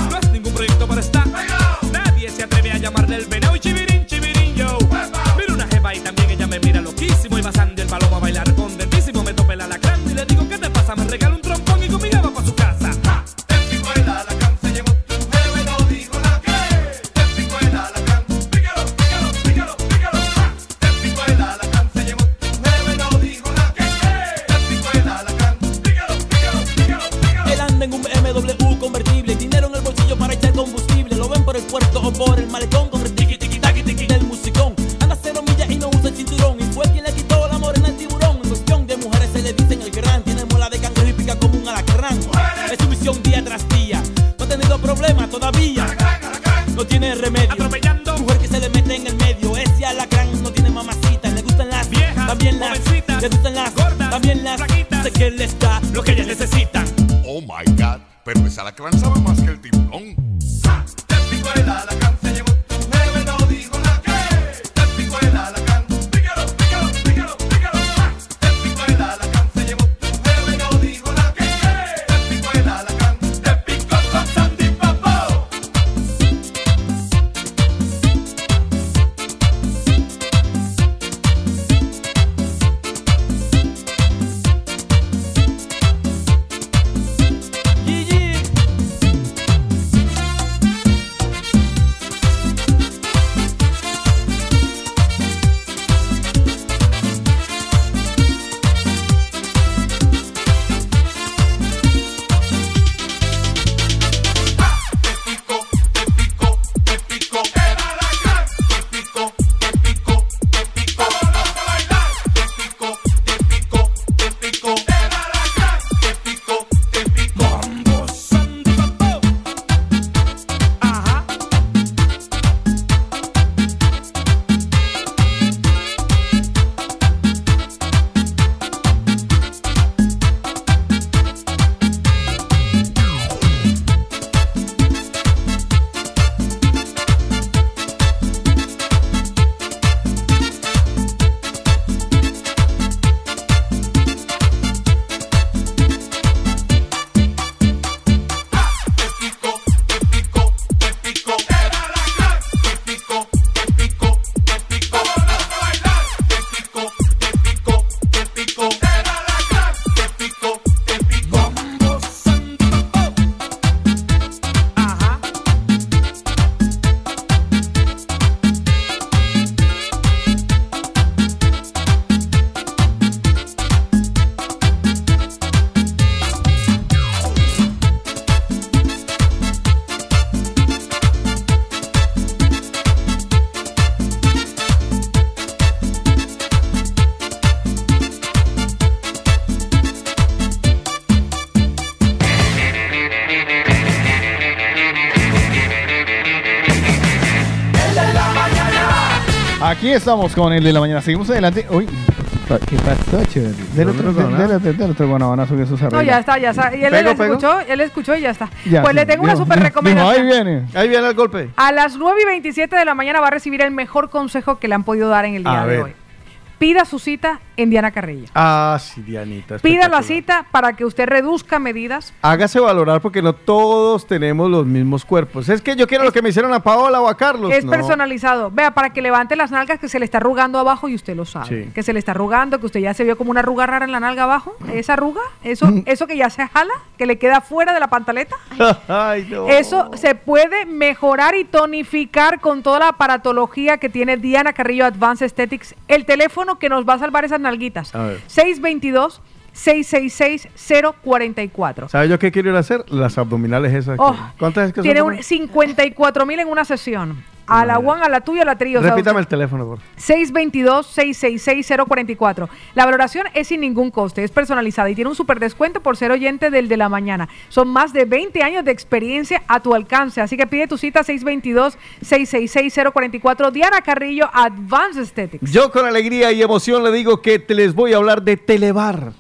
Alacrán sabe más que el tiburón. Estamos con el de la mañana. Seguimos adelante. Uy, ¿qué pasó, chévere? Del otro, del, otro guanabanazo que eso se No, ya está, ya está. Y él, ¿Pego, él pego? escuchó, él escuchó y ya está. Ya, pues sí. le tengo una dijo, [laughs] recomendación. ahí viene. Ahí viene el golpe. A las 9 y 27 de la mañana va a recibir el mejor consejo que le han podido dar en el día A de ver. hoy. Pida su cita en Diana Carrillo. Ah, sí, Dianita. Pida la cita para que usted reduzca medidas. Hágase valorar porque no todos tenemos los mismos cuerpos. Es que yo quiero lo que me hicieron a Paola o a Carlos. Es No. personalizado. Vea, para que levante las nalgas que se le está arrugando abajo y usted lo sabe. Sí. Que se le está arrugando, que usted ya se vio como una arruga rara en la nalga abajo. Esa arruga, eso, [laughs] eso que ya se jala, que le queda fuera de la pantaleta. [laughs] Ay, no. Eso se puede mejorar y tonificar con toda la aparatología que tiene Diana Carrillo Advanced Aesthetics. El teléfono que nos va a salvar esas nalguitas. A ver. 622 666 044. ¿Sabes yo qué quiero ir a hacer? Las abdominales esas. Oh, ¿Cuántas es que Tiene son? un 54 mil en una sesión. A la one, a la tuya, a la trío. o sea, Repítame el teléfono, por favor. 622-666-044. La valoración es sin ningún coste, es personalizada y tiene un super descuento por ser oyente del de la mañana. Son más de 20 años de experiencia a tu alcance, así que pide tu cita 622-666-044. Diana Carrillo, Advanced Aesthetics. Yo con alegría y emoción le digo que te les voy a hablar de Telebar.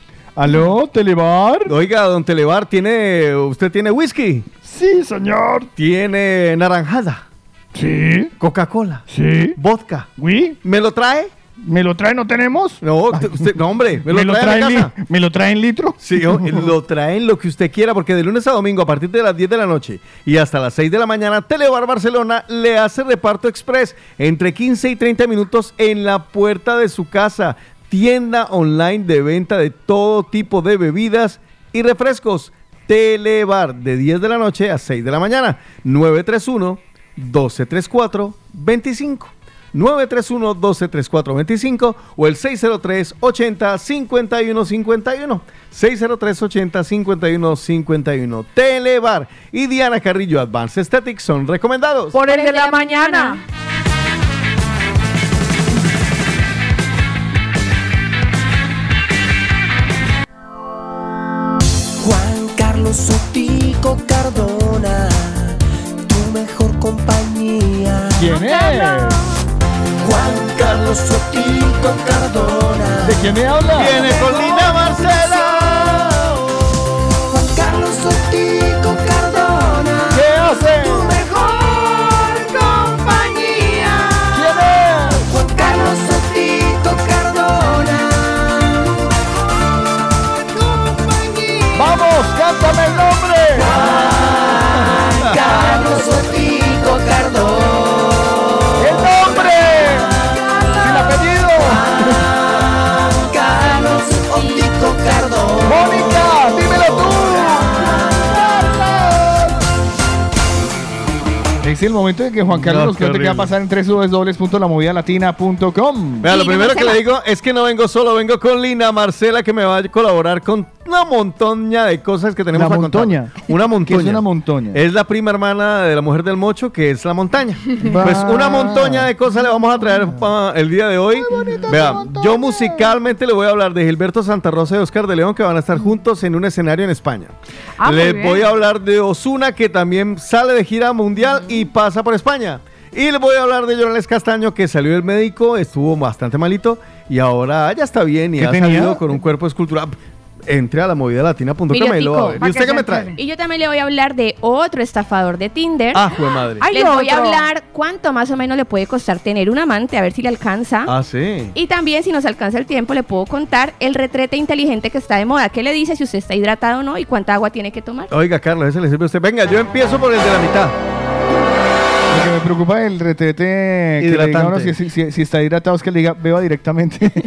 ¿Aló, Telebar? Oiga, don Telebar, ¿tiene, ¿usted tiene whisky? Sí, señor. ¿Tiene naranjada? Sí. ¿Coca-Cola? Sí. ¿Vodka? ¿Oui? ¿Me lo trae? ¿Me lo trae? ¿No tenemos? No, usted- no hombre, me lo, trae a traen la li- casa. ¿Me lo traen litro? Sí, o- lo traen lo que usted quiera, porque de lunes a domingo, a partir de las 10 de la noche y hasta las 6 de la mañana, Telebar Barcelona le hace reparto express entre 15 y 30 minutos en la puerta de su casa. Tienda online de venta de todo tipo de bebidas y refrescos. Telebar de 10 de la noche a 6 de la mañana. 931 1234 25. 931-1234-25 o el 603-80-5151. 603-80-5151. Telebar y Diana Carrillo Advanced Aesthetics son recomendados. Por el de la mañana. Carlos Sotico Cardona, tu mejor compañía. ¿Quién es? Juan Juan Carlos Sotico Cardona. ¿De quién me habla? Viene con Lina Marcela. Es el momento en que Juan Carlos No, nos qué cuente qué va a pasar en www.lamovidalatina.com. Vea, lo primero me que le la- digo es que no vengo solo, vengo con Lina Marcela que me va a colaborar con una montoña de cosas que tenemos La a contar. [laughs] Una ¿Qué montoña. es una montoña? Es la prima hermana de la mujer del mocho, que es la montaña. Va. Pues una montoña de cosas le vamos a traer pa- el día de hoy. Vea, yo musicalmente le voy a hablar de Gilberto Santa Rosa y Oscar de León, que van a estar juntos en un escenario en España. Ah, Les voy a hablar de Osuna, que también sale de gira mundial y pasa por España. Y les voy a hablar de Jonales Castaño, que salió del médico, estuvo bastante malito y ahora ya está bien y ¿Qué ha tenía? salido con un cuerpo escultural. Entre a la movida latina.com y lo va a ver. ¿Y usted qué me trae? Y yo también le voy a hablar de otro estafador de Tinder. Ah, jue madre. Ay, Les voy a otro. hablar cuánto más o menos le puede costar tener un amante, a ver si le alcanza. Ah, sí. Y también, si nos alcanza el tiempo, le puedo contar el retrete inteligente que está de moda. ¿Qué le dice si usted está hidratado o no y cuánta agua tiene que tomar? Oiga, Carlos, ese le sirve a usted. Venga, yo empiezo por el de la mitad. Lo que me preocupa es el retrete que le diga a uno Hidratante. si, si- si está hidratado es que le diga beba directamente. [laughs]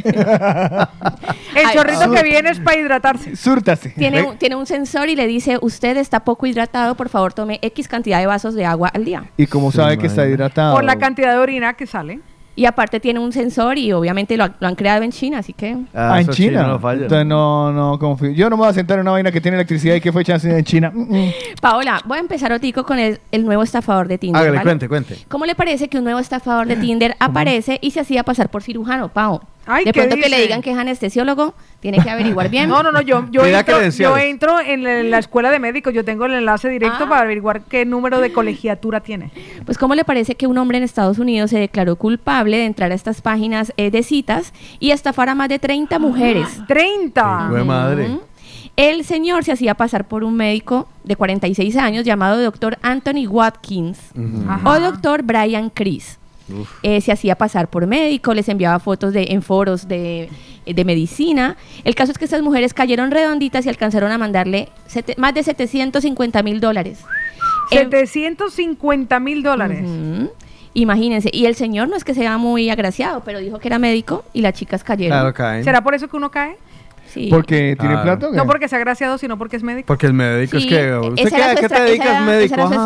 El Ay, chorrito que viene es para hidratarse. Súrtase. Tiene un, tiene un sensor y le dice, usted está poco hidratado, por favor tome X cantidad de vasos de agua al día. Y como sabe que está hidratado. Por la cantidad de orina que sale. Y aparte tiene un sensor y obviamente lo, lo han creado en China, así que... Ah, en eso China. no falla. Entonces no, no confío. Yo no me voy a sentar en una vaina que tiene electricidad y que fue chance en China. Mm, mm. Paola, voy a empezar otico con el, el nuevo estafador de Tinder. Hágale, ¿vale? cuente, cuente. ¿Cómo le parece que un nuevo estafador de Tinder aparece y se hacía pasar por cirujano, Pao? Ay, de ¿qué pronto que le digan que es anestesiólogo, tiene que averiguar bien. No, no, no, yo, yo, entro, yo entro en la, en la escuela de médicos, yo tengo el enlace directo Ah. para averiguar qué número de colegiatura tiene. Pues ¿cómo le parece que un hombre en Estados Unidos se declaró culpable de entrar a estas páginas eh, de citas y estafar a más de 30 mujeres? ¡30! Jue madre. Ujú. El señor se hacía pasar por un médico de 46 años llamado doctor Anthony Watkins o doctor Brian Chris. Eh, se hacía pasar por médico, les enviaba fotos de, en foros de, de medicina. El caso es que estas mujeres cayeron redonditas y alcanzaron a mandarle sete- más de 750 mil dólares. En- 750 mil dólares. Imagínense, y el señor no es que sea muy agraciado, pero dijo que era médico y las chicas cayeron. Claro, caen. ¿Será por eso que uno cae? Sí. Porque tiene Claro. plata. No porque sea graciado, sino porque es médico. Porque el médico es que. e- ¿Usted esa era qué, te dedicas, esa era- médico? esa era su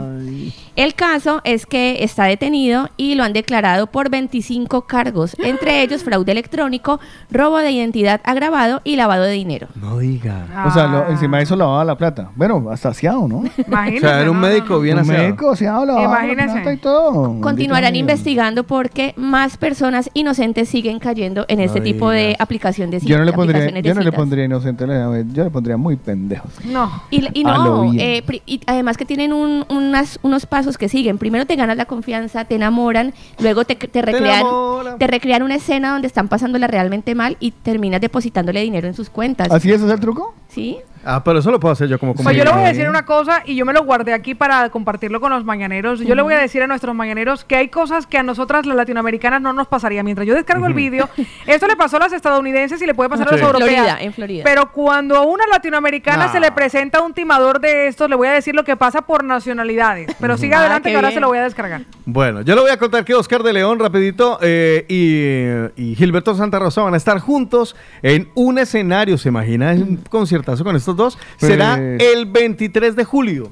Ay. El caso es que está detenido y lo han declarado por 25 cargos, entre [gasps] ellos fraude electrónico, robo de identidad agravado y lavado de dinero. No diga. O sea, lo- encima de eso lavaba la plata. Bueno, hasta aseado, ¿no? [laughs] O sea, era un no, no, médico no. bien Un aseado. médico aseado, lavaba la Imagínese. plata y todo. Continuarán Bendito investigando porque más personas inocentes siguen cayendo en este No tipo de digas. aplicación de Dios. Yo no le pondría, aplicaciones de yo no le citas. pondría inocente, le- yo le pondría muy pendejos. No. Y, y A lo no, bien. eh, pri- y además que tienen un- unas- unos pasos que siguen. Primero te ganas la confianza, te enamoran, luego te, te recrean, te recrean una escena donde están pasándola realmente mal y terminas depositándole dinero en sus cuentas. ¿Así es, ese es el truco? ¿Sí? Ah, pero eso lo puedo hacer yo como Pues yo le voy a decir una cosa y yo me lo guardé aquí para compartirlo con los mañaneros. Yo le voy a decir a nuestros mañaneros que hay cosas que a nosotras las latinoamericanas no nos pasaría. Mientras yo descargo el vídeo, esto le pasó a las estadounidenses y le puede pasar a Sí. las europeas. Florida, en Florida. Pero cuando a una latinoamericana No. se le presenta un timador de estos, le voy a decir lo que pasa por nacionalidades. Pero siga Ah, adelante que ahora bien. se lo voy a descargar. Bueno, yo le voy a contar que Oscar de León, rapidito, eh, y, y Gilberto Santa Rosa van a estar juntos en un escenario. ¿Se imagina un con estos dos? Pues- Será el 23 de julio.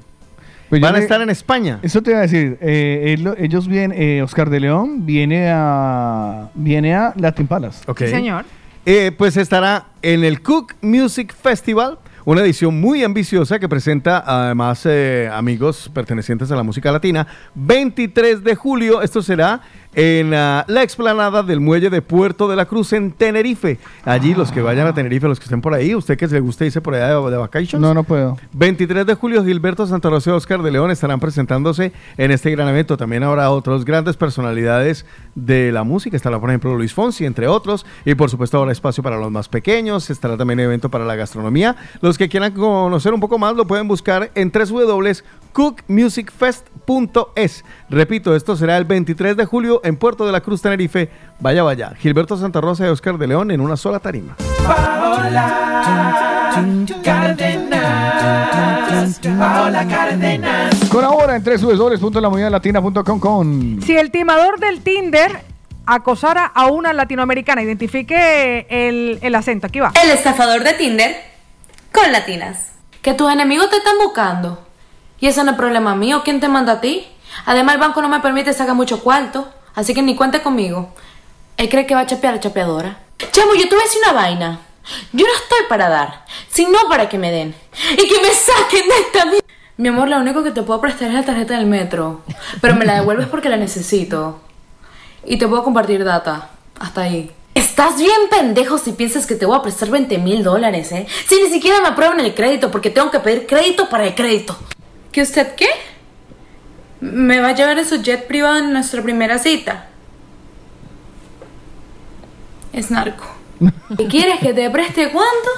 Pues Van a le- estar en España. Eso te iba a decir, eh, él- ellos vienen, eh, Oscar de León viene a viene a Latin Palace. Sí, señor. Eh, pues estará en el Cook Music Festival, una edición muy ambiciosa que presenta además eh, amigos pertenecientes a la música latina. 23 de julio, esto será en ah, la explanada del muelle de Puerto de la Cruz en Tenerife. Allí los que vayan a Tenerife, los que estén por ahí, usted que le guste irse por allá de, de vacations. No, no puedo. 23 de julio, Gilberto Santa Rosa y Oscar de León estarán presentándose en este gran evento. También habrá otras grandes personalidades de la música. Estará, por ejemplo, Luis Fonsi, entre otros. Y por supuesto, habrá espacio para los más pequeños. Estará también evento para la gastronomía. Los que quieran conocer un poco más lo pueden buscar en www.cookmusicfest.es. Repito, esto será el 23 de julio en Puerto de la Cruz, Tenerife. Vaya, vaya. Gilberto Santa Rosa y Oscar de León en una sola tarima. Paola Cárdenas. Paola Cárdenas. Colabora en www.lamunidadlatina.com con... Si el timador del Tinder acosara a una latinoamericana, identifique el, el acento. Aquí va. El estafador de Tinder con latinas. Que tus enemigos te están buscando. Y eso no es problema mío. ¿Quién te manda a ti? Además, el banco no me permite sacar mucho cuarto. Así que ni cuente conmigo. Él cree que va a chapear a la chapeadora. Chamo, yo te voy a decir una vaina. Yo no estoy para dar, sino para que me den. Y que me saquen de esta mi... Mi amor, lo único que te puedo prestar es la tarjeta del metro. Pero me la devuelves porque la necesito. Y te puedo compartir data. Hasta ahí. Estás bien pendejo si piensas que te voy a prestar 20 mil dólares, ¿eh? Si ni siquiera me aprueban el crédito porque tengo que pedir crédito para el crédito. ¿Que usted qué? ¿Me va a llevar en su jet privado en nuestra primera cita? Es narco. ¿Qué quieres que te preste cuánto?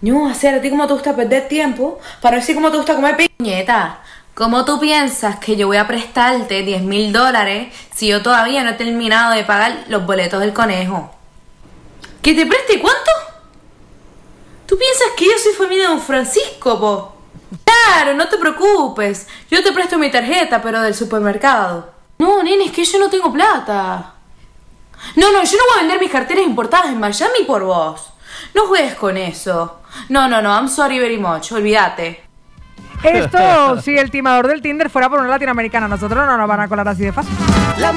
No, hacer a ti como te gusta perder tiempo para si como te gusta comer piñeta. ¿Cómo tú piensas que yo voy a prestarte 10 mil dólares si yo todavía no he terminado de pagar los boletos del conejo? ¿Que te preste cuánto? ¿Tú piensas que yo soy familia de Don Francisco, po? Claro, no te preocupes. Yo te presto mi tarjeta, pero del supermercado. No, nene, es que yo no tengo plata. No, no, yo no voy a vender mis carteras importadas en Miami por vos. No juegues con eso. No, no, no, I'm sorry very much, olvídate. Esto, [laughs] si el timador del Tinder fuera por una latinoamericana, nosotros no nos van a colar así de fácil. La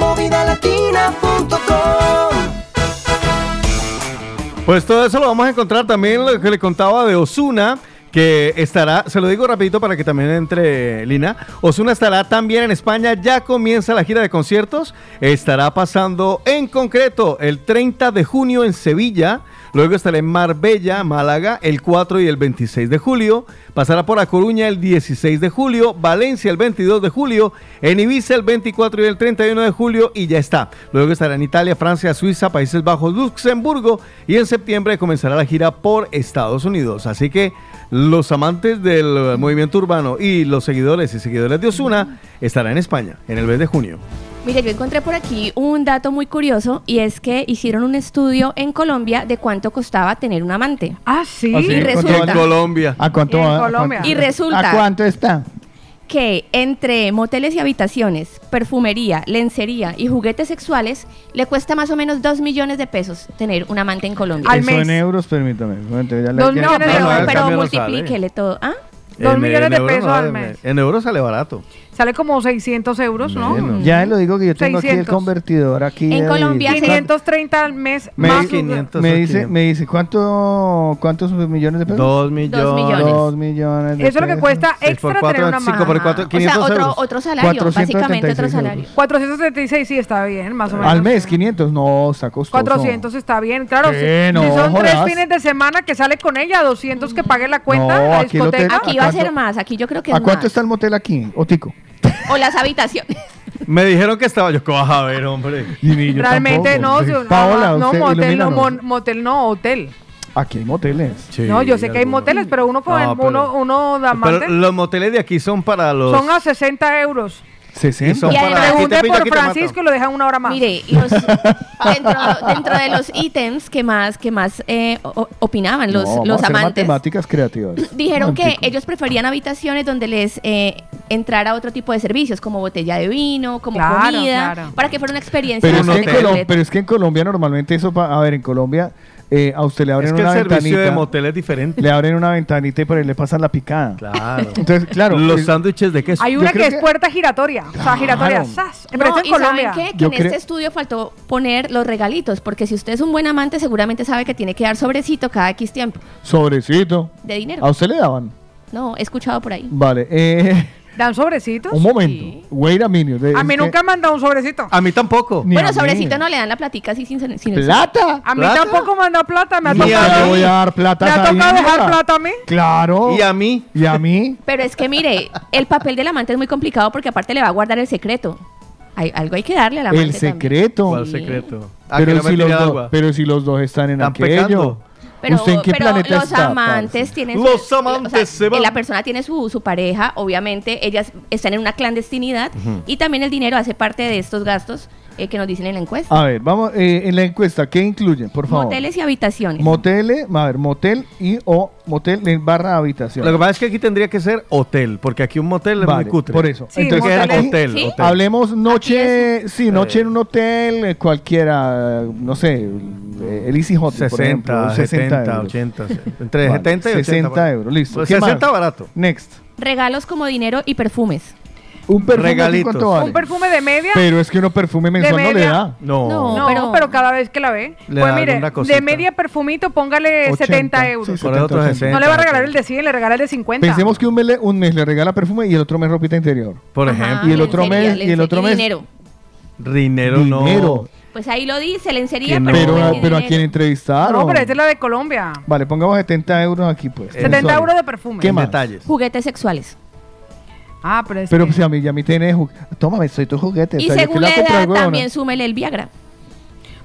Pues todo eso lo vamos a encontrar también lo que le contaba de Osuna, que estará, se lo digo rapidito para que también entre Lina, Osuna estará también en España, ya comienza la gira de conciertos, estará pasando en concreto el 30 de junio en Sevilla, luego estará en Marbella, Málaga, el 4 y el 26 de julio, pasará por A Coruña el 16 de julio, Valencia el 22 de julio, en Ibiza el 24 y el 31 de julio y ya está. Luego estará en Italia, Francia, Suiza, Países Bajos, Luxemburgo y en septiembre comenzará la gira por Estados Unidos. Así que los amantes del movimiento urbano y los seguidores y seguidores de Osuna estarán en España en el mes de junio. Mire, yo encontré por aquí un dato muy curioso y es que hicieron un estudio en Colombia de cuánto costaba tener un amante. Ah, sí. ¿Ah, sí? Y ¿Cuánto resulta, vale? Colombia. ¿A cuánto En va? ¿A Colombia. cuánto- Y resulta- ¿A cuánto está? Que entre moteles y habitaciones, perfumería, lencería y juguetes sexuales le cuesta más o menos 2 millones de pesos tener un amante en Colombia. Al Eso mes. en euros, permítame. Ya le- Dos ya- No, millones de pero, euros. pero no multiplíquele todo. ¿Ah? Dos millones de euros pesos no, al en- mes. En euros sale barato. Sale como 600 euros, ¿no? Menos. Ya lo digo que yo tengo aquí el 600. convertidor aquí. En de- Colombia se- 530 al mes Me, más. dice- 500 me o dice, 500. me dice, ¿cuánto, ¿cuántos millones de pesos? Dos millones. millones. Dos millones de Eso es lo que pesos. cuesta Seis extra por cuatro, tener una cinco por cuatro, O sea, 500 otro, euros. otro salario, 436 básicamente otro euros. salario. 476 sí está bien, más o menos. Al mes, 500. No, está costoso. 400 está bien, claro. ¿Qué? Si, No, si son tres jodas. fines de semana que sale con ella, 200 que pague la cuenta, No, la aquí discoteca. Aquí ¿A va a ser cuánto- más, aquí yo creo que ¿A es cuánto más. está el motel aquí, Otico? O las habitaciones. Me dijeron que estaba yo. ¿Qué vas a ver, hombre? Realmente no, si- Paola, no, usted, motel, no, ilumínanos. mon- motel no, hotel. Aquí hay moteles. no, yo sé que hay moteles, pero uno con No, el- pero- uno, uno de amante Pero los moteles de aquí son para los. son a 60 euros. 60. Y Y Pregunté por mato. Francisco y lo dejan una hora más. Mire, los- dentro, dentro de los ítems que más, que más eh, o- opinaban los, No, los amantes, matemáticas creativas. dijeron que ellos preferían habitaciones donde les eh, entrara otro tipo de servicios, como botella de vino, como Claro, comida, claro. para que fuera una experiencia Pero es, que pero es que en Colombia normalmente eso, pa- a ver, en Colombia eh, a usted le abren Es que el una servicio de ventanita. motel es diferente. Le abren una ventanita y por ahí le pasan la picada. Claro. Entonces, claro. Los es- sándwiches de queso. Hay una que es puerta giratoria. O sea, giratoria. ¡zas! No, Pero esto y en Colombia. ¿saben qué? Que Yo en creo- este estudio faltó poner los regalitos, porque si usted es un buen amante, seguramente sabe que tiene que dar sobrecito cada X tiempo Sobrecito. de dinero. ¿A usted le daban? No, he escuchado por ahí. Vale. eh, ¿Dan sobrecitos? Un momento. Sí. Wait a A mí nunca me han un sobrecito. A mí tampoco. Ni Bueno, mí. no le dan la platica así sin, sin el- ¿Plata? A mí tampoco me han dado plata. Me ha Ni voy a dar plata ¿Me ha tocado dejar plata a mí? Claro. Y a mí. ¿Y a mí? [laughs] Pero es que mire, el papel del amante es muy complicado porque aparte le va a guardar el secreto. Hay, algo hay que darle al amante. El secreto. Sí. Ah, secreto? Que Pero, si los dos, pero si los dos están en Están aquello. Pero, ¿Usted en pero planeta los amantes tienen su, amantes o sea, se van. La persona tiene su, su, pareja, obviamente, ellas están en una clandestinidad y también el dinero hace parte de estos gastos eh, que nos dicen en la encuesta. A ver, vamos, eh, en la encuesta, ¿qué incluyen, por favor? Moteles y habitaciones. Moteles, eh, a ver, motel y o motel en barra habitación. Lo que pasa es que aquí tendría que ser hotel, porque aquí un motel vale, es muy cutre. Por eso. Sí, Entonces, motel, hotel, hotel, Hablemos noche, sí, noche en un hotel, eh, cualquiera, no sé, el Easy Hotel, 60, por ejemplo, 60 70, euros. entre vale, 70 y 60 euros, listo. Pues 60 barato. Next. Regalos como dinero y perfumes. Un perfume Un perfume de media. Pero es que uno perfume mensual no le da. No. No, No, pero, cada vez que la ve. Le Pues mire, una de media perfumito, póngale 80, 70 euros. sí, Por el otro 60. No le va a regalar el de 100, le regala el de 50. Pensemos que un mes, le, un mes le regala perfume y el otro mes ropita interior. Por ejemplo. Y el otro mes- y el otro mes- dinero. Rinero no. Dinero. Pues ahí lo dice, lencería, Que no. Pero, pero a quien entrevistaron. No, pero esta es la de Colombia. Vale, pongamos 70 euros aquí, pues. 70 euros de perfume. ¿Qué más? detalles. Juguetes sexuales. Ah, pero es Pero que... si a mí ya me tiene... Tómame, soy tu juguete. Y según la edad, también ¿no? súmele el Viagra.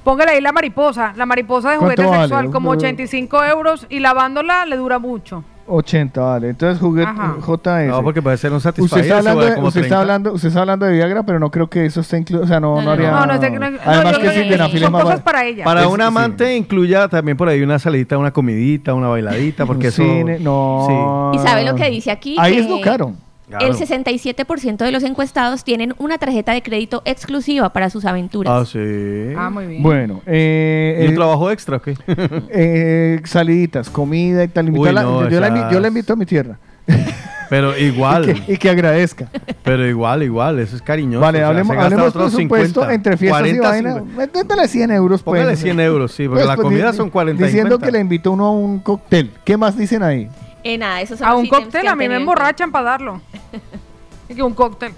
Póngale ahí la mariposa. La mariposa de juguete sexual, vale? como 85 euros. Y lavándola le dura mucho. 80, vale. Entonces juguete JS. Eh, no, porque puede ser un satisfactorio. Usted, está hablando, de, usted está, hablando, usted está hablando de Viagra, pero no creo que eso esté incluido. O sea, no, no, no haría. No, no, no, no Además, que sin denafil es más. cosas para ella. Para un amante, incluya también por ahí una salidita, una comidita, una bailadita, porque eso. Cine, no. ¿Y sabe lo que dice aquí? Ahí que... es lo caro. Claro. El 67% de los encuestados tienen una tarjeta de crédito exclusiva para sus aventuras. Ah, sí. Ah, muy bien. Bueno, eh, ¿Y un trabajo extra qué? [laughs] Eh, saliditas, comida y tal. Uy, no, yo, yo, la, yo, la, invito a mi tierra. [laughs] Pero [laughs] igual. y, que, agradezca. Pero igual, igual, eso es cariñoso. Vale, hablemos, o sea, hablemos otros presupuesto entre fiestas 40, y vaina. Métele 100 euros. Pues. Póngale pues, 100 euros, sí, porque pues, la pues, comida pues, son 40 Diciendo 50. que le invitó uno a un cóctel. ¿Qué más dicen ahí? Eh, nada, esos son A los un cóctel a mí me tenido en emborrachan para darlo. [laughs] Es que un cóctel.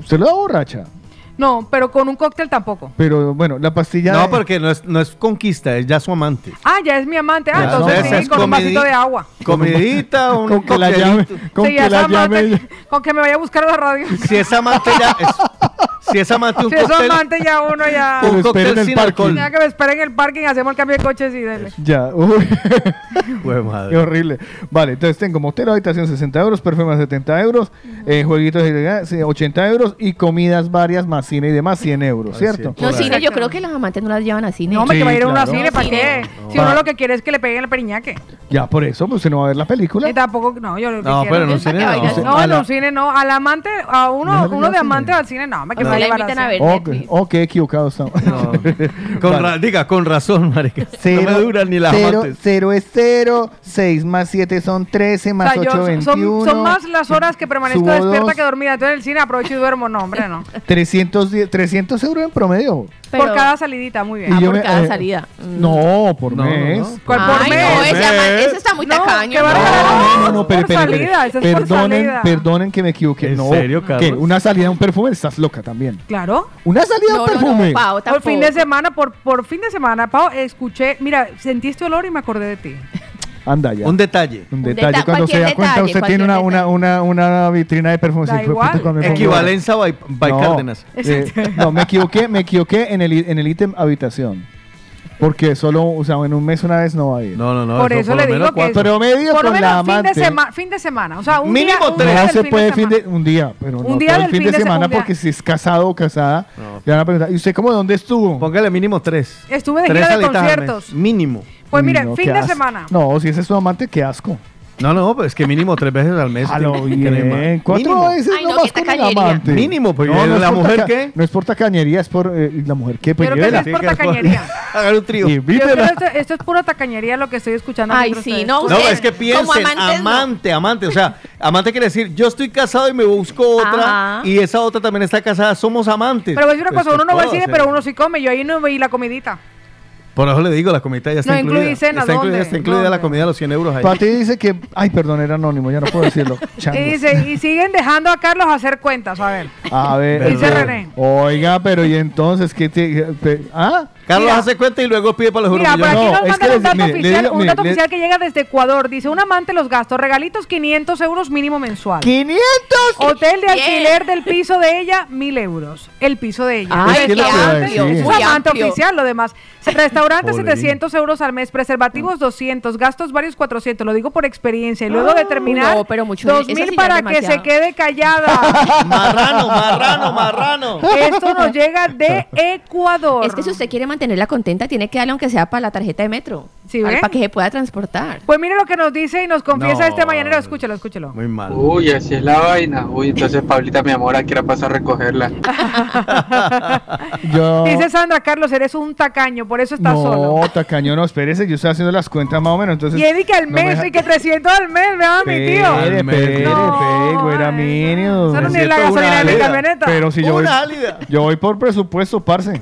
¿Usted lo da borracha? No, pero con un cóctel tampoco. Pero bueno, la pastilla. No, porque no es, no es conquista, es ya su amante. Ah, ya es mi amante. Ah, entonces sí, con un vasito de agua. Comidita, un con que la llame, con sí, que la amante, llame Con que me vaya a buscar a la radio. Si es amante ya. Si es amante, un si cóctel, es amante ya uno ya. Ya me esperen en el parking, hacemos el cambio de coches y dele. Ya, uy. [laughs] Qué horrible. Vale, entonces tengo motel, habitación 60 euros, perfume 70 euros, uh -huh. eh, jueguitos 80 euros y comidas varias más cine y demás 100 euros, ¿cierto? Los cines, yo creo que las amantes no las llevan a cine. No, me Sí, que va a ir a uno a claro. cine, ¿para qué? Si uno lo que quiere es que le peguen el periñaque. Ya, por eso, pues se no va a ver la película. Y tampoco, no, yo lo No, pero en un cine no. No, a cine no. Al amante, a uno, uno de amante al cine, no, me que No a a cine. ver Oh, qué- equivocado estamos. No. [laughs] Con ra- diga, con razón, marica. Cero, no me duran ni las cero, amantes. cero es cero, 6 más 7 son 13, O más sea, 8, son, más las horas que permanezco despierta que dormida. Entonces en el cine aprovecho y duermo. No, hombre, no. 300, euros en promedio. Por cada salidita, muy bien. Ah, por cada eh, salida. No, mm. por No, mes. no. Ay, no, ese, está muy tacaño. No, no, pero, Por salida, por perdonen, que me equivoqué. ¿En serio, Carlos? una salida a un perfume, estás loca también. Claro. Una salida a un perfume. Por fin de semana, por, por fin de semana, Pau, escuché, mira, sentí este olor y me acordé de ti. Anda ya. Un detalle. Un detalle. Cuando se da cuenta, usted tiene una, una, una, una, vitrina de perfumes. Equivalencia by, by Cárdenas. Eh, no, me equivoqué, me equivoqué en el, en el ítem habitación. Porque solo, o sea, en un mes una vez no va a ir. No, no, no. Por eso, le digo que. Cuatro. Pero medio por lo menos la amante. Fin de, semana, fin de semana. O sea, un Mínimo día, un tres. Se puede. Un día, pero un día todo el fin, de, semana porque si es casado o casada, no. le van ¿Y usted cómo dónde estuvo? Póngale mínimo tres. Estuve de tres gira conciertos. Mínimo. Pues mm, mira, no, fin de semana. No, si ese es su amante, qué asco. No, no, pues que mínimo tres veces al mes. Ah, Cuatro veces no, nomás con el amante. Mínimo, pues no, no la mujer qué. No es por tacañería, es por eh, la mujer qué. Pues Pero que no es por tacañería. [laughs] Hagan un trío. Esto, esto, es pura tacañería lo que estoy escuchando. Ay, sí, no. No, es que piensen, amante, amante. O sea, amante quiere decir, yo estoy casado y me busco otra y esa otra también está casada, somos amantes. Pero voy a decir una pues cosa, uno no va a decir, pero uno sí come. Yo ahí no veí la comidita. Por eso le digo, la comida ya está No incluida. incluí cena, está incluida, está incluida la comida, los 100 euros ahí. Pati dice que. Ay, perdón, era anónimo, ya no puedo decirlo. [laughs] Y dice, y siguen dejando a Carlos hacer cuentas, a ver. A ver. Dice eh, René. Oiga, pero ¿y entonces qué te.? pe- ¿Ah? Carlos Mira. hace cuenta y luego pide para los Mira, por aquí No, nos es mandan que un dato mire, le oficial, digo- un mire, dato le- oficial que llega desde Ecuador. Dice, un amante los gastos, regalitos 500 euros mínimo mensual. ¿500? Hotel de Bien. alquiler del piso de ella, 1000 euros. El piso de ella. Ay, Es que lo que Restaurante, iba a decir. es Muy un amante amplio. oficial, lo demás. Restaurante Jolín. 700 euros al mes, preservativos 200, gastos varios 400. Lo digo por experiencia. Y luego de terminar, no, pero mucho- eso 2000 sí ya es para que demasiado. se quede callada. [laughs] Marrano, marrano, marrano. Esto nos llega de [laughs] Ecuador. Es que si usted quiere mantenerla contenta, tiene que darle aunque sea para la tarjeta de metro. ¿Sí para, que se pueda transportar. Pues mire lo que nos dice y nos confiesa No. este mañanero. Escúchelo, escúchelo. Muy mal. Uy, así es la vaina. Uy, entonces Pablita, mi amor, aquí era pasar a recogerla. Yo. [laughs] Dice Sandra Carlos, eres un tacaño, por eso estás no, solo. tacaño, no, espérese, yo estoy haciendo las cuentas más o menos. Entonces, Y Eddie que al no me mes, deja- y que 300 al mes, vea mi tío. Mes. espere, No, güera no Me ni la gasolina de mi camioneta. Pero si yo voy, yo voy por presupuesto, parce.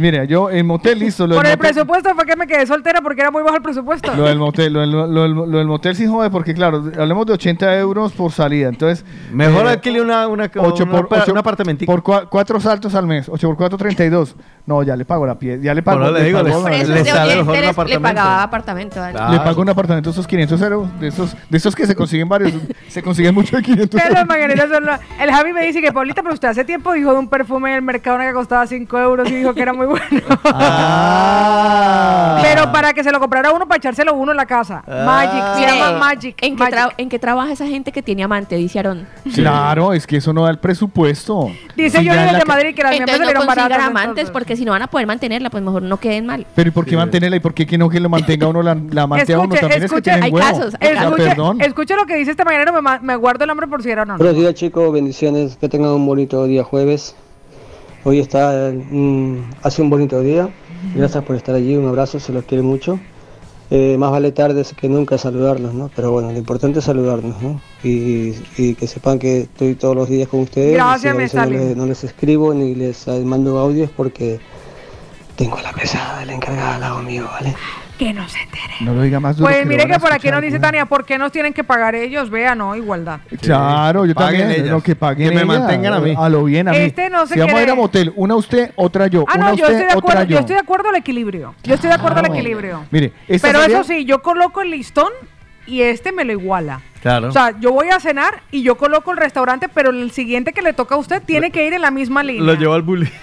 Mira, yo en motel listo. Lo Por el motel- presupuesto fue que me quedé soltera porque era muy bajo el presupuesto. Lo del motel, lo del, lo del- lo del motel sí jode porque claro, hablemos de 80 euros por salida, entonces Mejor eh, alquile una, una, 8 una- por ocho- un apartamentico. por cua- cuatro saltos al mes, 8 por 4 32. No, ya le pago la pie, ya le pago. Le digo, pago, le- sale mejor un le pagaba apartamento. ¿vale? Claro. le pago un apartamento esos 500 euros, de esos de esos que se consiguen varios, [laughs] se consiguen mucho de 500 Que euros. son los- El Javi me dice que, Paulita, pero usted hace tiempo dijo de un perfume en el mercado que costaba 5 euros y dijo que era muy bueno. Ah. Pero para que se lo comprara uno, para echárselo uno en la casa. Magic, se llama Magic. ¿en qué, Magic. tra- ¿En qué trabaja esa gente que tiene amante? Dice Aarón. Claro, es que eso no da el presupuesto. Dice Si Johnny en ca- Madrid que las mías me Entonces no salieron baratas. amantes entonces. porque si no van a poder mantenerla, pues mejor no queden mal. Pero ¿y por qué mantenerla y por qué que no que lo mantenga uno la, la amante a uno? Escuche, También es que escuche, tienen hay huevo. casos, hay Escuche, perdón. escuche lo que dice este mañanero, me, ma- me guardo el hambre por si era o no. Buenos días chicos, bendiciones, que tengan un bonito día jueves. Hoy está, mm, hace un bonito día. Gracias por estar allí, un abrazo, se los quiere mucho. Eh, más vale tarde que nunca saludarnos, ¿no? Pero bueno, lo importante es saludarnos, ¿no? Y, y que sepan que estoy todos los días con ustedes. Gracias, veces no les, no les escribo ni les eh, mando audios porque tengo la pesada de la encargada al lado mío, ¿vale? Que no se entere. No lo diga más duro. Pues mire van a que por aquí escuchar, nos dice güey. Tania, ¿por qué nos tienen que pagar ellos? Vean, no, igualdad. Claro, yo Paguen también. ellas. Lo que paguen Que me ellas, mantengan a mí. A lo bien, a mí. Este no se si vamos a ir a motel, una usted, otra yo. Ah, una no, yo usted, estoy de otra acuerdo, yo yo. estoy de acuerdo al equilibrio. Yo estoy de acuerdo al Claro. equilibrio. Mire, esta Pero sería- eso sí, yo coloco el listón y este me lo iguala. Claro. O sea, yo voy a cenar y yo coloco el restaurante, pero el siguiente que le toca a usted tiene que ir en la misma línea. Lo llevo al bully. [laughs]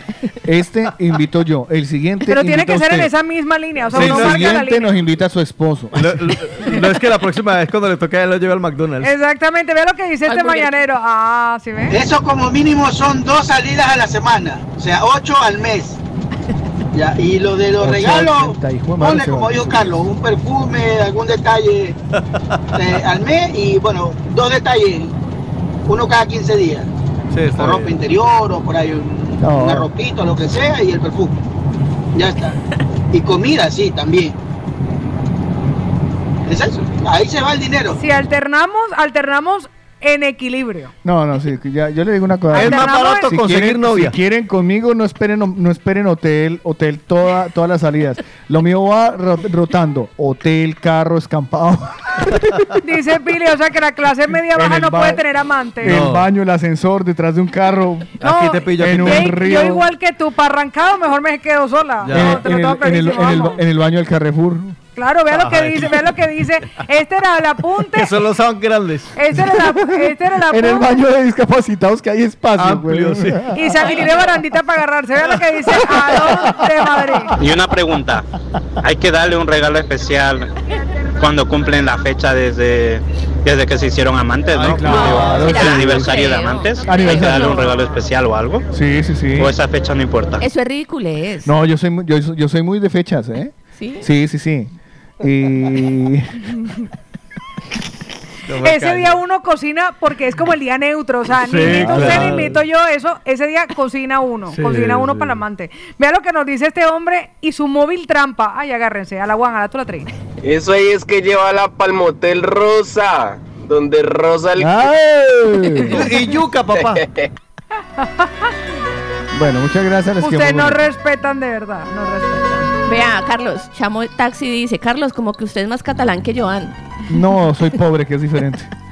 Este invito yo. El siguiente. pero tiene que ser en esa misma línea. O sea, el uno marca la siguiente línea. nos invita a su esposo. Lo- lo- no es que la próxima vez cuando le toque a él lo lleve al McDonald's. Exactamente, vea lo que dice este Al Burger mañanero. Ah, ¿sí ve? Eso como mínimo son dos salidas a la semana, o sea, ocho al mes. Ya, y lo de los regalos, ponle como dijo Carlos, un perfume, algún detalle [laughs] eh, al mes y bueno, dos detalles, uno cada 15 días. Sí, está O ropa bien. interior o por ahí un- No. una ropita, lo que sea y el perfume. Ya está. Y comida, sí, también. Es eso, ahí se va el dinero. Si alternamos, alternamos en equilibrio. No, no, sí, ya, yo le digo una cosa. Es más barato Si conseguir quieren, novia. Si quieren conmigo, no esperen, no esperen hotel, hotel toda, todas las salidas. Lo mío va ro- rotando. Hotel, carro, escampado, [laughs] Dice Pili, o sea que la clase media baja no puede tener amante. el baño, el ascensor, detrás de un carro. No, Aquí te pillo, aquí en te un Yo- río. Yo igual que tú, para arrancado mejor me quedo sola. No, el, el, en el baño del Carrefour. Claro, vea lo que dice, vea lo que dice. Este era el apunte. Que solo son grandes. Este era el, ap- este era el En el apunte. baño de discapacitados que hay espacio, Amplio, güey. sí. Y se habilité barandita para agarrarse. Vea lo que dice de Madrid. Y una pregunta, hay que darle un regalo especial cuando cumplen la fecha desde, desde que se hicieron amantes, ¿no? Ay, claro, el sí. aniversario de amantes, hay que Aniversario. darle un regalo especial o algo, Sí, sí, sí. o esa fecha no importa. Eso es ridículo, es. No, yo soy, muy- yo, yo soy muy de fechas, ¿eh? ¿Sí? Sí, sí, sí. Y... [laughs] Ese día uno cocina porque es como el día neutro. O sea, Sí, ni invito usted, ni invito yo. Eso, ese día cocina uno. Sí, cocina uno sí. para el amante. Vea lo que nos dice este hombre y su móvil trampa. Ay, agárrense. A la guan, a la tú la traes. Eso ahí es que lleva la palmotel rosa, donde rosa el... ¡Ay! [laughs] Y yuca, papá. [laughs] Bueno, muchas gracias. les Ustedes no respetan de verdad. No respetan. Vea, Carlos, llamo el taxi y dice, Carlos, como que usted es más catalán que Joan. No, soy pobre, que es diferente. [laughs]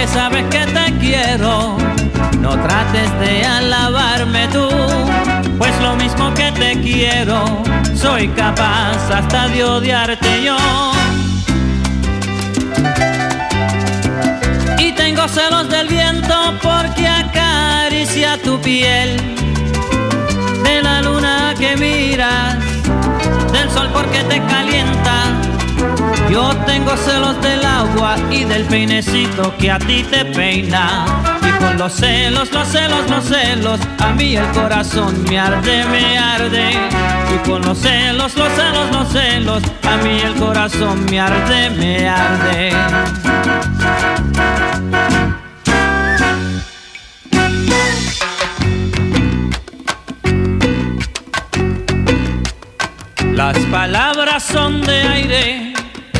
Porque sabes que te quiero, no trates de alabarme tú, pues lo mismo que te quiero, soy capaz hasta de odiarte yo. Y tengo celos del viento porque acaricia tu piel, de la luna que miras, del sol porque te calienta. Yo tengo celos del y del peinecito que a ti te peina. Y con los celos, los celos, los celos, a mí el corazón me arde, me arde. Y con los celos, los celos, los celos, a mí el corazón me arde, me arde. Las palabras son de aire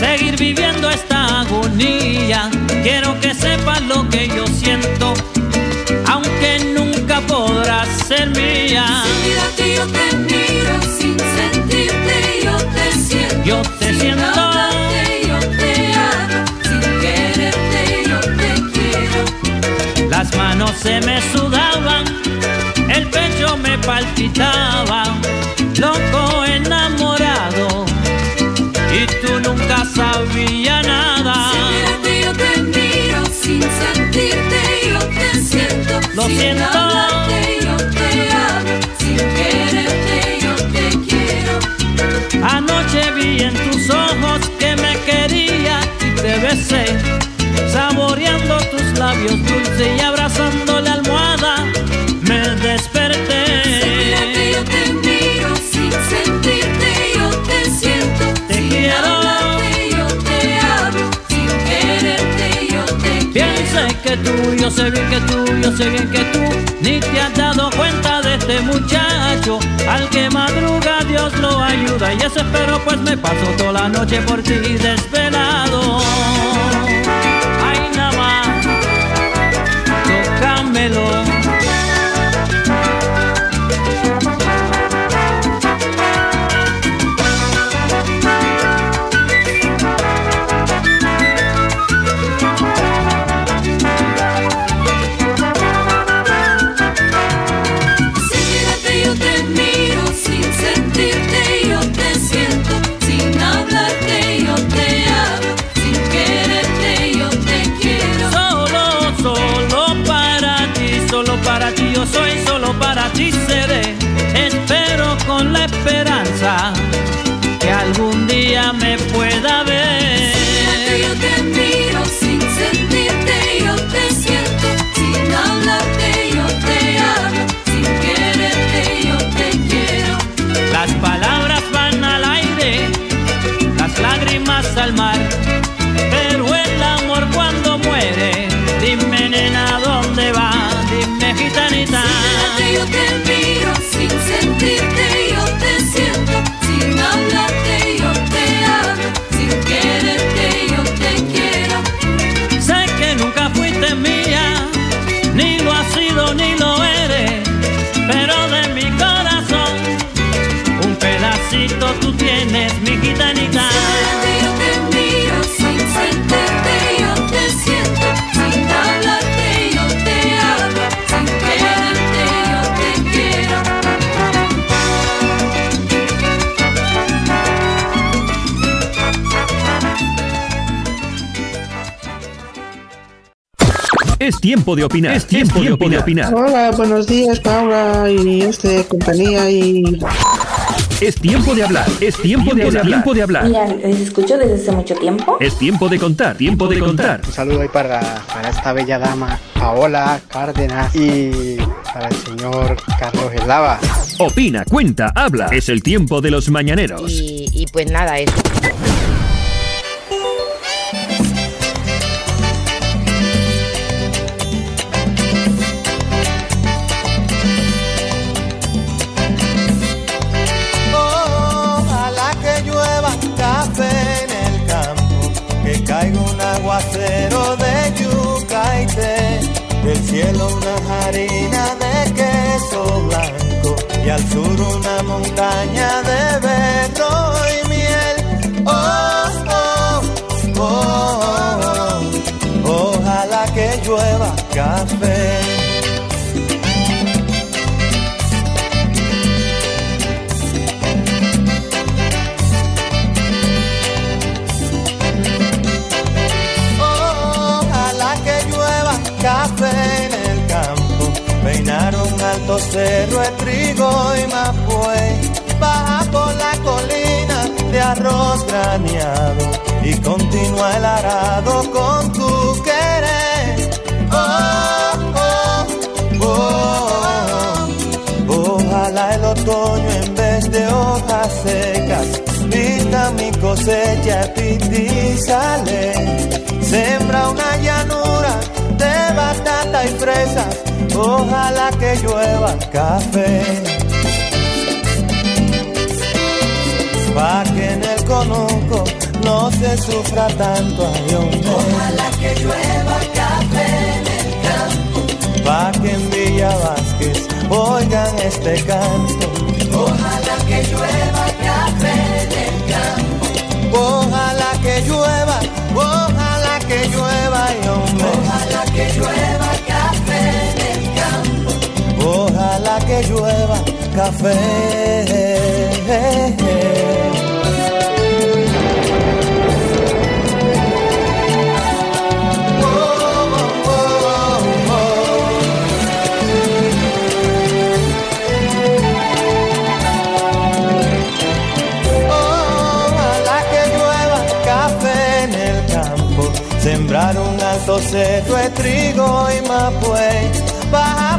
Seguir viviendo esta agonía. Quiero que sepas lo que yo siento, aunque nunca podrás ser mía. Sin mirarte yo te miro, sin sentirte yo te siento, Yo te sin siento. Las manos se me sudaban, el pecho me palpitaba, loco enamorado, y tú nunca sabías nada. Sin mirarte yo te miro, sin sentirte yo te siento, Lo sin siento. hablarte yo te hablo, sin quererte yo te quiero. Anoche vi en tus ojos que me quería y te besé, saboreando tus labios dulces y abrazando la almohada, me desperté. Sin mirarte yo te miro, sin sentirte yo te siento, Te sin quiero. hablarte yo te hablo, sin quererte yo te Piensa quiero. que tú, yo sé bien que tú, yo sé bien que tú ni te has dado cuenta de este muchacho al que madruga Dios lo ayuda y eso espero pues me paso toda la noche por ti desvelado. así seré, espero con la esperanza que algún día me sido ni lo eres, pero de mi corazón un pedacito tú tienes, mi gitanita. Es tiempo de opinar. Es tiempo, de opinar. Hola, buenos días, Paula y este compañía y Es tiempo de hablar. Es tiempo de hablar. Tiempo de hablar. Mira, les escucho desde hace mucho tiempo. Es tiempo de contar. Tiempo de contar. un saludo ahí para, para esta bella dama, Paola Cárdenas y para el señor Carlos Eslava. Opina, cuenta, habla. Es el tiempo de los mañaneros. Y, y pues nada, eso. Blanco y al sur una montaña cerro de trigo y mapuey, baja por la colina de arroz graneado y continúa el arado con tu querer. Oh, oh, oh, oh. Ojalá el otoño en vez de hojas secas Vista mi cosecha y sale Sembra una llanura de batata y fresas Ojalá que llueva café Pa' que en el conuco no se sufra tanto ay, hombre. Ojalá que llueva café en el campo. Pa' que en Villa Vázquez oigan este canto Ojalá que llueva café en el campo. Ojalá que llueva, ojalá que llueva, y hombre. Ojalá que llueva Ojalá que llueva café. Sembrar un alto cerro de trigo y mapuey, baja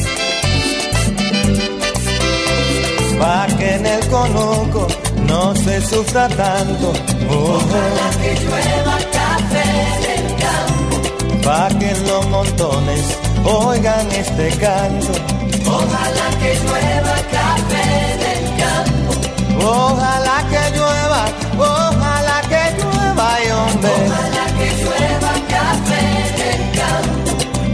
No se sufra tanto. Ojalá que llueva café en el campo. Pa' que en los montones oigan este canto. Ojalá que llueva café en el campo. Ojalá que llueva, ojalá que llueva, y hombre. Ojalá que llueva café en el campo.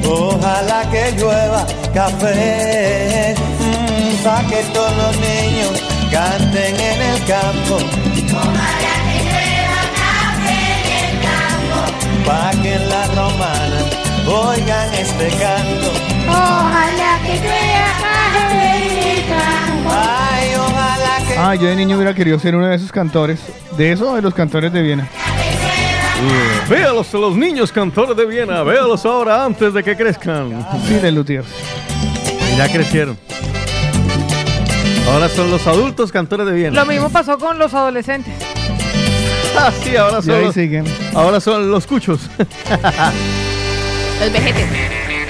Ojalá que llueva café, mm, pa' que todos los niños canten en el campo. Ojalá que llueva café en el campo. Pa' que la romana oigan este canto. Ojalá que llueva café en el campo. Ay, ojalá que. Ah, yo de niño hubiera querido ser uno de esos cantores. De eso, de los cantores de Viena. Véalos a los niños cantores de Viena, véalos ahora antes de que crezcan. Sí, de Luthier. Ya crecieron. Ahora son los adultos cantores de Viena. Lo mismo pasó con los adolescentes. Ah, sí, ahora Y son, ahí los, siguen. ahora son los cuchos. Los vejetes.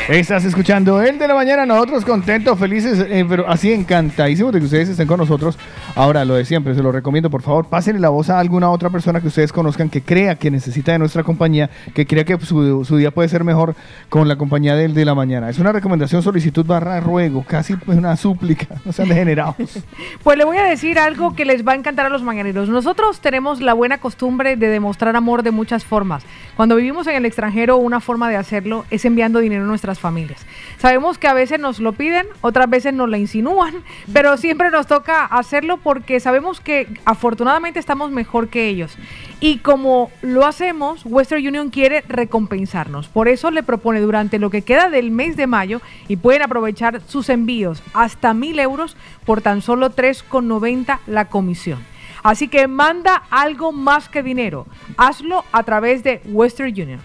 Estás escuchando el de la mañana, nosotros contentos, felices, eh, pero así encantadísimos de que ustedes estén con nosotros. Ahora, lo de siempre, se lo recomiendo, por favor, pásenle la voz a alguna otra persona que ustedes conozcan que crea que necesita de nuestra compañía, que crea que su, día puede ser mejor con la compañía del de la mañana. Es una recomendación, solicitud barra ruego, casi una súplica, [laughs] no sean degenerados. [laughs] Pues le voy a decir algo que les va a encantar a los mañaneros. Nosotros tenemos la buena costumbre de demostrar amor de muchas formas. Cuando vivimos en el extranjero, una forma de hacerlo es enviando dinero a nuestras familias. Sabemos que a veces nos lo piden, otras veces nos la insinúan, pero siempre nos toca hacerlo porque sabemos que afortunadamente estamos mejor que ellos. Y como lo hacemos, Western Union quiere recompensarnos. Por eso le propone durante lo que queda del mes de mayo y pueden aprovechar sus envíos hasta mil euros por tan solo 3,90 la comisión. Así que manda algo más que dinero. Hazlo a través de Western Union.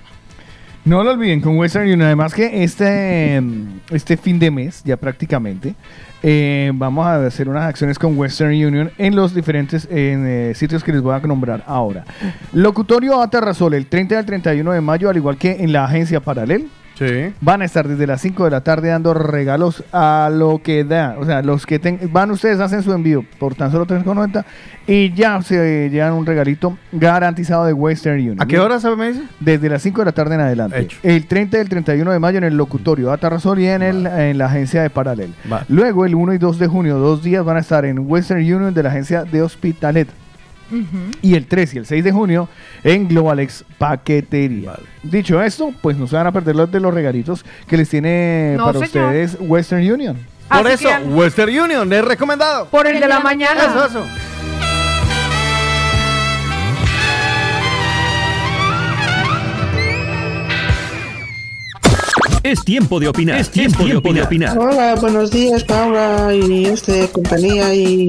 No lo olviden con Western Union. Además que este, este fin de mes, ya prácticamente, eh, vamos a hacer unas acciones con Western Union en los diferentes en, eh, sitios que les voy a nombrar ahora. Locutorio Aterrazol, el 30 al 31 de mayo, al igual que en la agencia Paralel. Van a estar desde las 5 de la tarde dando regalos a lo que da. O sea, los que ten- van ustedes, hacen su envío por tan solo 3,90 y ya se llevan un regalito garantizado de Western Union. ¿A qué hora sabe me dice? Desde las 5 de la tarde en adelante. El 30 y el 31 de mayo en el locutorio Atarrazol y en, el, en la agencia de Paralel. Vale. Luego, el 1 y 2 de junio, dos días van a estar en Western Union de la agencia de Hospitalet. Y el 3 y el 6 de junio en Globalex Paquetería. Dicho esto, pues no se van a perder los de los regalitos que les tiene No, para señor. ustedes Western Union. Por Así eso, Western Union es recomendado. Por el de la mañana. Eso, eso. Es tiempo de opinar. Es tiempo, de opinar. Hola, buenos días, Paula y este compañía y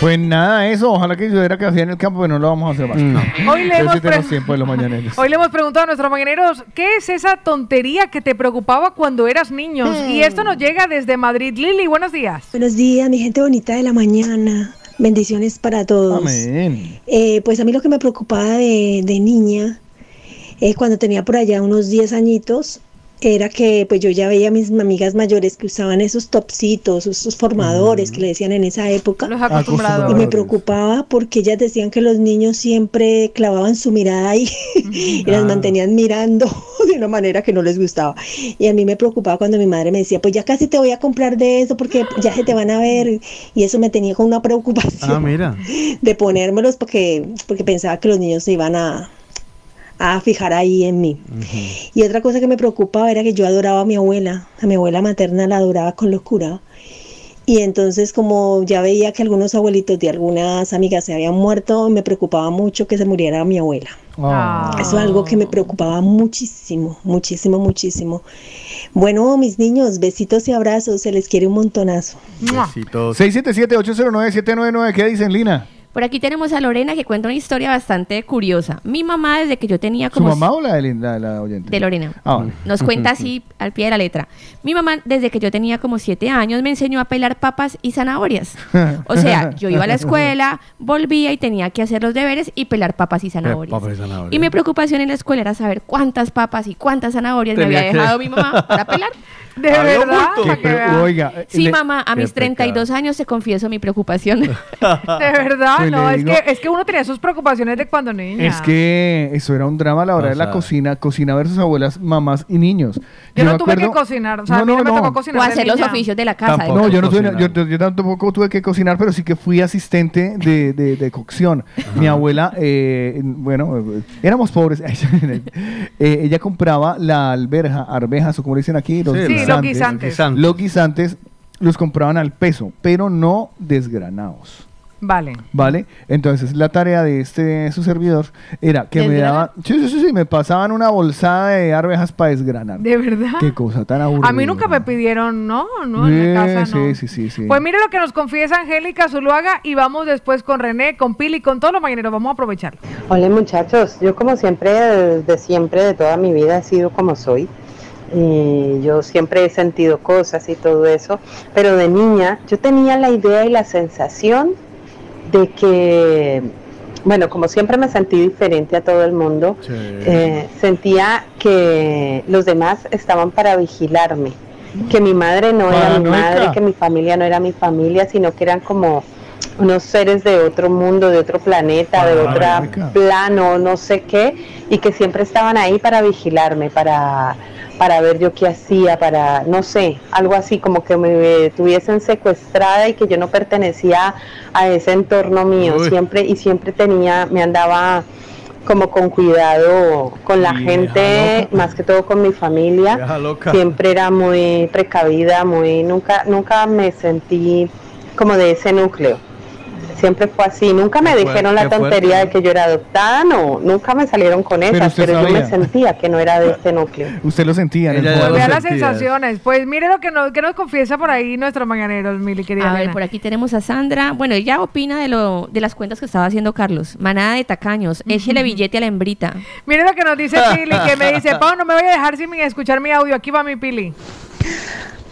Pues nada, eso. Ojalá que yo era que hacía en el campo, pero no lo vamos a hacer más. No. Hoy le hemos sí tenemos pre- tiempo de los mañaneros. [laughs] Hoy le hemos preguntado a nuestros mañaneros, ¿qué es esa tontería que te preocupaba cuando eras niños? Y esto nos llega desde Madrid. Lili, buenos días. Buenos días, mi gente bonita de la mañana. Bendiciones para todos. Amén. Eh, pues a mí lo que me preocupaba de, de niña, eh, cuando tenía por allá unos 10 añitos, era que pues yo ya veía a mis amigas mayores que usaban esos topsitos, esos formadores que le decían en esa época. Los acostumbrados. Y me preocupaba porque ellas decían que los niños siempre clavaban su mirada ahí [laughs] y las mantenían mirando [laughs] de una manera que no les gustaba. Y a mí me preocupaba cuando mi madre me decía, pues ya casi te voy a comprar de eso porque ya se te van a ver. Y eso me tenía con una preocupación Ah, mira. [laughs] de ponérmelos porque, porque pensaba que los niños se iban a, a fijar ahí en mí. Y otra cosa que me preocupaba era que yo adoraba a mi abuela, a mi abuela materna la adoraba con locura. Y entonces como ya veía que algunos abuelitos de algunas amigas se habían muerto, me preocupaba mucho que se muriera mi abuela. Ah. Eso es algo que me preocupaba muchísimo, muchísimo, muchísimo. Bueno, mis niños, besitos y abrazos, se les quiere un montonazo. 677-809-799, ¿qué dicen, Lina? Por aquí tenemos a Lorena que cuenta una historia bastante curiosa. Mi mamá, desde que yo tenía ¿Su como... mamá o la de la, la oyente? De Lorena. Ah, vale. Nos [laughs] cuenta así al pie de la letra. Mi mamá, desde que yo tenía como siete años, me enseñó a pelar papas y zanahorias. O sea, yo iba a la escuela, volvía y tenía que hacer los deberes y pelar papas y zanahorias. papas y zanahorias. Y mi preocupación en la escuela era saber cuántas papas y cuántas zanahorias me había que- dejado [laughs] mi mamá para pelar. ¿De Había verdad? Para que. Oiga, Sí, le- mamá, a mis 32 años te confieso mi preocupación. [laughs] De verdad, Pues no, es digo- que, es que uno tenía sus preocupaciones de cuando niña. Es que eso era un drama a la hora de la Pasada. cocina, cocina versus abuelas, mamás y niños. Yo no me tuve que acuerdo- cocinar, o sea, No, a mí no, no, me no. tocó cocinar. o hacer los niña. oficios de la casa. Tampoco. No, yo no tuve, yo, yo- yo tampoco tuve que cocinar, pero sí que fui asistente de, de- de cocción. Mi abuela, eh, bueno, éramos pobres. [laughs] Eh, ella compraba la alberja, arvejas o como le dicen aquí, los Sí, Los guisantes. Los guisantes los compraban al peso, pero no desgranados. Vale. ¿Vale? Entonces la tarea de este su servidor era que me daban, sí, sí, sí, sí, me pasaban una bolsada de arvejas para desgranar. ¿De verdad? Qué cosa tan aburrida. A mí nunca me pidieron, no, no, en Eh, la casa no. Sí, sí, sí, sí. Pues mire lo que nos confiesa Angélica Zuluaga y vamos después con René, con Pili, con todos los mañaneros. Vamos a aprovechar. Hola muchachos, yo como siempre, de siempre, de toda mi vida he sido como soy. Y yo siempre he sentido cosas y todo eso, pero de niña yo tenía la idea y la sensación de que, bueno, como siempre me sentí diferente a todo el mundo, eh, sentía que los demás estaban para vigilarme, que mi madre no era mi madre, que mi familia no era mi familia, sino que eran como unos seres de otro mundo, de otro planeta, de otro plano, no sé qué, y que siempre estaban ahí para vigilarme, para, para ver yo qué hacía, para, no sé, algo así, como que me tuviesen secuestrada y que yo no pertenecía a ese entorno mío, Uy. siempre, y siempre tenía, me andaba como con cuidado con la Vieja gente, loca. más que todo con mi familia. Siempre era muy precavida, muy nunca nunca me sentí como de ese núcleo. Siempre fue así, nunca me dijeron la fuerte, tontería ¿no? de que yo era adoptada, no, nunca me salieron con Pero esas, pero, yo me sentía que no era de este núcleo. [laughs] Usted lo sentía fondo. vea las sensaciones. Pues mire lo que nos, que nos confiesa por ahí nuestros mañaneros, Mili, querida A ver, por aquí tenemos a Sandra. Bueno, ella opina de lo de las cuentas que estaba haciendo Carlos. Manada de tacaños. Échele billete a la hembrita. Mire lo que nos dice Pili, que me dice, [laughs] Pau, no me voy a dejar sin escuchar mi audio. Aquí va mi Pili.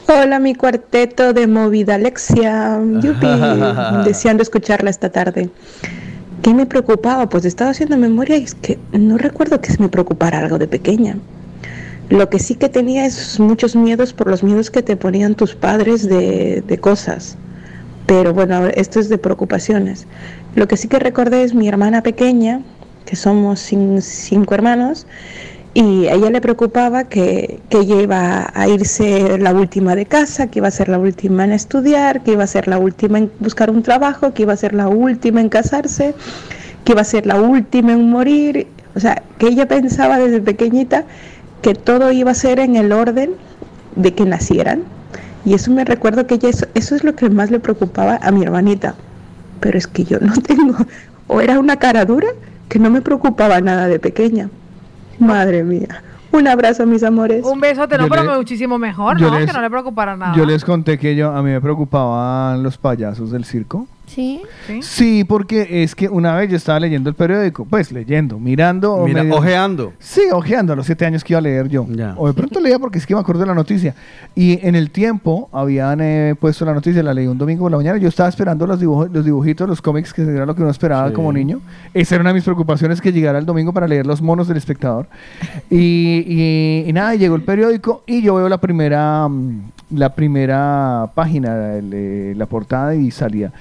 Hola, mi cuarteto de movida Alexia. Yupi, [laughs] deseando escucharla esta tarde. ¿Qué me preocupaba? Pues estaba haciendo memoria y es que no recuerdo que se me preocupara algo de pequeña. Lo que sí que tenía es muchos miedos por los miedos que te ponían tus padres de, de cosas. Pero bueno, esto es de preocupaciones. Lo que sí que recordé es mi hermana pequeña, que somos cin- cinco hermanos, y a ella le preocupaba que, que ella iba a irse la última de casa, que iba a ser la última en estudiar, que iba a ser la última en buscar un trabajo, que iba a ser la última en casarse, que iba a ser la última en morir. O sea, que ella pensaba desde pequeñita que todo iba a ser en el orden de que nacieran. Y eso me recuerdo que eso, eso es lo que más le preocupaba a mi hermanita. Pero es que yo no [laughs] tengo, o era una cara dura que no me preocupaba nada de pequeña. Madre mía. Un abrazo, mis amores. Un besote, no, Yo pero le- muchísimo mejor, ¿no? les- que no le preocupara nada. Yo les conté que yo a mí me preocupaban los payasos del circo. Sí. Sí, porque es que una vez yo estaba leyendo el periódico, pues leyendo, mirando. Mira, medio- ojeando. Sí, ojeando a los siete años que iba a leer yo. O de pronto leía porque es que me acuerdo de la noticia. Y en el tiempo habían eh, puesto la noticia, la leí un domingo por la mañana. Yo estaba esperando los, dibujos, los dibujitos, los cómics, que era lo que uno esperaba Sí. como niño. Esa era una de mis preocupaciones, que llegara el domingo para leer los monos del espectador. Y, y- y nada, llegó el periódico y yo veo la primera, mm, la primera página, el, eh, la portada y salía,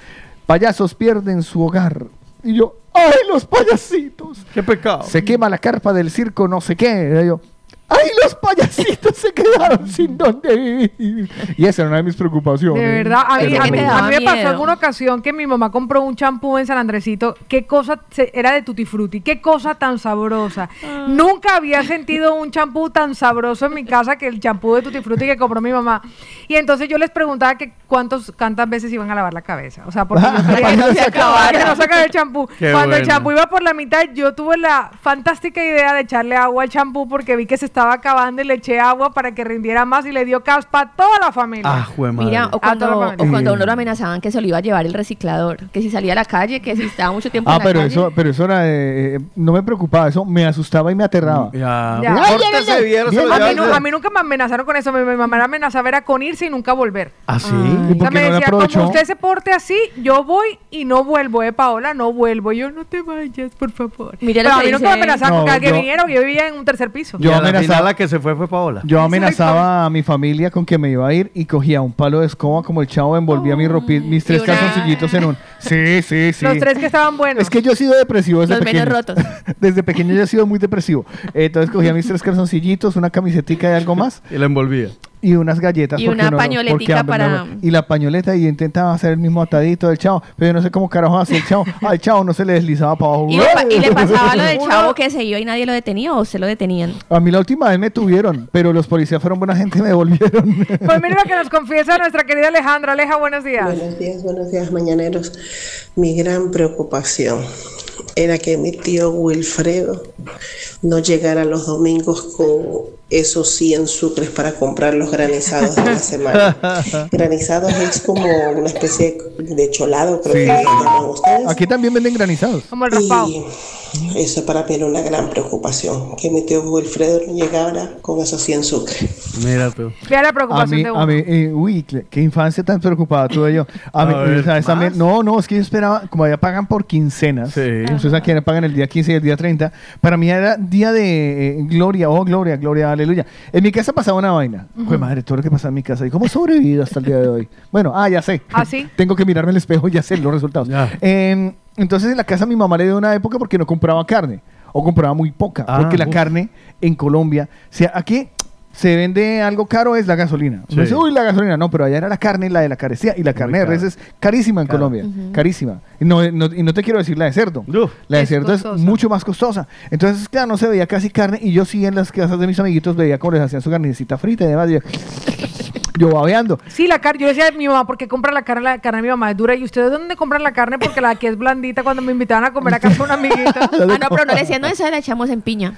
payasos pierden su hogar. Y yo, ¡ay, los payasitos! ¡Qué pecado! Se quema la carpa del circo, no sé qué. Y yo, ¡ay, los payasitos se quedaron sin dónde vivir! Y esa era una de mis preocupaciones. De verdad, a mí, a mí- domingo. a mí me pasó alguna ocasión que mi mamá compró un champú en San Andresito. Qué cosa, se- era de Tutti Frutti, qué cosa tan sabrosa. Nunca había sentido un champú tan sabroso en mi casa que el champú de Tutti Frutti que compró mi mamá. Y entonces yo les preguntaba que cuántos, cuántas veces iban a lavar la cabeza. O sea, porque yo [laughs] que no se acabara, que no se el champú. Cuando el champú iba por la mitad, yo tuve la fantástica idea de echarle agua al champú porque vi que se estaba acabando y le eché agua para que rindiera más y le dio caspa a toda la familia. Ah, jue madre. Mira, o A cuando, toda la o cuando a uno lo amenazaban que se lo iba a llevar el reciclador, que si salía a la calle, que si estaba mucho tiempo Ah, en la pero calle. eso, pero eso era, eh, eh, no me preocupaba, eso me asustaba y me aterraba. Ya. Ya. Ay, Córtese bien, A mí, a nunca me amenazaron con eso. Mi, mi mamá me amenazaba era con irse y nunca volver. ¿Ah, sí? ¿Y O sea, me no decía, como usted se porte así, yo voy y no vuelvo, eh, Paola, no vuelvo. Yo, no te vayas, por favor. Mira Pero a mí nunca me dice- amenazaron No, con que yo- viniera yo vivía en un tercer piso. Yo Y a la amenazaba- la que se fue fue Paola. Yo amenazaba a mi familia con que me iba a ir y cogía un palo de escoba como el chavo, envolvía mi ropi- mis tres una- calzoncillitos en un... [laughs] Sí, sí, sí. Los tres que estaban buenos. Es que yo he sido depresivo desde Los pequeño. menos rotos. [laughs] Desde pequeño yo he sido muy depresivo. Entonces cogía mis tres calzoncillitos, una camisetica y algo más. Y la envolvía. Y unas galletas. Y porque una uno- pañoletica porque hambre para- no- Y la pañoleta y intentaba hacer el mismo atadito del chavo, pero yo no sé cómo carajo hacía el chavo. [laughs] Al chavo no se le deslizaba para abajo. ¿Y le, pa- y le [laughs] pasaba lo del chavo que se iba y nadie lo detenía o se lo detenían? A mí la última vez me tuvieron, pero los policías fueron buena gente y me devolvieron. [laughs] Pues mira lo que nos confiesa nuestra querida Alejandra. Aleja, buenos días. Buenos días, buenos días, mañaneros. Mi gran preocupación era que mi tío Wilfredo no llegara los domingos con esos 100 sucres para comprar los granizados de la semana. [laughs] granizados es como una especie de cholado, creo Sí. que llaman ustedes. Aquí también venden granizados. Como el raspado. Y eso para mí era una gran preocupación, que mi tío Wilfredo no llegara con esos 100 sucres. Mira tú. Vea la A preocupación mí, de a uno. mí, eh, uy, qué, infancia tan preocupada tuve yo. A mí, A ver, ¿sabes? También- no, no, es que yo esperaba, como allá pagan por quincenas, ustedes aquí pagan el día 15 y el día 30, para mí era día de eh, gloria, oh gloria, gloria, aleluya. En mi casa pasaba una vaina. Pues madre, todo lo que pasa en mi casa. ¿Y cómo he sobrevivido hasta el día de hoy? [laughs] Bueno, ah, ya sé. ¿Ah, sí? [laughs] Tengo que mirarme al espejo y ya sé los resultados. Eh, entonces en la casa mi mamá le dio una época porque no compraba carne o compraba muy poca, Ah, porque la uf. carne en Colombia, o sea, aquí se vende algo caro es la gasolina. Sí. Uno dice, uy, la gasolina. No, pero allá era la carne, la de la carecía. Y la carne de res es carísima en. Colombia. Carísima. Y no, no- y no te quiero decir la de cerdo. la de Es cerdo costosa. es mucho más costosa. Entonces, claro, no se veía casi carne. Y yo sí en las casas de mis amiguitos veía cómo les hacían su carnecita frita y demás. y yo, yo babeando. Sí, la carne. Yo decía a mi mamá, ¿por qué compra la carne? La carne de mi mamá es dura. ¿Y ustedes dónde compran la carne? Porque la de aquí es blandita. Cuando me invitaban a comer a casa una amiguita. [laughs] Ah, no, pero no le decían, no, esa la echamos en piña.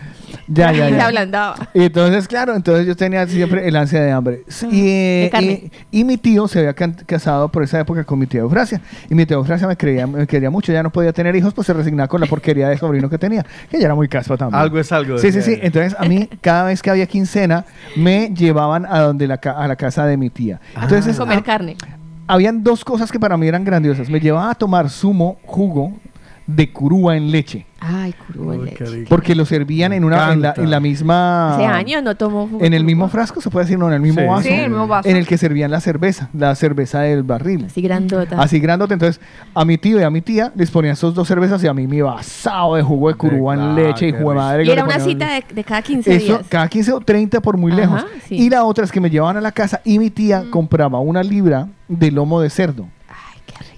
Ya, [laughs] ya, Y se ya. ablandaba. Y entonces, claro, entonces yo tenía siempre el ansia de hambre. Y, eh, de carne. y- y mi tío se había casado por esa época con mi tía Eufrasia. Y mi tía Eufrasia me, creía, me quería mucho, ya no podía tener hijos, pues se resignaba con la porquería de sobrino que tenía, que ya era muy caspa también. Algo es algo, Sí, sí, decía sí. ella. Entonces, a mí, cada vez que había quincena, me llevaban a, donde la, ca- a la casa de mi tía. Entonces, Comer ah, carne. habían dos cosas que para mí eran grandiosas. Me llevaba a tomar zumo, jugo de curúa en leche. Ay, curúa en leche. Porque lo servían en una en la, encanta. en la misma Hace años no tomo jugo en el mismo frasco se puede decir no en el mismo Sí. vaso, Sí, en el mismo vaso. en el que servían la cerveza la cerveza del barril Así grandota. así grandote entonces a mi tío y a mi tía les ponían esos dos cervezas y a mí me iba asado de jugo de curúa en leche y qué jugo de rico. madre Y era una cita de, de cada 15 eso, días. cada 15 o 30 por muy Ajá, lejos. sí. Y la otra es que me llevaban a la casa y mi tía Mm. compraba una libra de lomo de cerdo.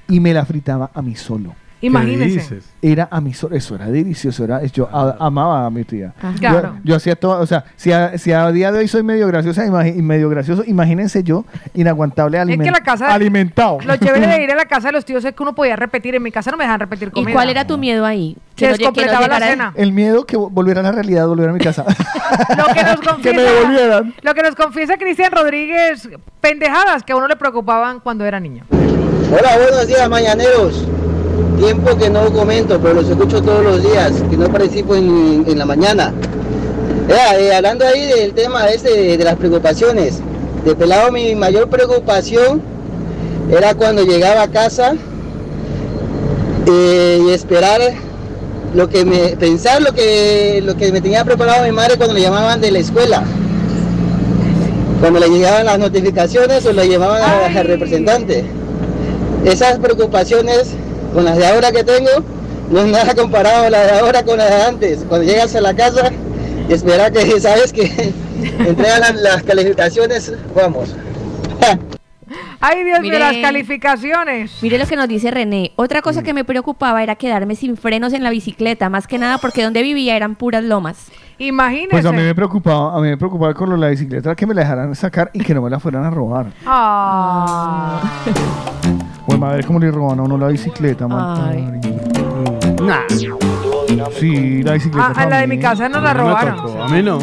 Y me la fritaba a mí solo. Imagínese. Era a mí solo. Eso era delicioso. Era, yo a- amaba a mi tía. Yo, Claro. yo hacía todo. O sea, si a, si a día de hoy soy medio graciosa imagi- y medio gracioso, imagínense yo, inaguantable Es aliment- que la casa. alimentado. Lo chévere de ir a la [laughs] casa de los tíos es que uno podía repetir. En mi casa no me dejan repetir ¿Y comida. cuál era tu miedo ahí? Se no lle- descompletaba la cena. El miedo que vo- volviera a la realidad, volviera a mi casa. [laughs] Lo que nos [laughs] que me devolvieran. lo que nos confiesa Cristian Rodríguez, pendejadas que a uno le preocupaban cuando era niño. Hola, buenos días, mañaneros. Tiempo que no comento, pero los escucho todos los días, que no participo en, en la mañana. Eh, hablando ahí del tema este de, de las preocupaciones. De pelado mi mayor preocupación era cuando llegaba a casa eh, y esperar lo que me pensar lo que lo que me tenía preparado mi madre cuando le llamaban de la escuela. Cuando le llegaban las notificaciones o le llamaban al representante esas preocupaciones con las de ahora que tengo no es nada comparado las de ahora con las de antes. Cuando llegas a la casa y esperar que [laughs] sabes que [laughs] entregan las, las calificaciones, vamos. Ay, Dios mío, las calificaciones. Mire lo que nos dice René. Otra cosa que me preocupaba era quedarme sin frenos en la bicicleta, más que nada porque donde vivía eran puras lomas. Imagínese. Pues a mí me preocupaba, a mí me preocupaba con lo de la bicicleta que me la dejaran sacar y que no me la fueran a robar. Ah. Pues madre, ¿cómo le roban a uno la bicicleta, man? Sí, la bicicleta. Ah, a la de mi casa no la robaron. A mí no.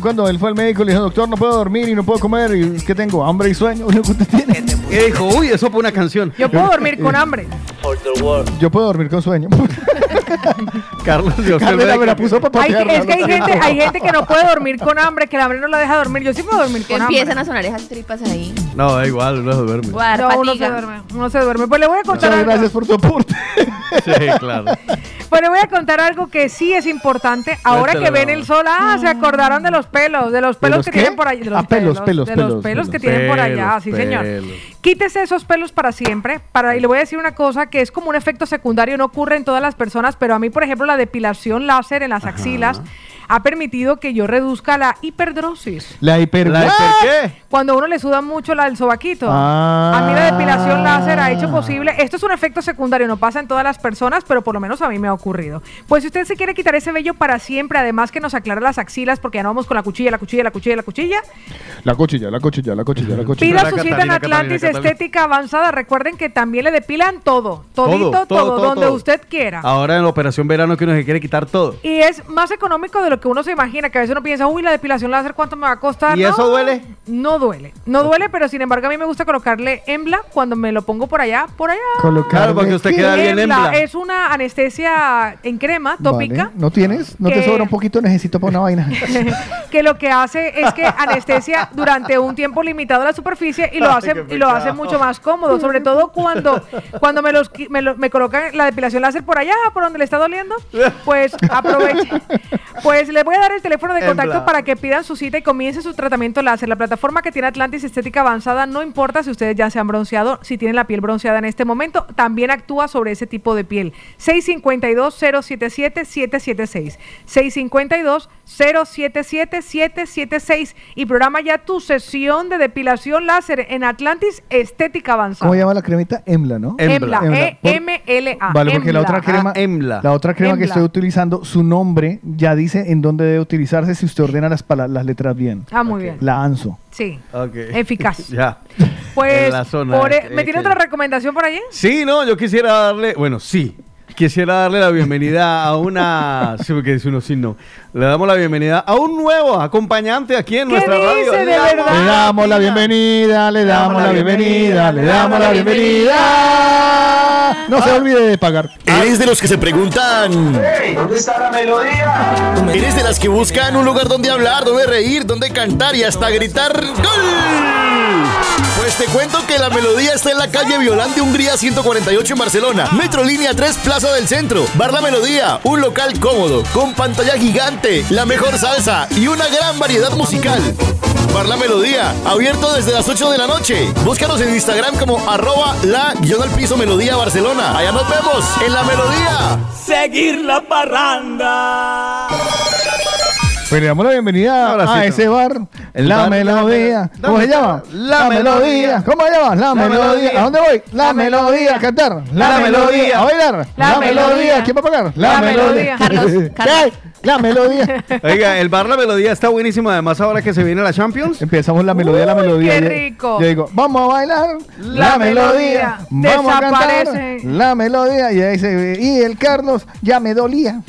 Cuando él fue al médico y le dijo, doctor, no puedo dormir y no puedo comer y es que tengo hambre y sueño. [laughs] Lo que usted tiene. Y dijo, uy, eso fue una canción. Yo puedo dormir con hambre. Yo puedo dormir con sueño. [laughs] Carlos, Dios Carmela me la puso para Hay- es que hay gente, hay gente que no puede dormir con hambre, que el hambre no la deja dormir. Yo sí puedo dormir con hambre. empiezan a sonar esas tripas ahí. No, da igual, uno se duerme. Guar, No, uno se duerme, uno se duerme. Pues le voy a contar Muchas algo. gracias por tu aporte. Sí, claro. Le voy a contar algo que sí es importante. Ahora que ven el sol, ah, se acordaron de los pelos, de los pelos los que qué? tienen por allá. De los Ah, pelos, pelos, de los pelos, pelos que pelos. tienen por allá, Pelos, sí señor. pelos. Quítese esos pelos para siempre. Para, y le voy a decir una cosa que es como un efecto secundario, no ocurre en todas las personas, pero a mí, por ejemplo, la depilación láser en las axilas ha permitido que yo reduzca la hiperdrosis. La hiper... ¿La hiper qué? Cuando a uno le suda mucho la del sobaquito. Ah. A mí la depilación láser ha hecho posible. Esto es un efecto secundario, no pasa en todas las personas, pero por lo menos a mí me ha ocurrido. Pues si usted se quiere quitar ese vello para siempre, además que nos aclara las axilas, porque ya no vamos con la cuchilla, la cuchilla, la cuchilla, la cuchilla. La cuchilla, la cuchilla, la cuchilla, la cuchilla. Pida La su cita en Atlantis Catalina, Catalina. Estética Avanzada. Recuerden que también le depilan todo, todito, todo, todo, todo, donde todo. usted quiera. Ahora en la operación verano que uno se quiere quitar todo. Y es más económico de lo que uno se imagina, que a veces uno piensa, uy, la depilación láser, ¿cuánto me va a costar? ¿Y No, eso duele? No duele. No duele, pero sin embargo a mí me gusta colocarle Embla cuando me lo pongo por allá, por allá. Claro, porque usted queda bien Embla. es una anestesia en crema, tópica, Vale. ¿No tienes? ¿No te sobra un poquito? Necesito para una vaina. [laughs] que lo que hace es que anestesia durante un tiempo limitado la superficie y lo hace y lo hace mucho más cómodo, sobre todo cuando cuando me los me, lo- me colocan la depilación láser por allá, por donde le está doliendo, pues aproveche. Pues les voy a dar el teléfono de contacto Embla. para que pidan su cita y comience su tratamiento láser. La plataforma que tiene Atlantis Estética Avanzada no importa si ustedes ya se han bronceado, si tienen la piel bronceada en este momento, también actúa sobre ese tipo de piel. 652-077-776. 652-077-776 y programa ya tu sesión de depilación láser en Atlantis Estética Avanzada. ¿Cómo llama la cremita? Emla, ¿no? Embla, E-M-L-A. Vale, porque la Embla. otra crema, Ah, Embla. la otra crema que Embla. estoy utilizando, su nombre ya dice en dónde debe utilizarse si usted ordena las, las letras bien. Ah, muy bien. La ANSO. Sí. Ok. Eficaz. [laughs] ya. Pues, En la zona por e- ¿me tiene que- otra recomendación por allí? Sí, no, yo quisiera darle, bueno, sí, quisiera darle la bienvenida a una, sí, porque dice uno sí, no, le damos la bienvenida a un nuevo acompañante aquí en ¿Qué nuestra dice radio. de Le damos- verdad? Le damos la bienvenida, le damos la bienvenida, le damos la bienvenida. No se olvide de pagar. ¿Eres de los que se preguntan? ¿Dónde está la melodía? ¿Eres de las que buscan un lugar donde hablar, donde reír, donde cantar y hasta gritar ¡Gol! Pues te cuento que la melodía está en la calle Violante Hungría 148 en Barcelona. Metrolínea 3 Plaza del Centro. Bar La Melodía, un local cómodo, con pantalla gigante, la mejor salsa y una gran variedad musical. Bar La Melodía, abierto desde las 8 de la noche. Búscanos en Instagram como arroba la guion al piso melodía Barcelona. Allá nos vemos en La Melodía. Seguir la parranda. Pues le damos la bienvenida a ese bar, La bar, Melodía. la- ¿Cómo se ¿dónde llama? La Melodía. ¿Cómo se llama? La, La melodía. Melodía. ¿A dónde voy? La, La melodía. Melodía. A cantar. La, La melodía. Melodía. A bailar. La Melodía. ¿Quién va a pagar? La Melodía. [laughs] Carlos. La melodía. [laughs] Oiga, el bar La Melodía está buenísimo, además ahora que se viene la Champions. Empezamos la melodía, la melodía. qué rico. Yo digo, vamos a bailar la, La melodía. melodía. Vamos a cantar la melodía. Y ahí se y el Carlos ya me dolía.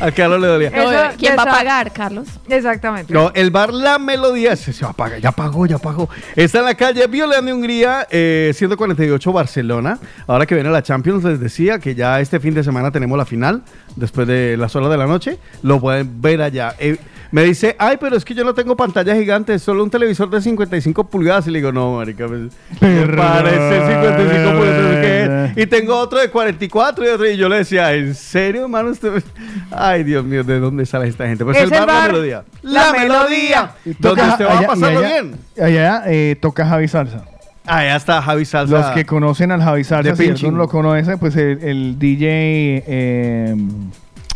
[laughs] A Carlos le dolía. Eso, No, ¿Quién va a esa- pagar, Carlos? Exactamente. No, el bar La Melodía se, se va a pagar, ya pagó, ya pagó. Está en la calle Violeta de Hungría, eh, 148 Barcelona. Ahora que viene la Champions, les decía que ya este fin de semana tenemos la final después de las horas de la noche, lo pueden ver allá. Eh, me dice, ay, pero es que yo no tengo pantalla gigante, es solo un televisor de 55 pulgadas. Y le digo, no, marica, pues, parece 55 pulgadas. ¿qué es? Y tengo otro de 44 y otro. Y yo le decía, ¿en serio, hermano? Usted... Ay, Dios mío, ¿de dónde sale esta gente? Pues Es el el bar, La Melodía. La Melodía. Donde usted va a allá- y pasarlo allá- bien. Allá eh, toca Javi Salsa. Allá está Javi Salsa. Los que conocen al Javi Salsa, si alguno lo conoce, pues el, el DJ eh,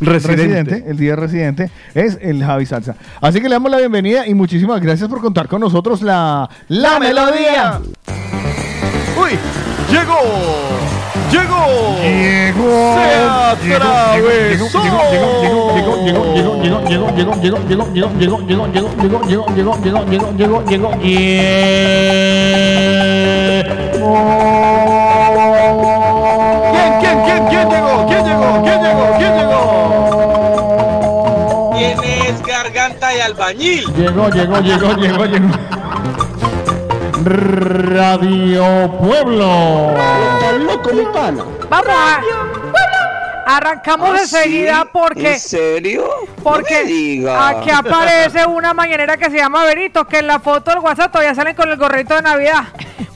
Residente. el DJ residente, es el Javi Salsa. Así que le damos la bienvenida y muchísimas gracias por contar con nosotros la, la, melodía. Uy, llegó. Llegó. Llegó. Se Llegó, atravesó. llegó, llegó, llegó, llegó, llegó, llegó, llegó, llegó, llegó, llegó, llegó, llegó, llegó, llegó, llegó, llegó, llegó, llegó, albañil. Llegó, llegó, llegó, llegó, llegó. Radio Pueblo. loco, mi pana. Vamos a... Arrancamos ¿Ah, enseguida sí? porque... ¿En serio? Porque No me diga. aquí aparece una mañanera que se llama Benito, que en la foto del WhatsApp todavía salen con el gorrito de Navidad.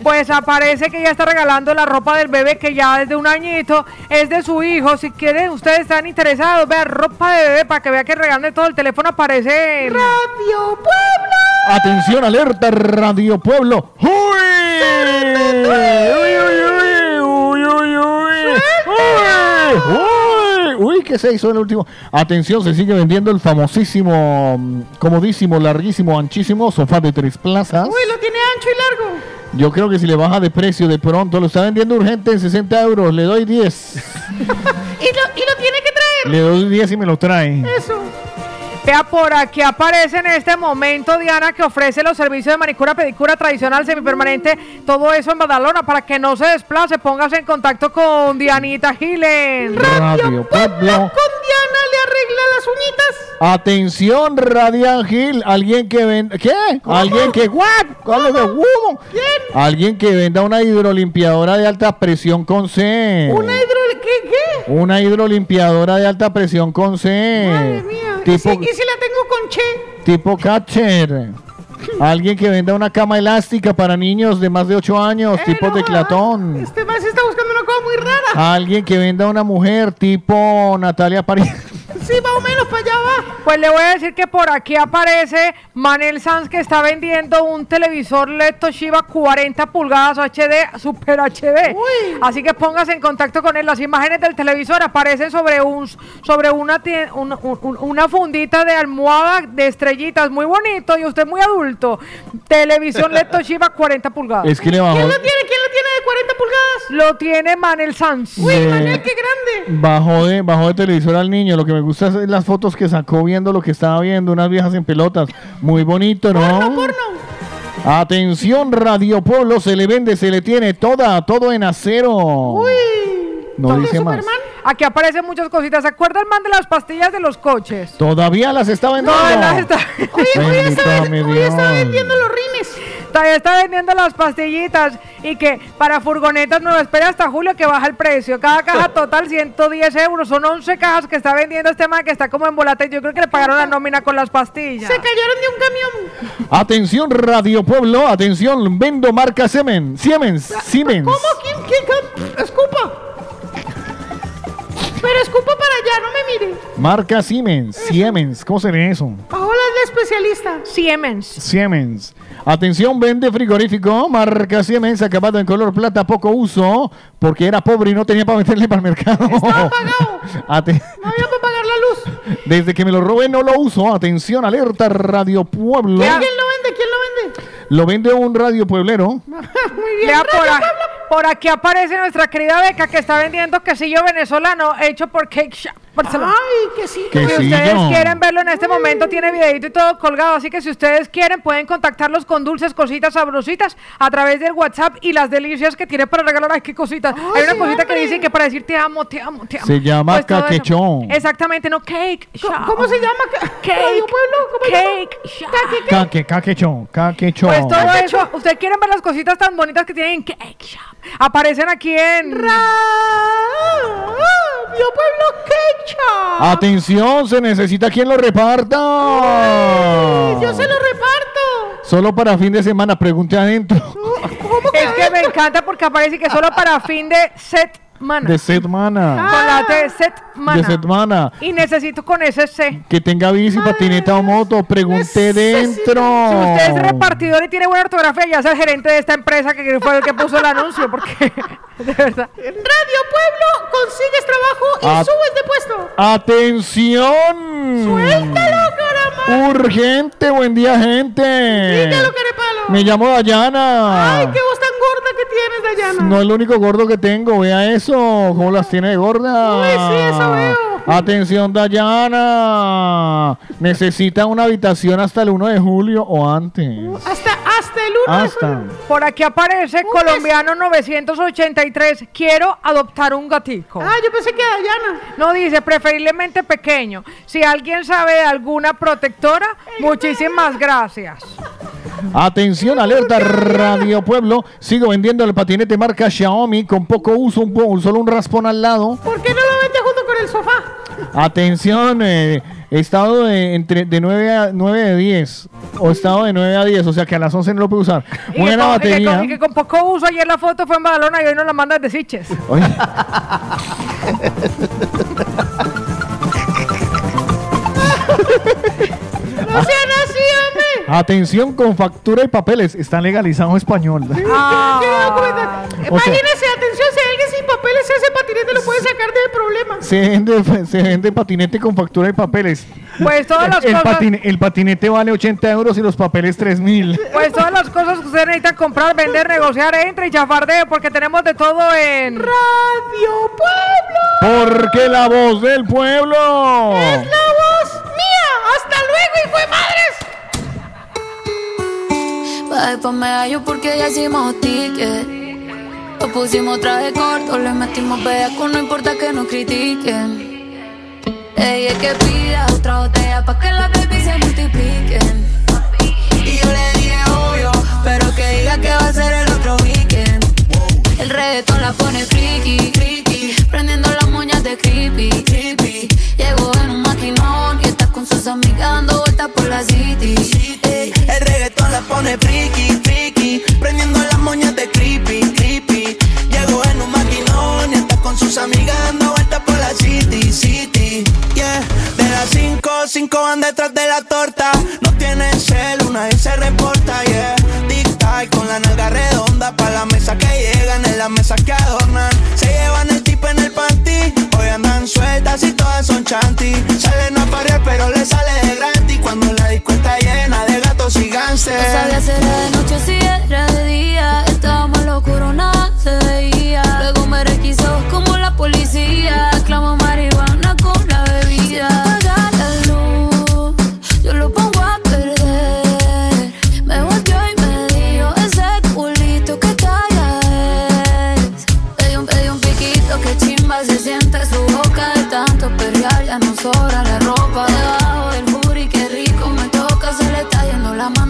Pues aparece que ya está regalando la ropa del bebé que ya desde un añito es de su hijo. Si quieren, ustedes están interesados, vean ropa de bebé para que vea que regalan todo el teléfono aparece Radio Pueblo. Atención, alerta, Radio Pueblo. ¡Uy! ¡Uy, uy, uy! ¡Uy, uy, uy! ¡Uy! ¡Uy! ¡Uy! ¿Qué se hizo el último? Atención, se sigue vendiendo el famosísimo, mm, comodísimo, larguísimo, anchísimo sofá de tres plazas. Uy, lo tiene ancho y largo. Yo creo que si le baja de precio de pronto, lo está vendiendo urgente en 60 euros, le doy 10. [laughs] Y lo, y lo tiene que traer. Le doy 10 y me lo trae. Eso. Vea, por aquí aparece en este momento Diana que ofrece los servicios de manicura, pedicura tradicional, semipermanente, todo eso en Badalona. Para que no se desplace, póngase en contacto con Dianita Gilen. Radio Pueblo. Diana le arregla las uñitas. Atención, Radian Gil. Alguien que venda. ¿Qué? Alguien que. ¿What? ¿Cuál es el humo? Alguien que venda una hidrolimpiadora de alta presión con C. Una hidro... ¿Qué? ¿Qué? Una hidrolimpiadora de alta presión con C. Madre mía. ¿Y Tipo, si, y si la tengo con Che? tipo catcher. Alguien que venda una cama elástica para niños de más de 8 años, tipo teclatón. Este más está buscando una cosa muy rara. Alguien que venda una mujer tipo Natalia París. Sí, más o menos para allá va. Pues le voy a decir que por aquí aparece Manel Sanz que está vendiendo un televisor LED Toshiba 40 pulgadas HD, Super HD. Así que póngase en contacto con él. Las imágenes del televisor aparecen sobre un sobre una, un- un- un- una fundita de almohada de estrellitas. Muy bonito y usted muy adulto. Televisión LED Toshiba 40 pulgadas. Es que le bajó- ¿Quién lo tiene? ¿Quién lo tiene de 40 pulgadas? Lo tiene Manel Sanz. Uy, De- Manel, qué grande. Bajó de, bajó de televisor al niño. Lo que me gusta las fotos que sacó viendo lo que estaba viendo. Unas viejas en pelotas. Muy bonito, ¿no? Atención, Radio Pueblo. Se le vende, se le tiene toda, todo en acero. No ¿Todo dice más. Aquí aparecen muchas cositas. ¿Se acuerda el man de las pastillas de los coches? Todavía las está vendiendo. No, las está... [laughs] Los rines. Todavía está vendiendo las pastillitas y que para furgonetas no espera hasta julio que baja el precio. Cada caja [laughs] total 110 euros. Son 11 cajas que está vendiendo este man que está como en volate. Yo creo que le pagaron la nómina con las pastillas. Se cayeron de un camión. Atención, Radio Pueblo. Atención, vendo marca Siemens. Siemens. Siemens. ¿Cómo? ¿Quién? ¿Quién? Escupa. Pero escupa para allá, no me mire. Marca Siemens. Siemens. ¿Cómo se lee eso? Hola, el especialista. Siemens. Siemens. Atención, vende frigorífico, marca Siemens, acabado en color plata, poco uso, porque era pobre y no tenía para meterle para el mercado. Estaba pagado. [laughs] No había para pagar la luz. Desde que me lo robé no lo uso. Atención, alerta, Radio Pueblo. ¿Quién lo vende? ¿Quién lo vende? Lo vende un radio pueblero. [laughs] Muy bien. Vea, por, a- por aquí aparece nuestra querida Beca que está vendiendo quesillo venezolano hecho por Cake Shop. Barcelona. Ay, quesillo. Si Quesillo. ustedes quieren verlo en este momento, tiene videito y todo colgado. Así que si ustedes quieren, pueden contactarlos con dulces, cositas sabrositas a través del WhatsApp y las delicias que tiene para regalar. Ay, qué cositas. Hay una cosita que dicen que para decir te amo, te amo, te amo. Se llama Pues caquechón. Exactamente, no cake. Shop. ¿Cómo se llama? Cake. Cake. Shop. Caque, caquechón, caquechón. Pues todo eso, ustedes quieren ver las cositas tan bonitas que tienen en Cake Shop. Aparecen aquí en Radio Pueblo Quecha. Atención, se necesita quien lo reparta. Yo se lo reparto. Solo para fin de semana, pregunte adentro. Es que me encanta porque aparece que solo para fin de set mana. De semana. Con la de set mana. De semana. Y necesito con ese C. Que tenga bici, patineta o moto, pregunte dentro. Si usted es repartidor y tiene buena ortografía, ya es el gerente de esta empresa que fue el que puso el anuncio, porque [laughs] de verdad. Radio Pueblo consigues trabajo y Ah. subes de puesto. ¡Atención! Suéltalo, caramba. Urgente, buen día, gente. Dígalo, carepalo. Me llamo Dayana. Ay, qué voz tan gorda que tienes, Dayana. No es lo único gordo que tengo, vea eso, cómo las tiene de gorda. Uy, sí, eso veo. Atención, Dayana. Necesita una habitación hasta el 1 de julio o antes. Hasta, hasta el 1 de Hasta. Por aquí aparece colombiano 983. Quiero adoptar un gatico. Ah, yo pensé que Dayana. No dice, preferiblemente pequeño. Si alguien sabe de alguna protectora, muchísimas gracias. Atención, alerta Radio Pueblo. Sigo vendiendo el patinete marca Xiaomi con poco uso, un solo un raspón al lado. ¿Por qué no lo vende junto con el sofá? Atención, eh, estado de, entre, de 9, a, 9 de 10. O estado de 9 a 10, o sea que a las 11 no lo puede usar. Y Buena que, con, y que batería. con- y que con poco uso, ayer la foto fue en Badalona y hoy nos la mandan de Siches. Oye, [laughs] No sean así, hombre. Atención con factura y papeles. Está legalizado español. Ah. Imagínese, atención, si alguien sin papeles ese patinete lo puede sacar de problemas. Se vende, se vende patinete con factura y papeles. Pues todas las el, cosas- patine- el patinete vale 80 euros y los papeles 3 mil. Pues todas las cosas que usted necesita comprar, vender, negociar, entre y chafardeo, porque tenemos de todo en Radio Pueblo. Porque la voz del pueblo. Es la voz mía. Hasta luego, hijo de madres. Pa' medallo porque ya hicimos ticket. Lo pusimos traje corto, le metimos bellaco, no importa que nos critiquen. Ella es que pida otra botella pa' que las baby se multipliquen. Y yo le dije obvio, pero que diga que va a ser el otro weekend. El reggaetón la pone friki, friki, prendiendo las moñas de creepy, creepy. Llegó en un maquinón y está con sus amigas dando vueltas por la city. Pone friki, friki, prendiendo las moñas de creepy, creepy. Llegó en un maquinón y está con sus amigas dando vueltas por la city, city. Yeah, de las cinco, cinco van detrás de la torta. No tienen cel, una vez se reporta, yeah. Dicta y con la nalga redonda pa' la mesa que llegan, en la mesa que adornan. Sueltas y todas son chanty. Salen a parear, pero le sale de gratis cuando la disco está llena de gatos y No gánster. sabía si era de noche si era de día. Estábamos locuro, nada se veía. Luego me requisó como la policía. Clamo marihuana con la bebida.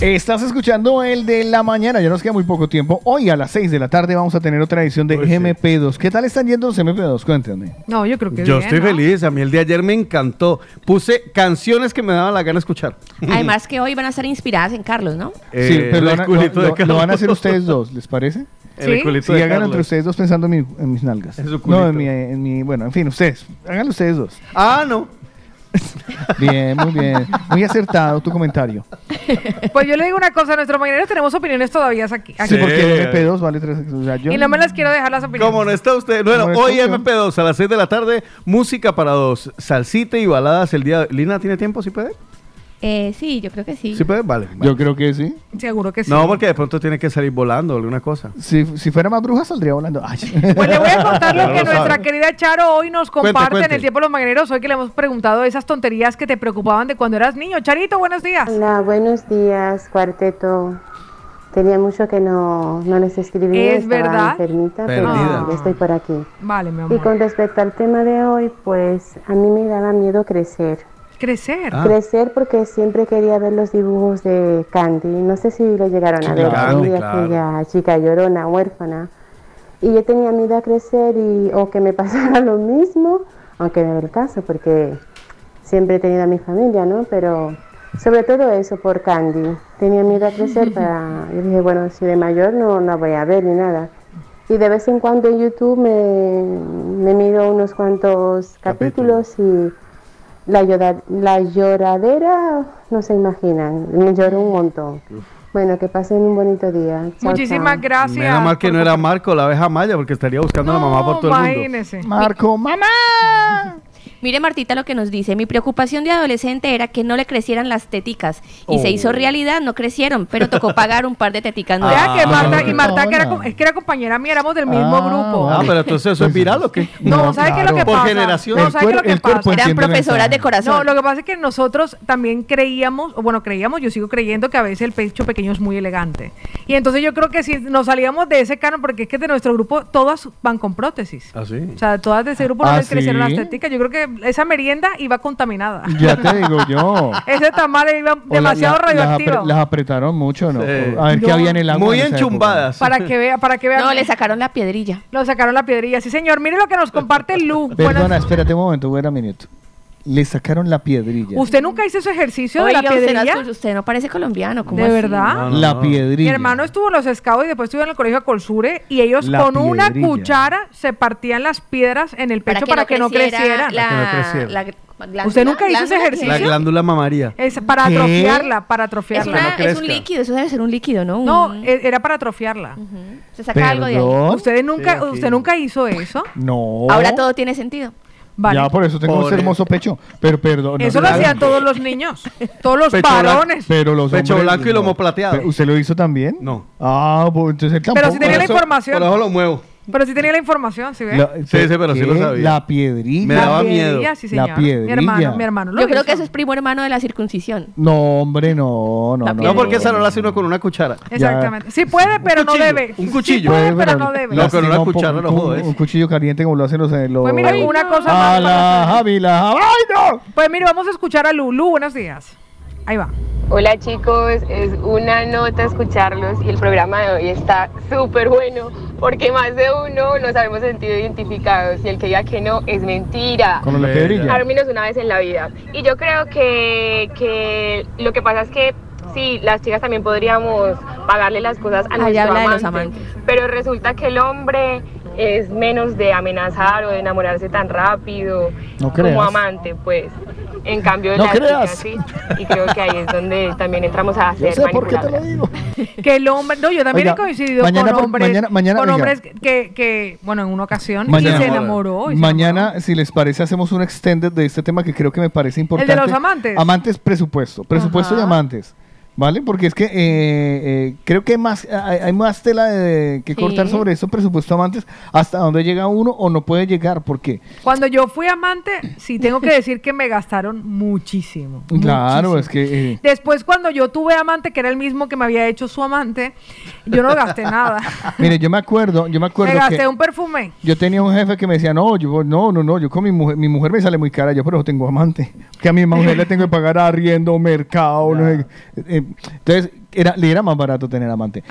Estás escuchando el de la mañana, ya nos queda muy poco tiempo. Hoy a las 6 de la tarde vamos a tener otra edición de MP2. ¿Qué tal están yendo los MP2? Cuéntame. No, yo creo que Yo bien, estoy ¿no? feliz, a mí el de ayer me encantó. Puse canciones que me daban la gana de escuchar. Además que hoy van a estar inspiradas en Carlos, ¿no? Eh, sí, pero lo el van, a, culito lo- de lo- lo van a hacer ustedes dos, ¿les parece? El culito Sí, de hagan Carlos. entre ustedes dos pensando en, mi- en mis nalgas. En su no, culito. en mi, en mi- bueno, en fin, ustedes. Háganlo ustedes dos. Ah, no. [laughs] Bien, muy bien. Muy acertado tu comentario. Pues yo le digo una cosa, nuestros mañaneros tenemos opiniones todavía aquí. aquí. Sí, porque MP2 vale 3. O sea, yo, Y no me las quiero dejar las opiniones. ¿Cómo no está usted? Bueno, ¿Cómo no hoy está usted? MP2 a las 6 de la tarde, música para dos, salsita y baladas el día. ¿Lina tiene tiempo? ¿Sí puede? Eh, sí, yo creo que sí. ¿Sí puede? Vale. Yo creo que sí. Seguro que sí. No, porque de pronto tiene que salir volando o alguna cosa. Si, si fuera más bruja, saldría volando. Ay. Pues le voy a [laughs] contar lo que lo nuestra sabe. querida Charo hoy nos Cuente, comparte en cuente. el tiempo de los mañaneros. Hoy que le hemos preguntado esas tonterías que te preocupaban de cuando eras niño. Charito, buenos días. Hola, buenos días, cuarteto. Tenía mucho que no, no les escribía. ¿Es estaba verdad? enfermita, Perdida. pero ya estoy por aquí. Vale, mi Y amor. con respecto al tema de hoy, pues a mí me daba miedo crecer. Crecer. Ah. Crecer porque siempre quería ver los dibujos de Candy. No sé si lo llegaron a ver. claro, Candy, claro. aquella chica llorona, huérfana. Y yo tenía miedo a crecer y o que me [laughs] pasara lo mismo, aunque no era el caso, porque siempre he tenido a mi familia, ¿no? Pero sobre todo eso por Candy. Tenía miedo a crecer [laughs] para... Yo dije, bueno, si de mayor no la voy a ver ni nada. Y de vez en cuando en YouTube me, me miro unos cuantos capítulos y la, llora- la lloradera no se imaginan, me lloro un montón. Bueno, que pasen un bonito día. Chao, Muchísimas chao. gracias. Menos mal que no era Marco, la abeja maya, porque estaría buscando a la mamá por todo el mundo. Imagínese. Marco, mamá. [laughs] Mire Martita lo que nos dice, mi preocupación de adolescente era que no le crecieran las teticas y se Oh. hizo realidad, no crecieron, pero tocó pagar un par de teticas nuevas. Vea que Marta, y Ah, Marta que era, no. es que era compañera mía, éramos del mismo Ah, grupo. Ah, pero entonces eso es viral o qué? No, ¿sabe qué es lo que Por pasa? generación. No, El ¿sabe qué es lo que pasa? Eran profesoras de corazón. No, lo que pasa es que nosotros también creíamos, o bueno, creíamos, yo sigo creyendo que a veces el pecho pequeño es muy elegante. Y entonces yo creo que si nos salíamos de ese canon, porque es que de nuestro grupo todas van con prótesis. ¿Ah, sí? O sea, todas de ese grupo no ¿Ah, les crecieron sí? las teticas. Yo creo que esa merienda iba contaminada. [laughs] Ya te digo yo. [laughs] Ese tamal iba la- demasiado la- las, radioactivo. apre- las apretaron mucho, ¿no? Sí. A ver qué había en el agua. Muy en enchumbadas. Para que vea, para que vea. No, le sacaron la piedrilla. Lo sacaron la piedrilla. Sí, señor. Mire lo que nos comparte Lu. Perdona, Buenas- espérate un momento, voy a minuto. Le sacaron la piedrilla. ¿Usted nunca hizo ese ejercicio de la piedrilla? no- usted no parece colombiano, ¿cómo ¿De así? verdad? No, no, la no. piedrilla. Mi hermano estuvo en los scouts y después estuvo en el colegio Colsure y ellos La con una cuchara se partían las piedras en el pecho para que, no crecieran. La, Para que no creciera. la glándula- ¿Usted nunca hizo ese ejercicio? La glándula mamaria. Es para ¿Qué? atrofiarla, para Es, atrofiarla. una- no es un líquido, eso debe ser un líquido, ¿no? No, Un- e- era para atrofiarla. se saca algo de ahí. ¿Usted nunca, Sí, usted nunca hizo eso? No. Ahora todo tiene sentido. Vale. Ya por eso tengo ese hermoso pecho. Pero perdón. eso lo hacían todos los niños, todos los Pecho blanco. varones. Pero los Pecho hombres, blanco y lomo plateado. Pero, ¿Usted lo hizo también? No. Ah, pues entonces él tampoco. Pero si tenía la Por eso- información. Por eso lo muevo. Pero sí tenía la información, ¿sí ve? La- Sí, sí, pero sí lo sabía. La piedrilla. Me La daba miedo. piedrilla, sí, La señor. Mi hermano, piedrilla. mi hermano lo Yo creo hizo. que eso es primo hermano de la circuncisión. No, hombre, no, no, La no. No, porque esa no la hace uno con una cuchara. Exactamente. Sí puede, pero no debe. un Sí cuchillo. puede, Puede, pero no debe. No, con una cuchara no un- jodes. Un cuchillo caliente como lo hacen los... los Pues mira, una cosa A más la. Javila. ¡Ay, no! Pues mire, vamos a escuchar a Lulu. Buenos días. Ahí va. Hola chicos, es una nota escucharlos y el programa de hoy está súper bueno porque más de uno nos hemos sentido identificados y el que diga que no es mentira. Con la. Al menos una vez en la vida. Y yo creo que, que lo que pasa es que sí, las chicas también podríamos pagarle las cosas a Allá nuestro habla de los amante, amantes. pero resulta que el hombre es menos de amenazar o de enamorarse tan rápido No como creas. amante, pues. En cambio, No creas. sí. Y creo que ahí es donde también entramos a [laughs] Yo hacer sé por qué te lo digo. [laughs] Que el hombre, no, yo también Oiga, he coincidido mañana con hombres, mañana- mañana, con hombres que, que, bueno, en una ocasión, Mañana. y se enamoró. y se Mañana, si les parece, hacemos un extended de este tema que creo que me parece importante. los amantes? Amantes, presupuesto. Presupuesto y Ajá. amantes. ¿Vale? Porque es que eh, eh, creo que más, hay, hay más tela de, que Sí. cortar sobre eso, presupuesto amantes, hasta dónde llega uno o no puede llegar. ¿Por qué? Cuando yo fui amante, sí tengo que decir que me gastaron muchísimo. Claro, muchísimo. es que... eh, Después, cuando yo tuve amante, que era el mismo que me había hecho su amante, yo no gasté nada. [laughs] mire, yo me acuerdo, yo me acuerdo me gasté que... un perfume. Yo tenía un jefe que me decía, no, yo no, no, no, yo con mi mujer, mi mujer me sale muy cara, yo pero tengo amante. Que a mi mujer le tengo que pagar arriendo, mercado, no sé entonces era, le era más barato tener amante.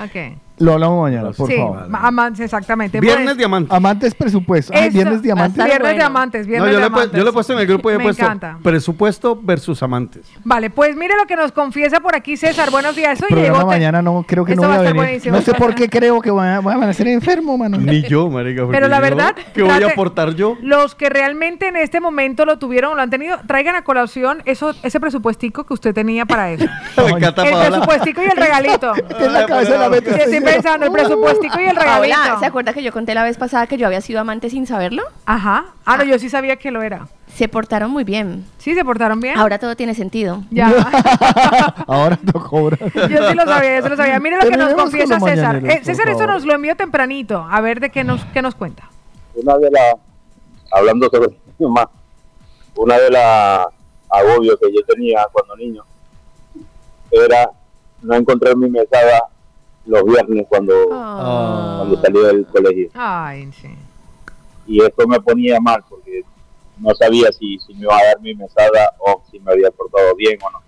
Lo hablamos mañana, por sí, favor. ma- amantes, exactamente. Viernes Pues, diamante. Amantes presupuesto. Ay, Eso, viernes diamantes. Viernes diamantes, No, viernes yo, le diamantes. yo lo he puesto en el grupo y he Me puesto encanta. presupuesto versus amantes. Vale, pues mire lo que nos confiesa por aquí César. Buenos días. Eso Programa llegó mañana no creo que Esto no va voy a a estar venir. buenísimo. No sé por qué creo que voy a, voy a amanecer enfermo, mano. Ni yo, marica. Pero la verdad, ¿Qué voy a aportar yo? Los que realmente en este momento lo tuvieron o lo han tenido, traigan a colación eso, ese presupuestico que usted tenía para eso. [laughs] Me encanta, el presupuestico y el regalito. [laughs] En la cabeza de la pensando, el presupuestico y el regalito. Paola, ¿se acuerda que yo conté la vez pasada que yo había sido amante sin saberlo? Ajá. Ah, no, yo sí sabía que lo era. Se portaron muy bien. Sí, se portaron bien. Ahora todo tiene sentido. Ya. [laughs] Ahora [laughs] no cobra. Yo sí lo sabía, yo sí lo sabía. Mire lo que nos confiesa César. Eh, César, esto nos lo envió tempranito. A ver de qué nos, qué nos cuenta. una de las, hablando sobre mamá, una de las agobios que yo tenía cuando niño era no encontrar mi mesada los viernes cuando, cuando salí del colegio. Ay, sí. Y eso me ponía mal porque no sabía si, si me iba a dar mi mesada o si me había portado bien o no.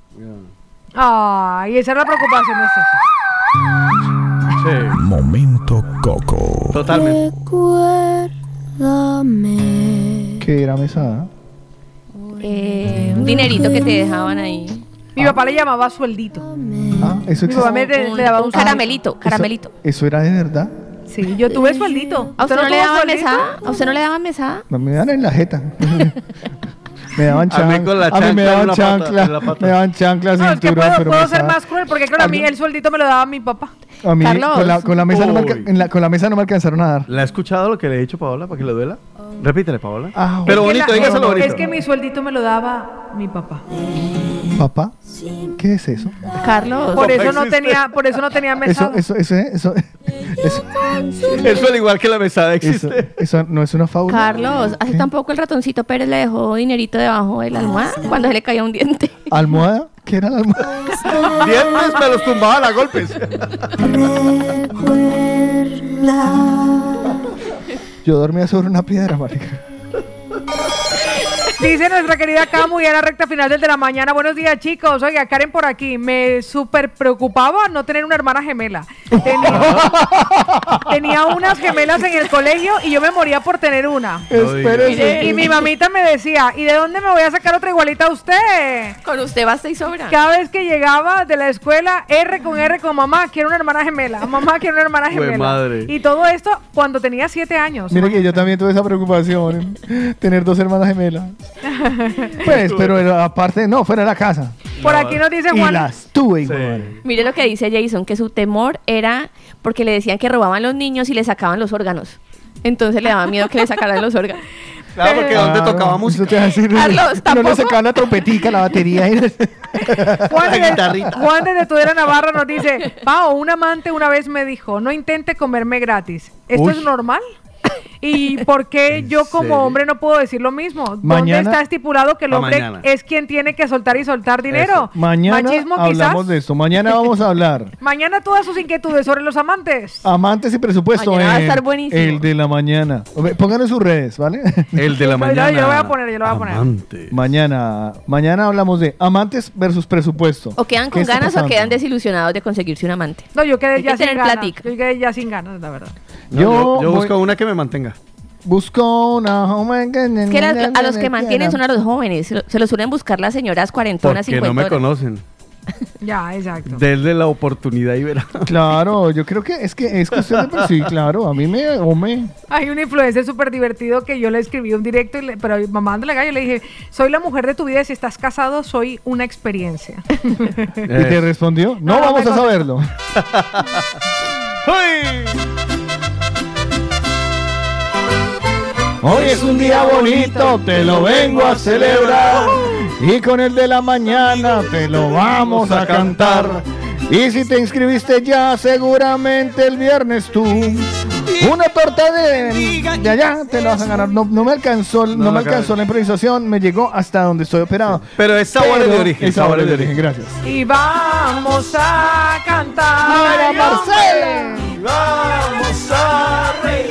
Ay, esa es la preocupación de César. Momento Coco. Totalmente. ¿Qué era mesada? Eh, un dinerito que te dejaban ahí. Mi papá le llamaba sueldito. Ah, eso Mi papá me le, le daba un caramelito, caramelito. ¿Eso era de verdad? Sí, yo tuve sueldito. ¿A usted no le daban mesada? ¿A usted no le daban mesada? No, me daban en la jeta. [laughs] me daban A mí chancla. con la A mí me chancla daban chancla. pata. Me daban chancla, No, es que cintura, puedo, pero puedo ser más cruel porque claro, a mí el sueldito me lo daba mi papá. A mí Carlos. con la, con la mesa no me, alca- Uy. en la- con la mesa no me alcanzaron a dar. ¿La ha escuchado lo que le he dicho, Paola, para que le duela? Repítele, Paola. Ah, Pero bonito, la- dígaselo bonito. Es que mi sueldito me lo daba mi papá. Papá, ¿qué es eso? Carlos. Por eso no tenía, por eso no tenía Eso, mesada. eso, eso, eso, eso, Eso al igual que la mesada existe. eso, eso no es una fábula. Carlos, hace tampoco el ratoncito Pérez le dejó dinerito debajo de la almohada cuando se le caía un diente. ¿Almohada? ¿Qué era la? Dientes me los tumbaban a golpes. Yo dormía sobre una piedra, marica. Dice nuestra querida Camu y a la recta final del de la mañana. Buenos días, chicos. Oiga, Karen por aquí. Me súper preocupaba no tener una hermana gemela. Tenía, [laughs] tenía unas gemelas en el colegio y yo me moría por tener una. Espérese. Y, y mi mamita me decía, ¿y de dónde me voy a sacar otra igualita a usted? Con usted basta y sobra. Cada vez que llegaba de la escuela, R con R con mamá, quiero una hermana gemela. Mamá, quiero una hermana gemela. madre. Y todo esto cuando tenía siete años. Mire que yo también tuve esa preocupación, tener dos hermanas gemelas. Pues, pero aparte, no, fuera de la casa. Por aquí nos dice Y Juan. las tuve igual. Mire lo que dice Jason, que su temor era porque le decían que robaban los niños y le sacaban los órganos. Entonces le daba miedo que le sacaran los órganos. [laughs] Claro, porque ¿dónde tocaba música? Eso te iba a decir, Carlos, no le sacaban la trompetica, la batería. y- [laughs] Juan, La de, guitarrita. Juan desde Navarra nos dice, Pao, un amante una vez me dijo, no intente comerme gratis. ¿Esto Uy. es normal? ¿Y por qué yo como serio? hombre no puedo decir lo mismo? ¿Dónde Mañana- está estipulado que el hombre mañana. es quien tiene que soltar y soltar dinero? Eso. Mañana Machismo hablamos quizás. de esto. Mañana vamos a hablar. [laughs] Mañana todas sus inquietudes sobre los amantes. Amantes y presupuesto. Mañana va a estar buenísimo. El de la mañana. Pónganlo en sus redes, ¿vale? [laughs] El de la No, yo- yo lo voy a poner, yo lo voy a poner. Mañana, mañana hablamos de amantes versus presupuesto. O quedan ¿Qué con ganas o quedan desilusionados de conseguirse un amante. No, yo quedé Hay ya que sin ganas. Yo quedé ya sin ganas, la verdad. No, Yo yo, yo voy- busco una que me mantenga. Busco una joven que... Es que las- a los que mantienen son a los jóvenes. Se lo, se lo suelen buscar las señoras cuarentonas, Porque no me conocen. [laughs] Ya, exacto. Denle la oportunidad y verá. [laughs] Claro, yo creo que es que es cuestión de... per- Sí, claro, a mí me... hombre. Hay un influencer súper divertido que yo le escribí un directo, y le- pero mamándole gallo, le dije, soy la mujer de tu vida y si estás casado, soy una experiencia. [laughs] ¿Y te respondió? No, No, vamos a saberlo. Hoy es un día bonito, te lo vengo a celebrar. Y con el de la mañana te lo vamos a cantar. Y si te inscribiste ya, seguramente el viernes tú. Una torta de, de allá te la vas a ganar. No, no me alcanzó, no, No, me alcanzó la improvisación, me llegó hasta donde estoy operado. Pero es Pero de origen. es sabores de origen, gracias. Y vamos a cantar. Para Marcela. Vamos a reír.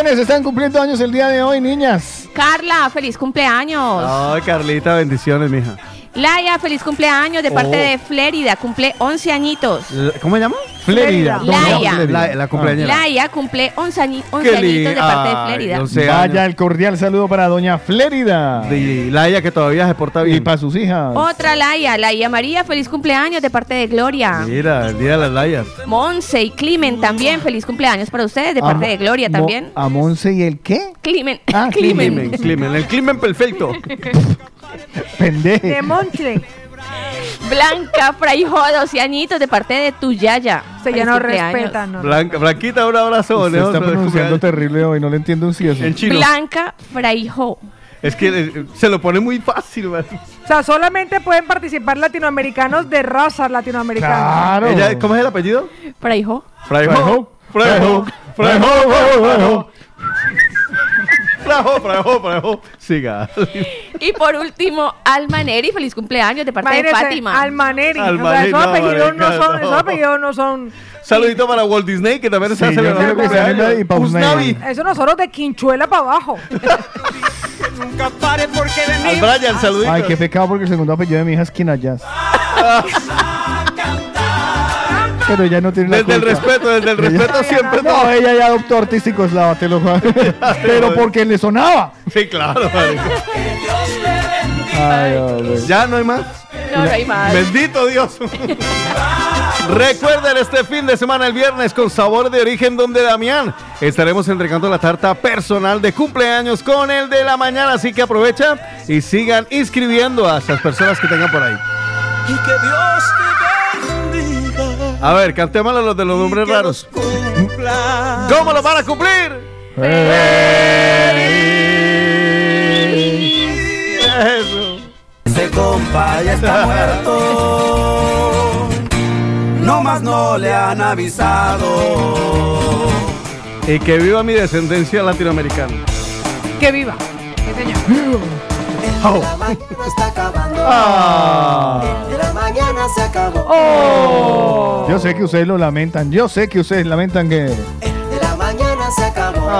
¿Quiénes están cumpliendo años el día de hoy, niñas? Carla, feliz cumpleaños. Ay, Carlita, bendiciones, mija. Laia, feliz cumpleaños de parte Oh. de Flérida, cumple 11 añitos. ¿Cómo se llama? Flérida. Laia. La, la cumpleañera. Laia cumple 11, añi- 11 Qué añitos de parte de Flérida. 11 Vaya el cordial saludo para doña Flérida. Y Laia que todavía se porta Y bien. para sus hijas. Otra Laia, Laia María, feliz cumpleaños de parte de Gloria. Mira, el día de las Layas. Monse y Climen también, feliz cumpleaños para ustedes de parte A- de Gloria Mo- también. ¿A Monse y el qué? Climen. Ah, [laughs] Climen. Climen, Climen, el Climen perfecto. [laughs] Pendeje. De Montle. Blanca Fraijo, 12 añitos de parte de tu Yaya. Se ya Feliz no respetan. no. Blanca, Blanquita, un abrazo. Se está pronunciando terrible hoy, no le entiendo un sí eso. En chino. Blanca Fraijo. Es que eh, se lo pone muy fácil, man. O sea, solamente pueden participar latinoamericanos de razas latinoamericanas. Claro. Ella- ¿Cómo es el apellido? Fraijo. Fraijo. Fraijo. Fraijo. Fraijo. Siga. [laughs] Y por último, Almaneri, feliz cumpleaños de parte de Fátima. Almaneri. o sea, Almaneri, esos no, apellidos no marica, son, no. esos apellidos no son. Saludito para Walt Disney, que también está celebrando se anima y Usnavi. Eso nosotros de quinchuela para abajo. Nunca pare porque de Al mí Brian, saludito. Ay, qué pecado porque el segundo apellido de mi hija es Quinayas. [laughs] Pero ella no tiene la Desde el respeto, desde el Ella- respeto siempre No, ella ya adoptó artístico eslava, te lo juro. [laughs] [laughs] Pero porque le sonaba. Sí, claro. Ay, hombre. Ya no hay más. No, no hay más. Bendito Dios. [laughs] Recuerden este fin de semana, el viernes, con sabor de origen donde Damián estaremos entregando la tarta personal de cumpleaños con el de la mañana. Así que aprovecha y sigan inscribiendo a esas personas que tengan por ahí. y que Dios te bendiga. A ver, cantémosle los de los nombres raros. Cumpla. ¿Cómo lo van a cumplir? Eso. Ese compa ya está [laughs] muerto. No más no le han avisado. Y que viva mi descendencia latinoamericana. Que viva. Sí, señor. [laughs] Oh. está acabando. Ah. La mañana se acabó. Oh. Yo sé que ustedes lo lamentan. Yo sé que ustedes lamentan que. El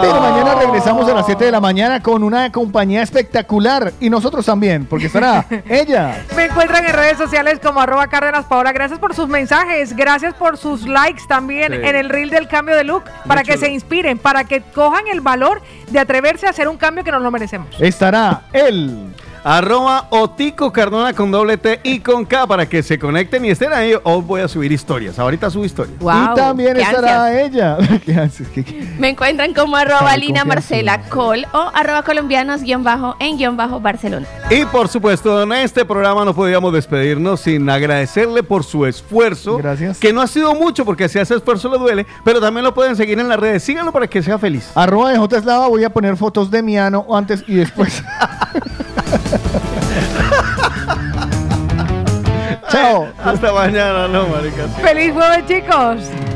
Pero mañana regresamos a las 7 de la mañana con una compañía espectacular. Y nosotros también, porque estará [laughs] ella. Me encuentran en redes sociales como arroba Cárdenas Paola. Gracias por sus mensajes, gracias por sus likes también Sí. en el reel del cambio de look, para que se inspiren, para que cojan el valor de atreverse a hacer un cambio que nos lo merecemos. Estará él. Arroba Otico Cardona con doble T y con K para que se conecten y estén ahí. Hoy voy a subir historias. Ahorita subo historias. Wow, y también estará ansias. ella. [laughs] ¿Qué ansias? ¿Qué- qué? Me encuentran como arroba Ay, Lina. Marcela Col o arroba colombianos guion bajo en guion bajo Barcelona. Y por supuesto, en este programa no podíamos despedirnos sin agradecerle por su esfuerzo. Gracias. Que no ha sido mucho porque si hace esfuerzo le duele, pero también lo pueden seguir en las redes. Síganlo para que sea feliz. Arroba de J Eslava, voy a poner fotos de Miano antes y después. [laughs] Chao. Hasta mañana, no, maricas. ¡Feliz jueves, chicos!